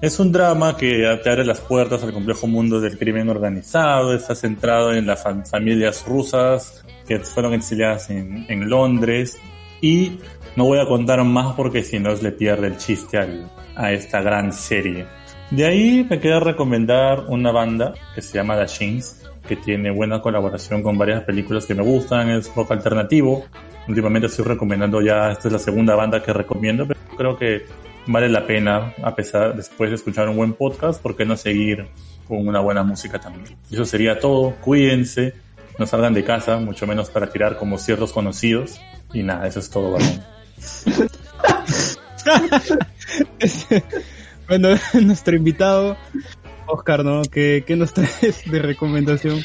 Es un drama que te abre las puertas al complejo mundo del crimen organizado, está centrado en las fam- familias rusas que fueron exiliadas en, en Londres y no voy a contar más porque si no le pierde el chiste al- a esta gran serie. De ahí me queda recomendar una banda que se llama The Shins, que tiene buena colaboración con varias películas que me gustan, es rock alternativo. Últimamente estoy recomendando ya, esta es la segunda banda que recomiendo, pero creo que vale la pena, a pesar, después de escuchar un buen podcast, ¿por qué no seguir con una buena música también? Eso sería todo, cuídense, no salgan de casa, mucho menos para tirar como ciertos conocidos. Y nada, eso es todo, varón. Bueno, nuestro invitado, Oscar, ¿no? ¿Qué, qué nos traes de recomendación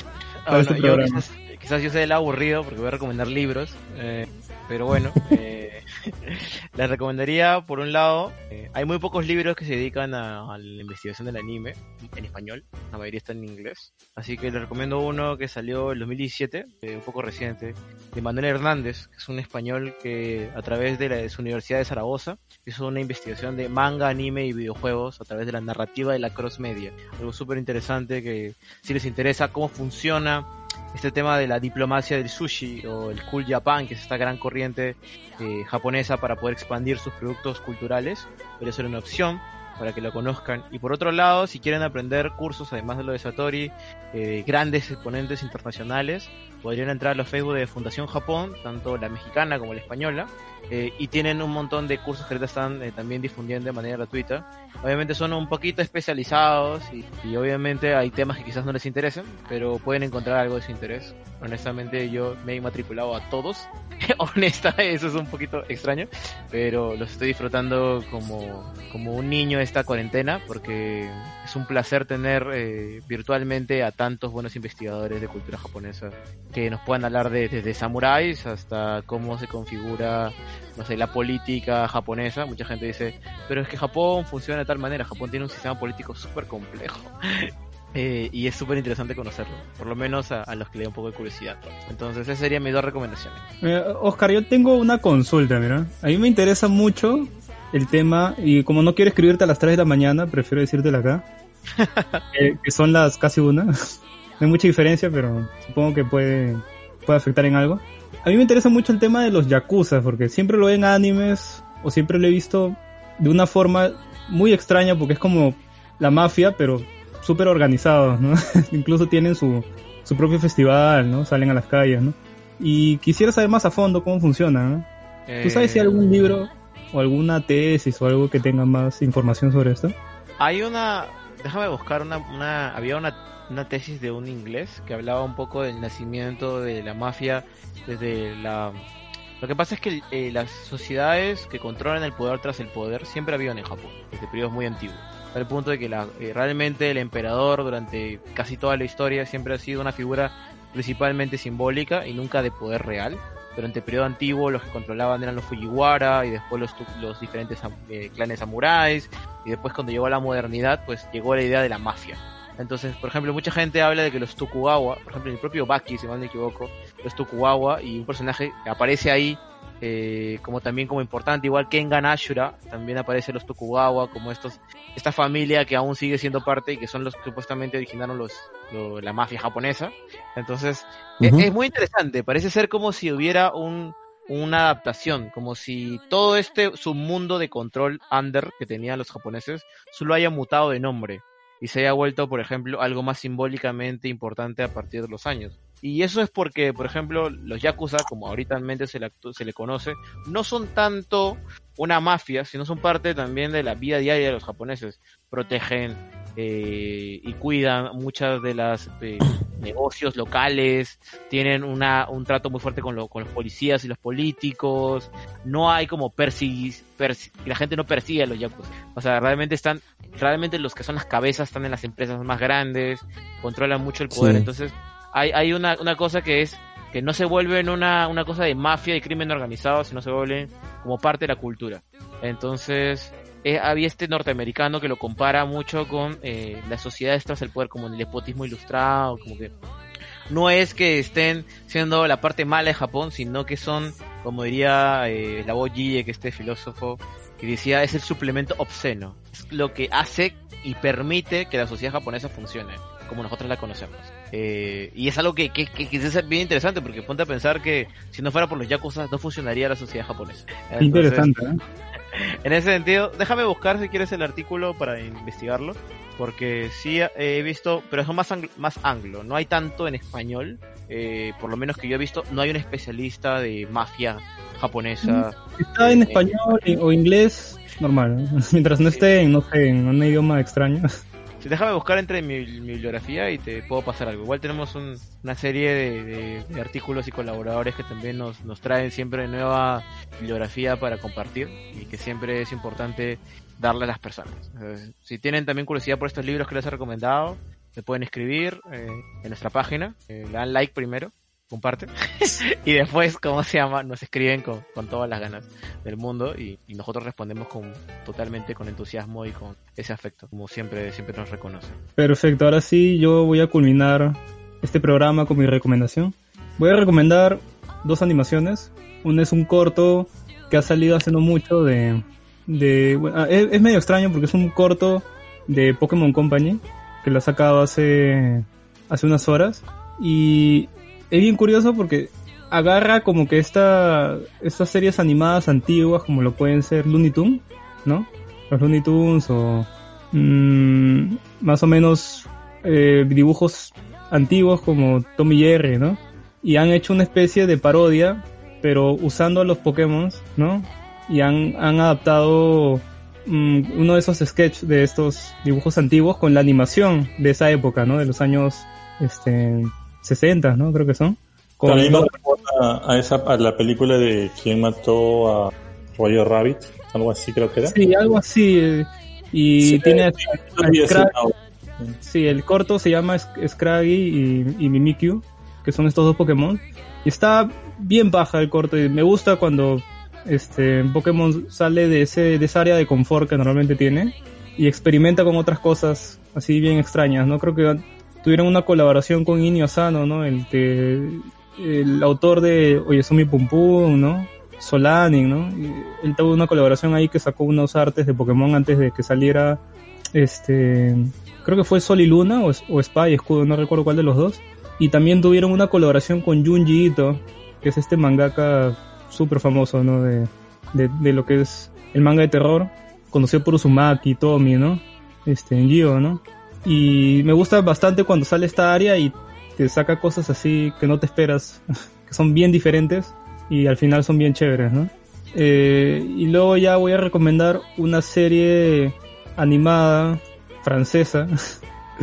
Ah, para bueno, este yo programa? quizás, quizás yo sea el aburrido porque voy a recomendar libros, eh, pero bueno, eh, les recomendaría por un lado, eh, hay muy pocos libros que se dedican a, a la investigación del anime en español, la mayoría está en inglés, así que les recomiendo uno que salió en 2017, eh, un poco reciente, de Manuel Hernández, que es un español que a través de, la, de su Universidad de Zaragoza hizo una investigación de manga, anime y videojuegos a través de la narrativa de la cross media, algo súper interesante que si les interesa cómo funciona este tema de la diplomacia del sushi o el cool Japan, que es esta gran corriente eh, japonesa para poder expandir sus productos culturales, podría ser una opción para que lo conozcan. Y por otro lado, si quieren aprender cursos, además de lo de Satori, eh, grandes exponentes internacionales, podrían entrar a los Facebook de Fundación Japón, tanto la mexicana como la española, eh, y tienen un montón de cursos que ahorita están eh, también difundiendo de manera gratuita. Obviamente son un poquito especializados y, y obviamente hay temas que quizás no les interesen, pero pueden encontrar algo de su interés. Honestamente yo me he matriculado a todos. Honesta, eso es un poquito extraño, pero los estoy disfrutando como, como un niño esta cuarentena porque es un placer tener eh, virtualmente a tantos buenos investigadores de cultura japonesa que nos puedan hablar de, desde samuráis hasta cómo se configura no sé, la política japonesa. Mucha gente dice, pero es que Japón funciona de tal manera, Japón tiene un sistema político súper complejo. eh, y es súper interesante conocerlo, por lo menos a, a los que le da un poco de curiosidad. Entonces, esas serían mis dos recomendaciones. Eh, Oscar, yo tengo una consulta, mira. A mí me interesa mucho el tema y como no quiero escribirte a las 3 de la mañana, prefiero decírtela acá. Eh, que son las casi una. no hay mucha diferencia, pero supongo que puede, puede afectar en algo. A mí me interesa mucho el tema de los yakuza, porque siempre lo veo en animes o siempre lo he visto de una forma muy extraña, porque es como la mafia, pero súper organizados, ¿no? Incluso tienen su, su propio festival, ¿no? Salen a las calles, ¿no? Y quisiera saber más a fondo cómo funciona, ¿no? ¿Tú sabes si hay algún libro o alguna tesis o algo que tenga más información sobre esto? Hay una, déjame buscar una, una había una, una tesis de un inglés que hablaba un poco del nacimiento de la mafia desde la... Lo que pasa es que eh, las sociedades que controlan el poder tras el poder siempre habían en Japón, desde periodos muy antiguos. Al punto de que la, eh, realmente el emperador durante casi toda la historia siempre ha sido una figura principalmente simbólica y nunca de poder real. Durante el periodo antiguo los que controlaban eran los Fujiwara y después los, los diferentes eh, clanes samuráis y después cuando llegó la modernidad pues llegó la idea de la mafia. Entonces, por ejemplo, mucha gente habla de que los Tokugawa, por ejemplo, el propio Baki, si mal no me equivoco, los Tokugawa y un personaje que aparece ahí eh, como también como importante, igual que en Ganashura, también aparece los Tokugawa como estos, esta familia que aún sigue siendo parte y que son los que supuestamente originaron los, lo- la mafia japonesa. Entonces, e- es, muy interesante, parece ser como si hubiera un, una adaptación, como si todo este submundo de control under que tenían los japoneses solo haya mutado de nombre y se haya vuelto, por ejemplo, algo más simbólicamente importante a partir de los años. Y eso es porque, por ejemplo, los Yakuza, como ahorita se le, se le conoce, no son tanto una mafia, sino son parte también de la vida diaria de los japoneses. Protegen eh, y cuidan muchas de las eh, negocios locales, tienen una, un trato muy fuerte con, lo- con los policías y los políticos, no hay como persigis, persi- la gente no persigue a los Yakuza. O sea, realmente están, realmente los que son las cabezas están en las empresas más grandes, controlan mucho el poder, Sí. entonces hay, hay una, una cosa que es que no se vuelven una, una cosa de mafia y crimen organizado, sino se vuelven como parte de la cultura. Entonces, eh, había este norteamericano que lo compara mucho con eh, las sociedades tras el poder, como el nepotismo ilustrado, como que no es que estén siendo la parte mala de Japón, sino que son, como diría eh, la Gille, que este filósofo, que decía, es el suplemento obsceno. Es lo que hace y permite que la sociedad japonesa funcione, como nosotros la conocemos. Eh, y es algo que, que, que, que es bien interesante, porque ponte a pensar que si no fuera por los yakuza, no funcionaría la sociedad japonesa. Entonces, interesante, ¿eh? En ese sentido, déjame buscar si quieres el artículo para investigarlo, porque sí he visto, pero es más anglo, más anglo, no hay tanto en español, eh, por lo menos que yo he visto, no hay un especialista de mafia japonesa. Está en Eh, español y- o inglés, normal. ¿no? Mientras no esté en, no sé, en un idioma extraño. Sí, déjame buscar entre mi, mi bibliografía y te puedo pasar algo. Igual tenemos un- una serie de, artículos y colaboradores que también nos, nos traen siempre nueva bibliografía para compartir y que siempre es importante darle a las personas. Eh, si tienen también curiosidad por estos libros que les he recomendado, me pueden escribir eh, en nuestra página. Eh, le dan like primero, comparten y después, ¿cómo se llama? Nos escriben con, con todas las ganas del mundo y, y nosotros respondemos con totalmente con entusiasmo y con ese afecto, como siempre siempre nos reconocen. Perfecto, ahora sí yo voy a culminar este programa con mi recomendación. Voy a recomendar dos animaciones. Una es un corto que ha salido hace no mucho de... de bueno, ah, es, es medio extraño porque es un corto de Pokémon Company que lo ha sacado hace, hace unas horas. Y es bien curioso porque agarra como que esta, estas series animadas antiguas como lo pueden ser Looney Tunes, ¿no? Los Looney Tunes o mm, más o menos eh, dibujos antiguos como Tom y Jerry, ¿no? Y han hecho una especie de parodia, pero usando a los Pokémon, ¿no? Y han, han adaptado mm, uno de esos sketches de estos dibujos antiguos con la animación de esa época, ¿no? De los años este, 60, ¿no? Creo que son. Con- También recuerda a, esa, a la película de quién mató a Roger Rabbit, algo así creo que era. Sí, algo así. eh, Y Sí, tiene a sí, Scrag- sí, Sí, el corto se llama Scraggy y, y Mimikyu, que son estos dos Pokémon. Y está bien baja el corto y me gusta cuando este Pokémon sale de ese de esa área de confort que normalmente tiene y experimenta con otras cosas así bien extrañas, ¿no? Creo que tuvieron una colaboración con Inio Asano, ¿no? El que el autor de Oyasumi Pum Pum, ¿no? Solanin, ¿no? Y él tuvo una colaboración ahí que sacó unos artes de Pokémon antes de que saliera este creo que fue Sol y Luna o, o Espada y Escudo, no recuerdo cuál de los dos. Y también tuvieron una colaboración con Junji Ito, que es este mangaka súper famoso, ¿no? De, de, de lo que es el manga de terror, conocido por Uzumaki, Tomi, ¿no? Este, en Gyo, ¿no? Y me gusta bastante cuando sale esta área y te saca cosas así que no te esperas, que son bien diferentes y al final son bien chéveres, ¿no? Eh, y luego ya voy a recomendar una serie animada francesa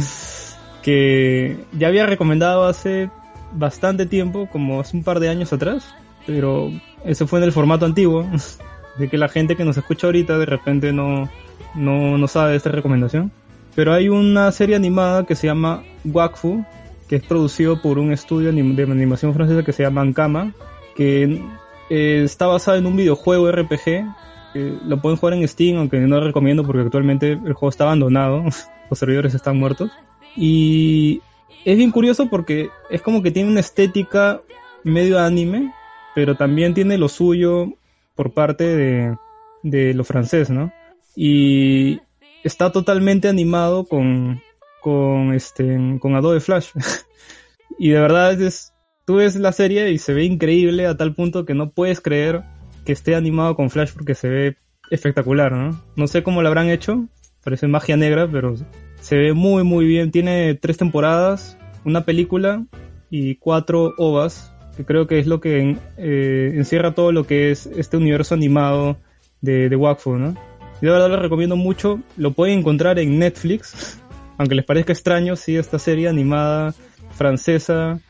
que ya había recomendado hace bastante tiempo, como hace un par de años atrás, pero ese fue en el formato antiguo, de que la gente que nos escucha ahorita de repente no, no, no sabe de esta recomendación. Pero hay una serie animada que se llama Wakfu, que es producido por un estudio de animación francesa que se llama Ankama, que eh, está basado en un videojuego RPG. que lo pueden jugar en Steam, aunque no lo recomiendo porque actualmente el juego está abandonado, los servidores están muertos. Y es bien curioso porque es como que tiene una estética medio anime, pero también tiene lo suyo por parte de, de lo francés, ¿no? Y está totalmente animado con, con este, con Adobe Flash. y de verdad es, tú ves la serie y se ve increíble a tal punto que no puedes creer que esté animado con Flash porque se ve espectacular, ¿no? No sé cómo lo habrán hecho, parece magia negra, pero se ve muy muy bien. Tiene tres temporadas, una película y cuatro ovas, que creo que es lo que eh, encierra todo lo que es este universo animado de, de Wakfu, ¿no? Y de verdad lo recomiendo mucho. Lo pueden encontrar en Netflix, aunque les parezca extraño, sí, esta serie animada francesa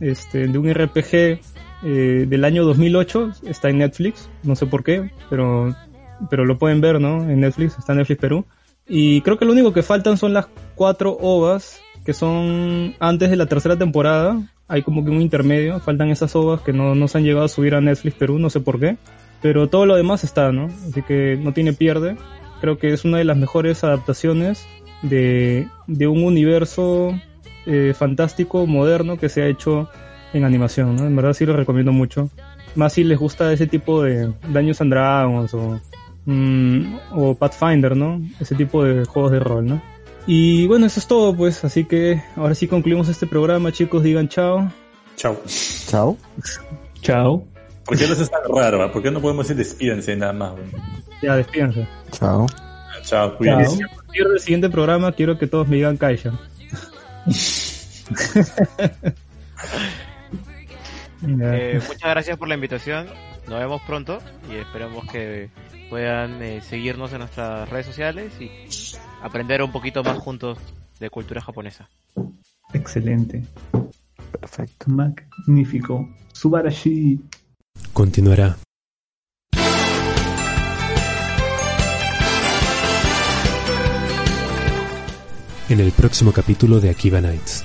este, de un RPG eh, del año 2008 está en Netflix, no sé por qué, pero, pero lo pueden ver, ¿no? En Netflix, está en Netflix Perú. Y creo que lo único que faltan son las cuatro ovas que son antes de la tercera temporada. Hay como que un intermedio, faltan esas ovas que no, no se han llegado a subir a Netflix Perú, no sé por qué. Pero todo lo demás está, ¿no? Así que no tiene pierde. Creo que es una de las mejores adaptaciones de, de un universo eh, fantástico, moderno que se ha hecho en animación, ¿no? En verdad sí lo recomiendo mucho. Más si les gusta ese tipo de Daños and Dragons o, mm, o Pathfinder, ¿no? Ese tipo de juegos de rol, ¿no? Y bueno, eso es todo, pues. Así que ahora sí concluimos este programa, chicos. Digan chao. Chao. Chao. Chao. ¿Por qué no es tan raro? ah? ¿Por qué no podemos decir despídense nada más? güey? Ya, despídense. Chao. Chao, cuídense. A partir del siguiente programa quiero que todos me digan Kaisha. Eh, muchas gracias por la invitación. Nos vemos pronto y esperamos que puedan eh, seguirnos en nuestras redes sociales y aprender un poquito más juntos de cultura japonesa. Excelente. Perfecto. Magnífico. Subarashi. Continuará. En el próximo capítulo de Akiba Nights.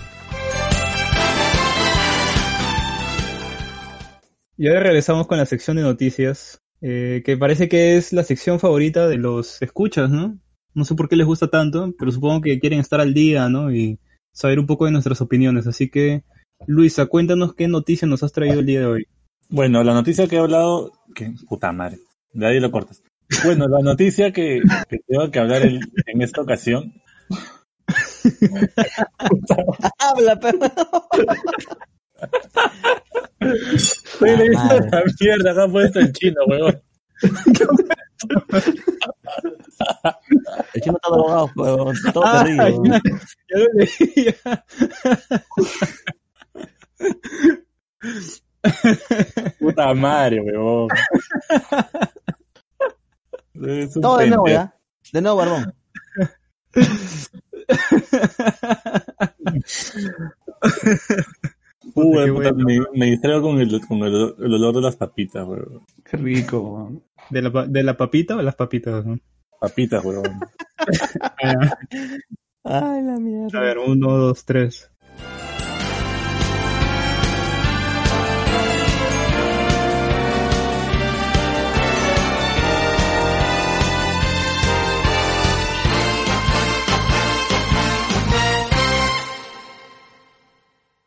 Y ahora regresamos con la sección de noticias, eh, que parece que es la sección favorita de los escuchas, ¿no? No sé por qué les gusta tanto, pero supongo que quieren estar al día, ¿no? Y saber un poco de nuestras opiniones. Así que, Luisa, cuéntanos qué noticia nos has traído el día de hoy. Bueno, la noticia que he hablado, que puta madre, de ahí lo cortas. Bueno, la noticia que, que tengo que hablar el- en esta ocasión, Habla, perro. estoy leyendo la mierda, acá ha puesto en chino, weón. El chino está drogado, huevón. Todo Ah, perdido. ya, ya lo leía. Puta madre, weón. Todo de nuevo, ya. De nuevo. Uy, puta, bueno. me, me distraigo con, el, con el, el olor de las papitas, weón. Qué rico. ¿De la, ¿De la papita o las papitas? no? Papitas, weón. Ay, la A mierda. ver, uno, dos, tres.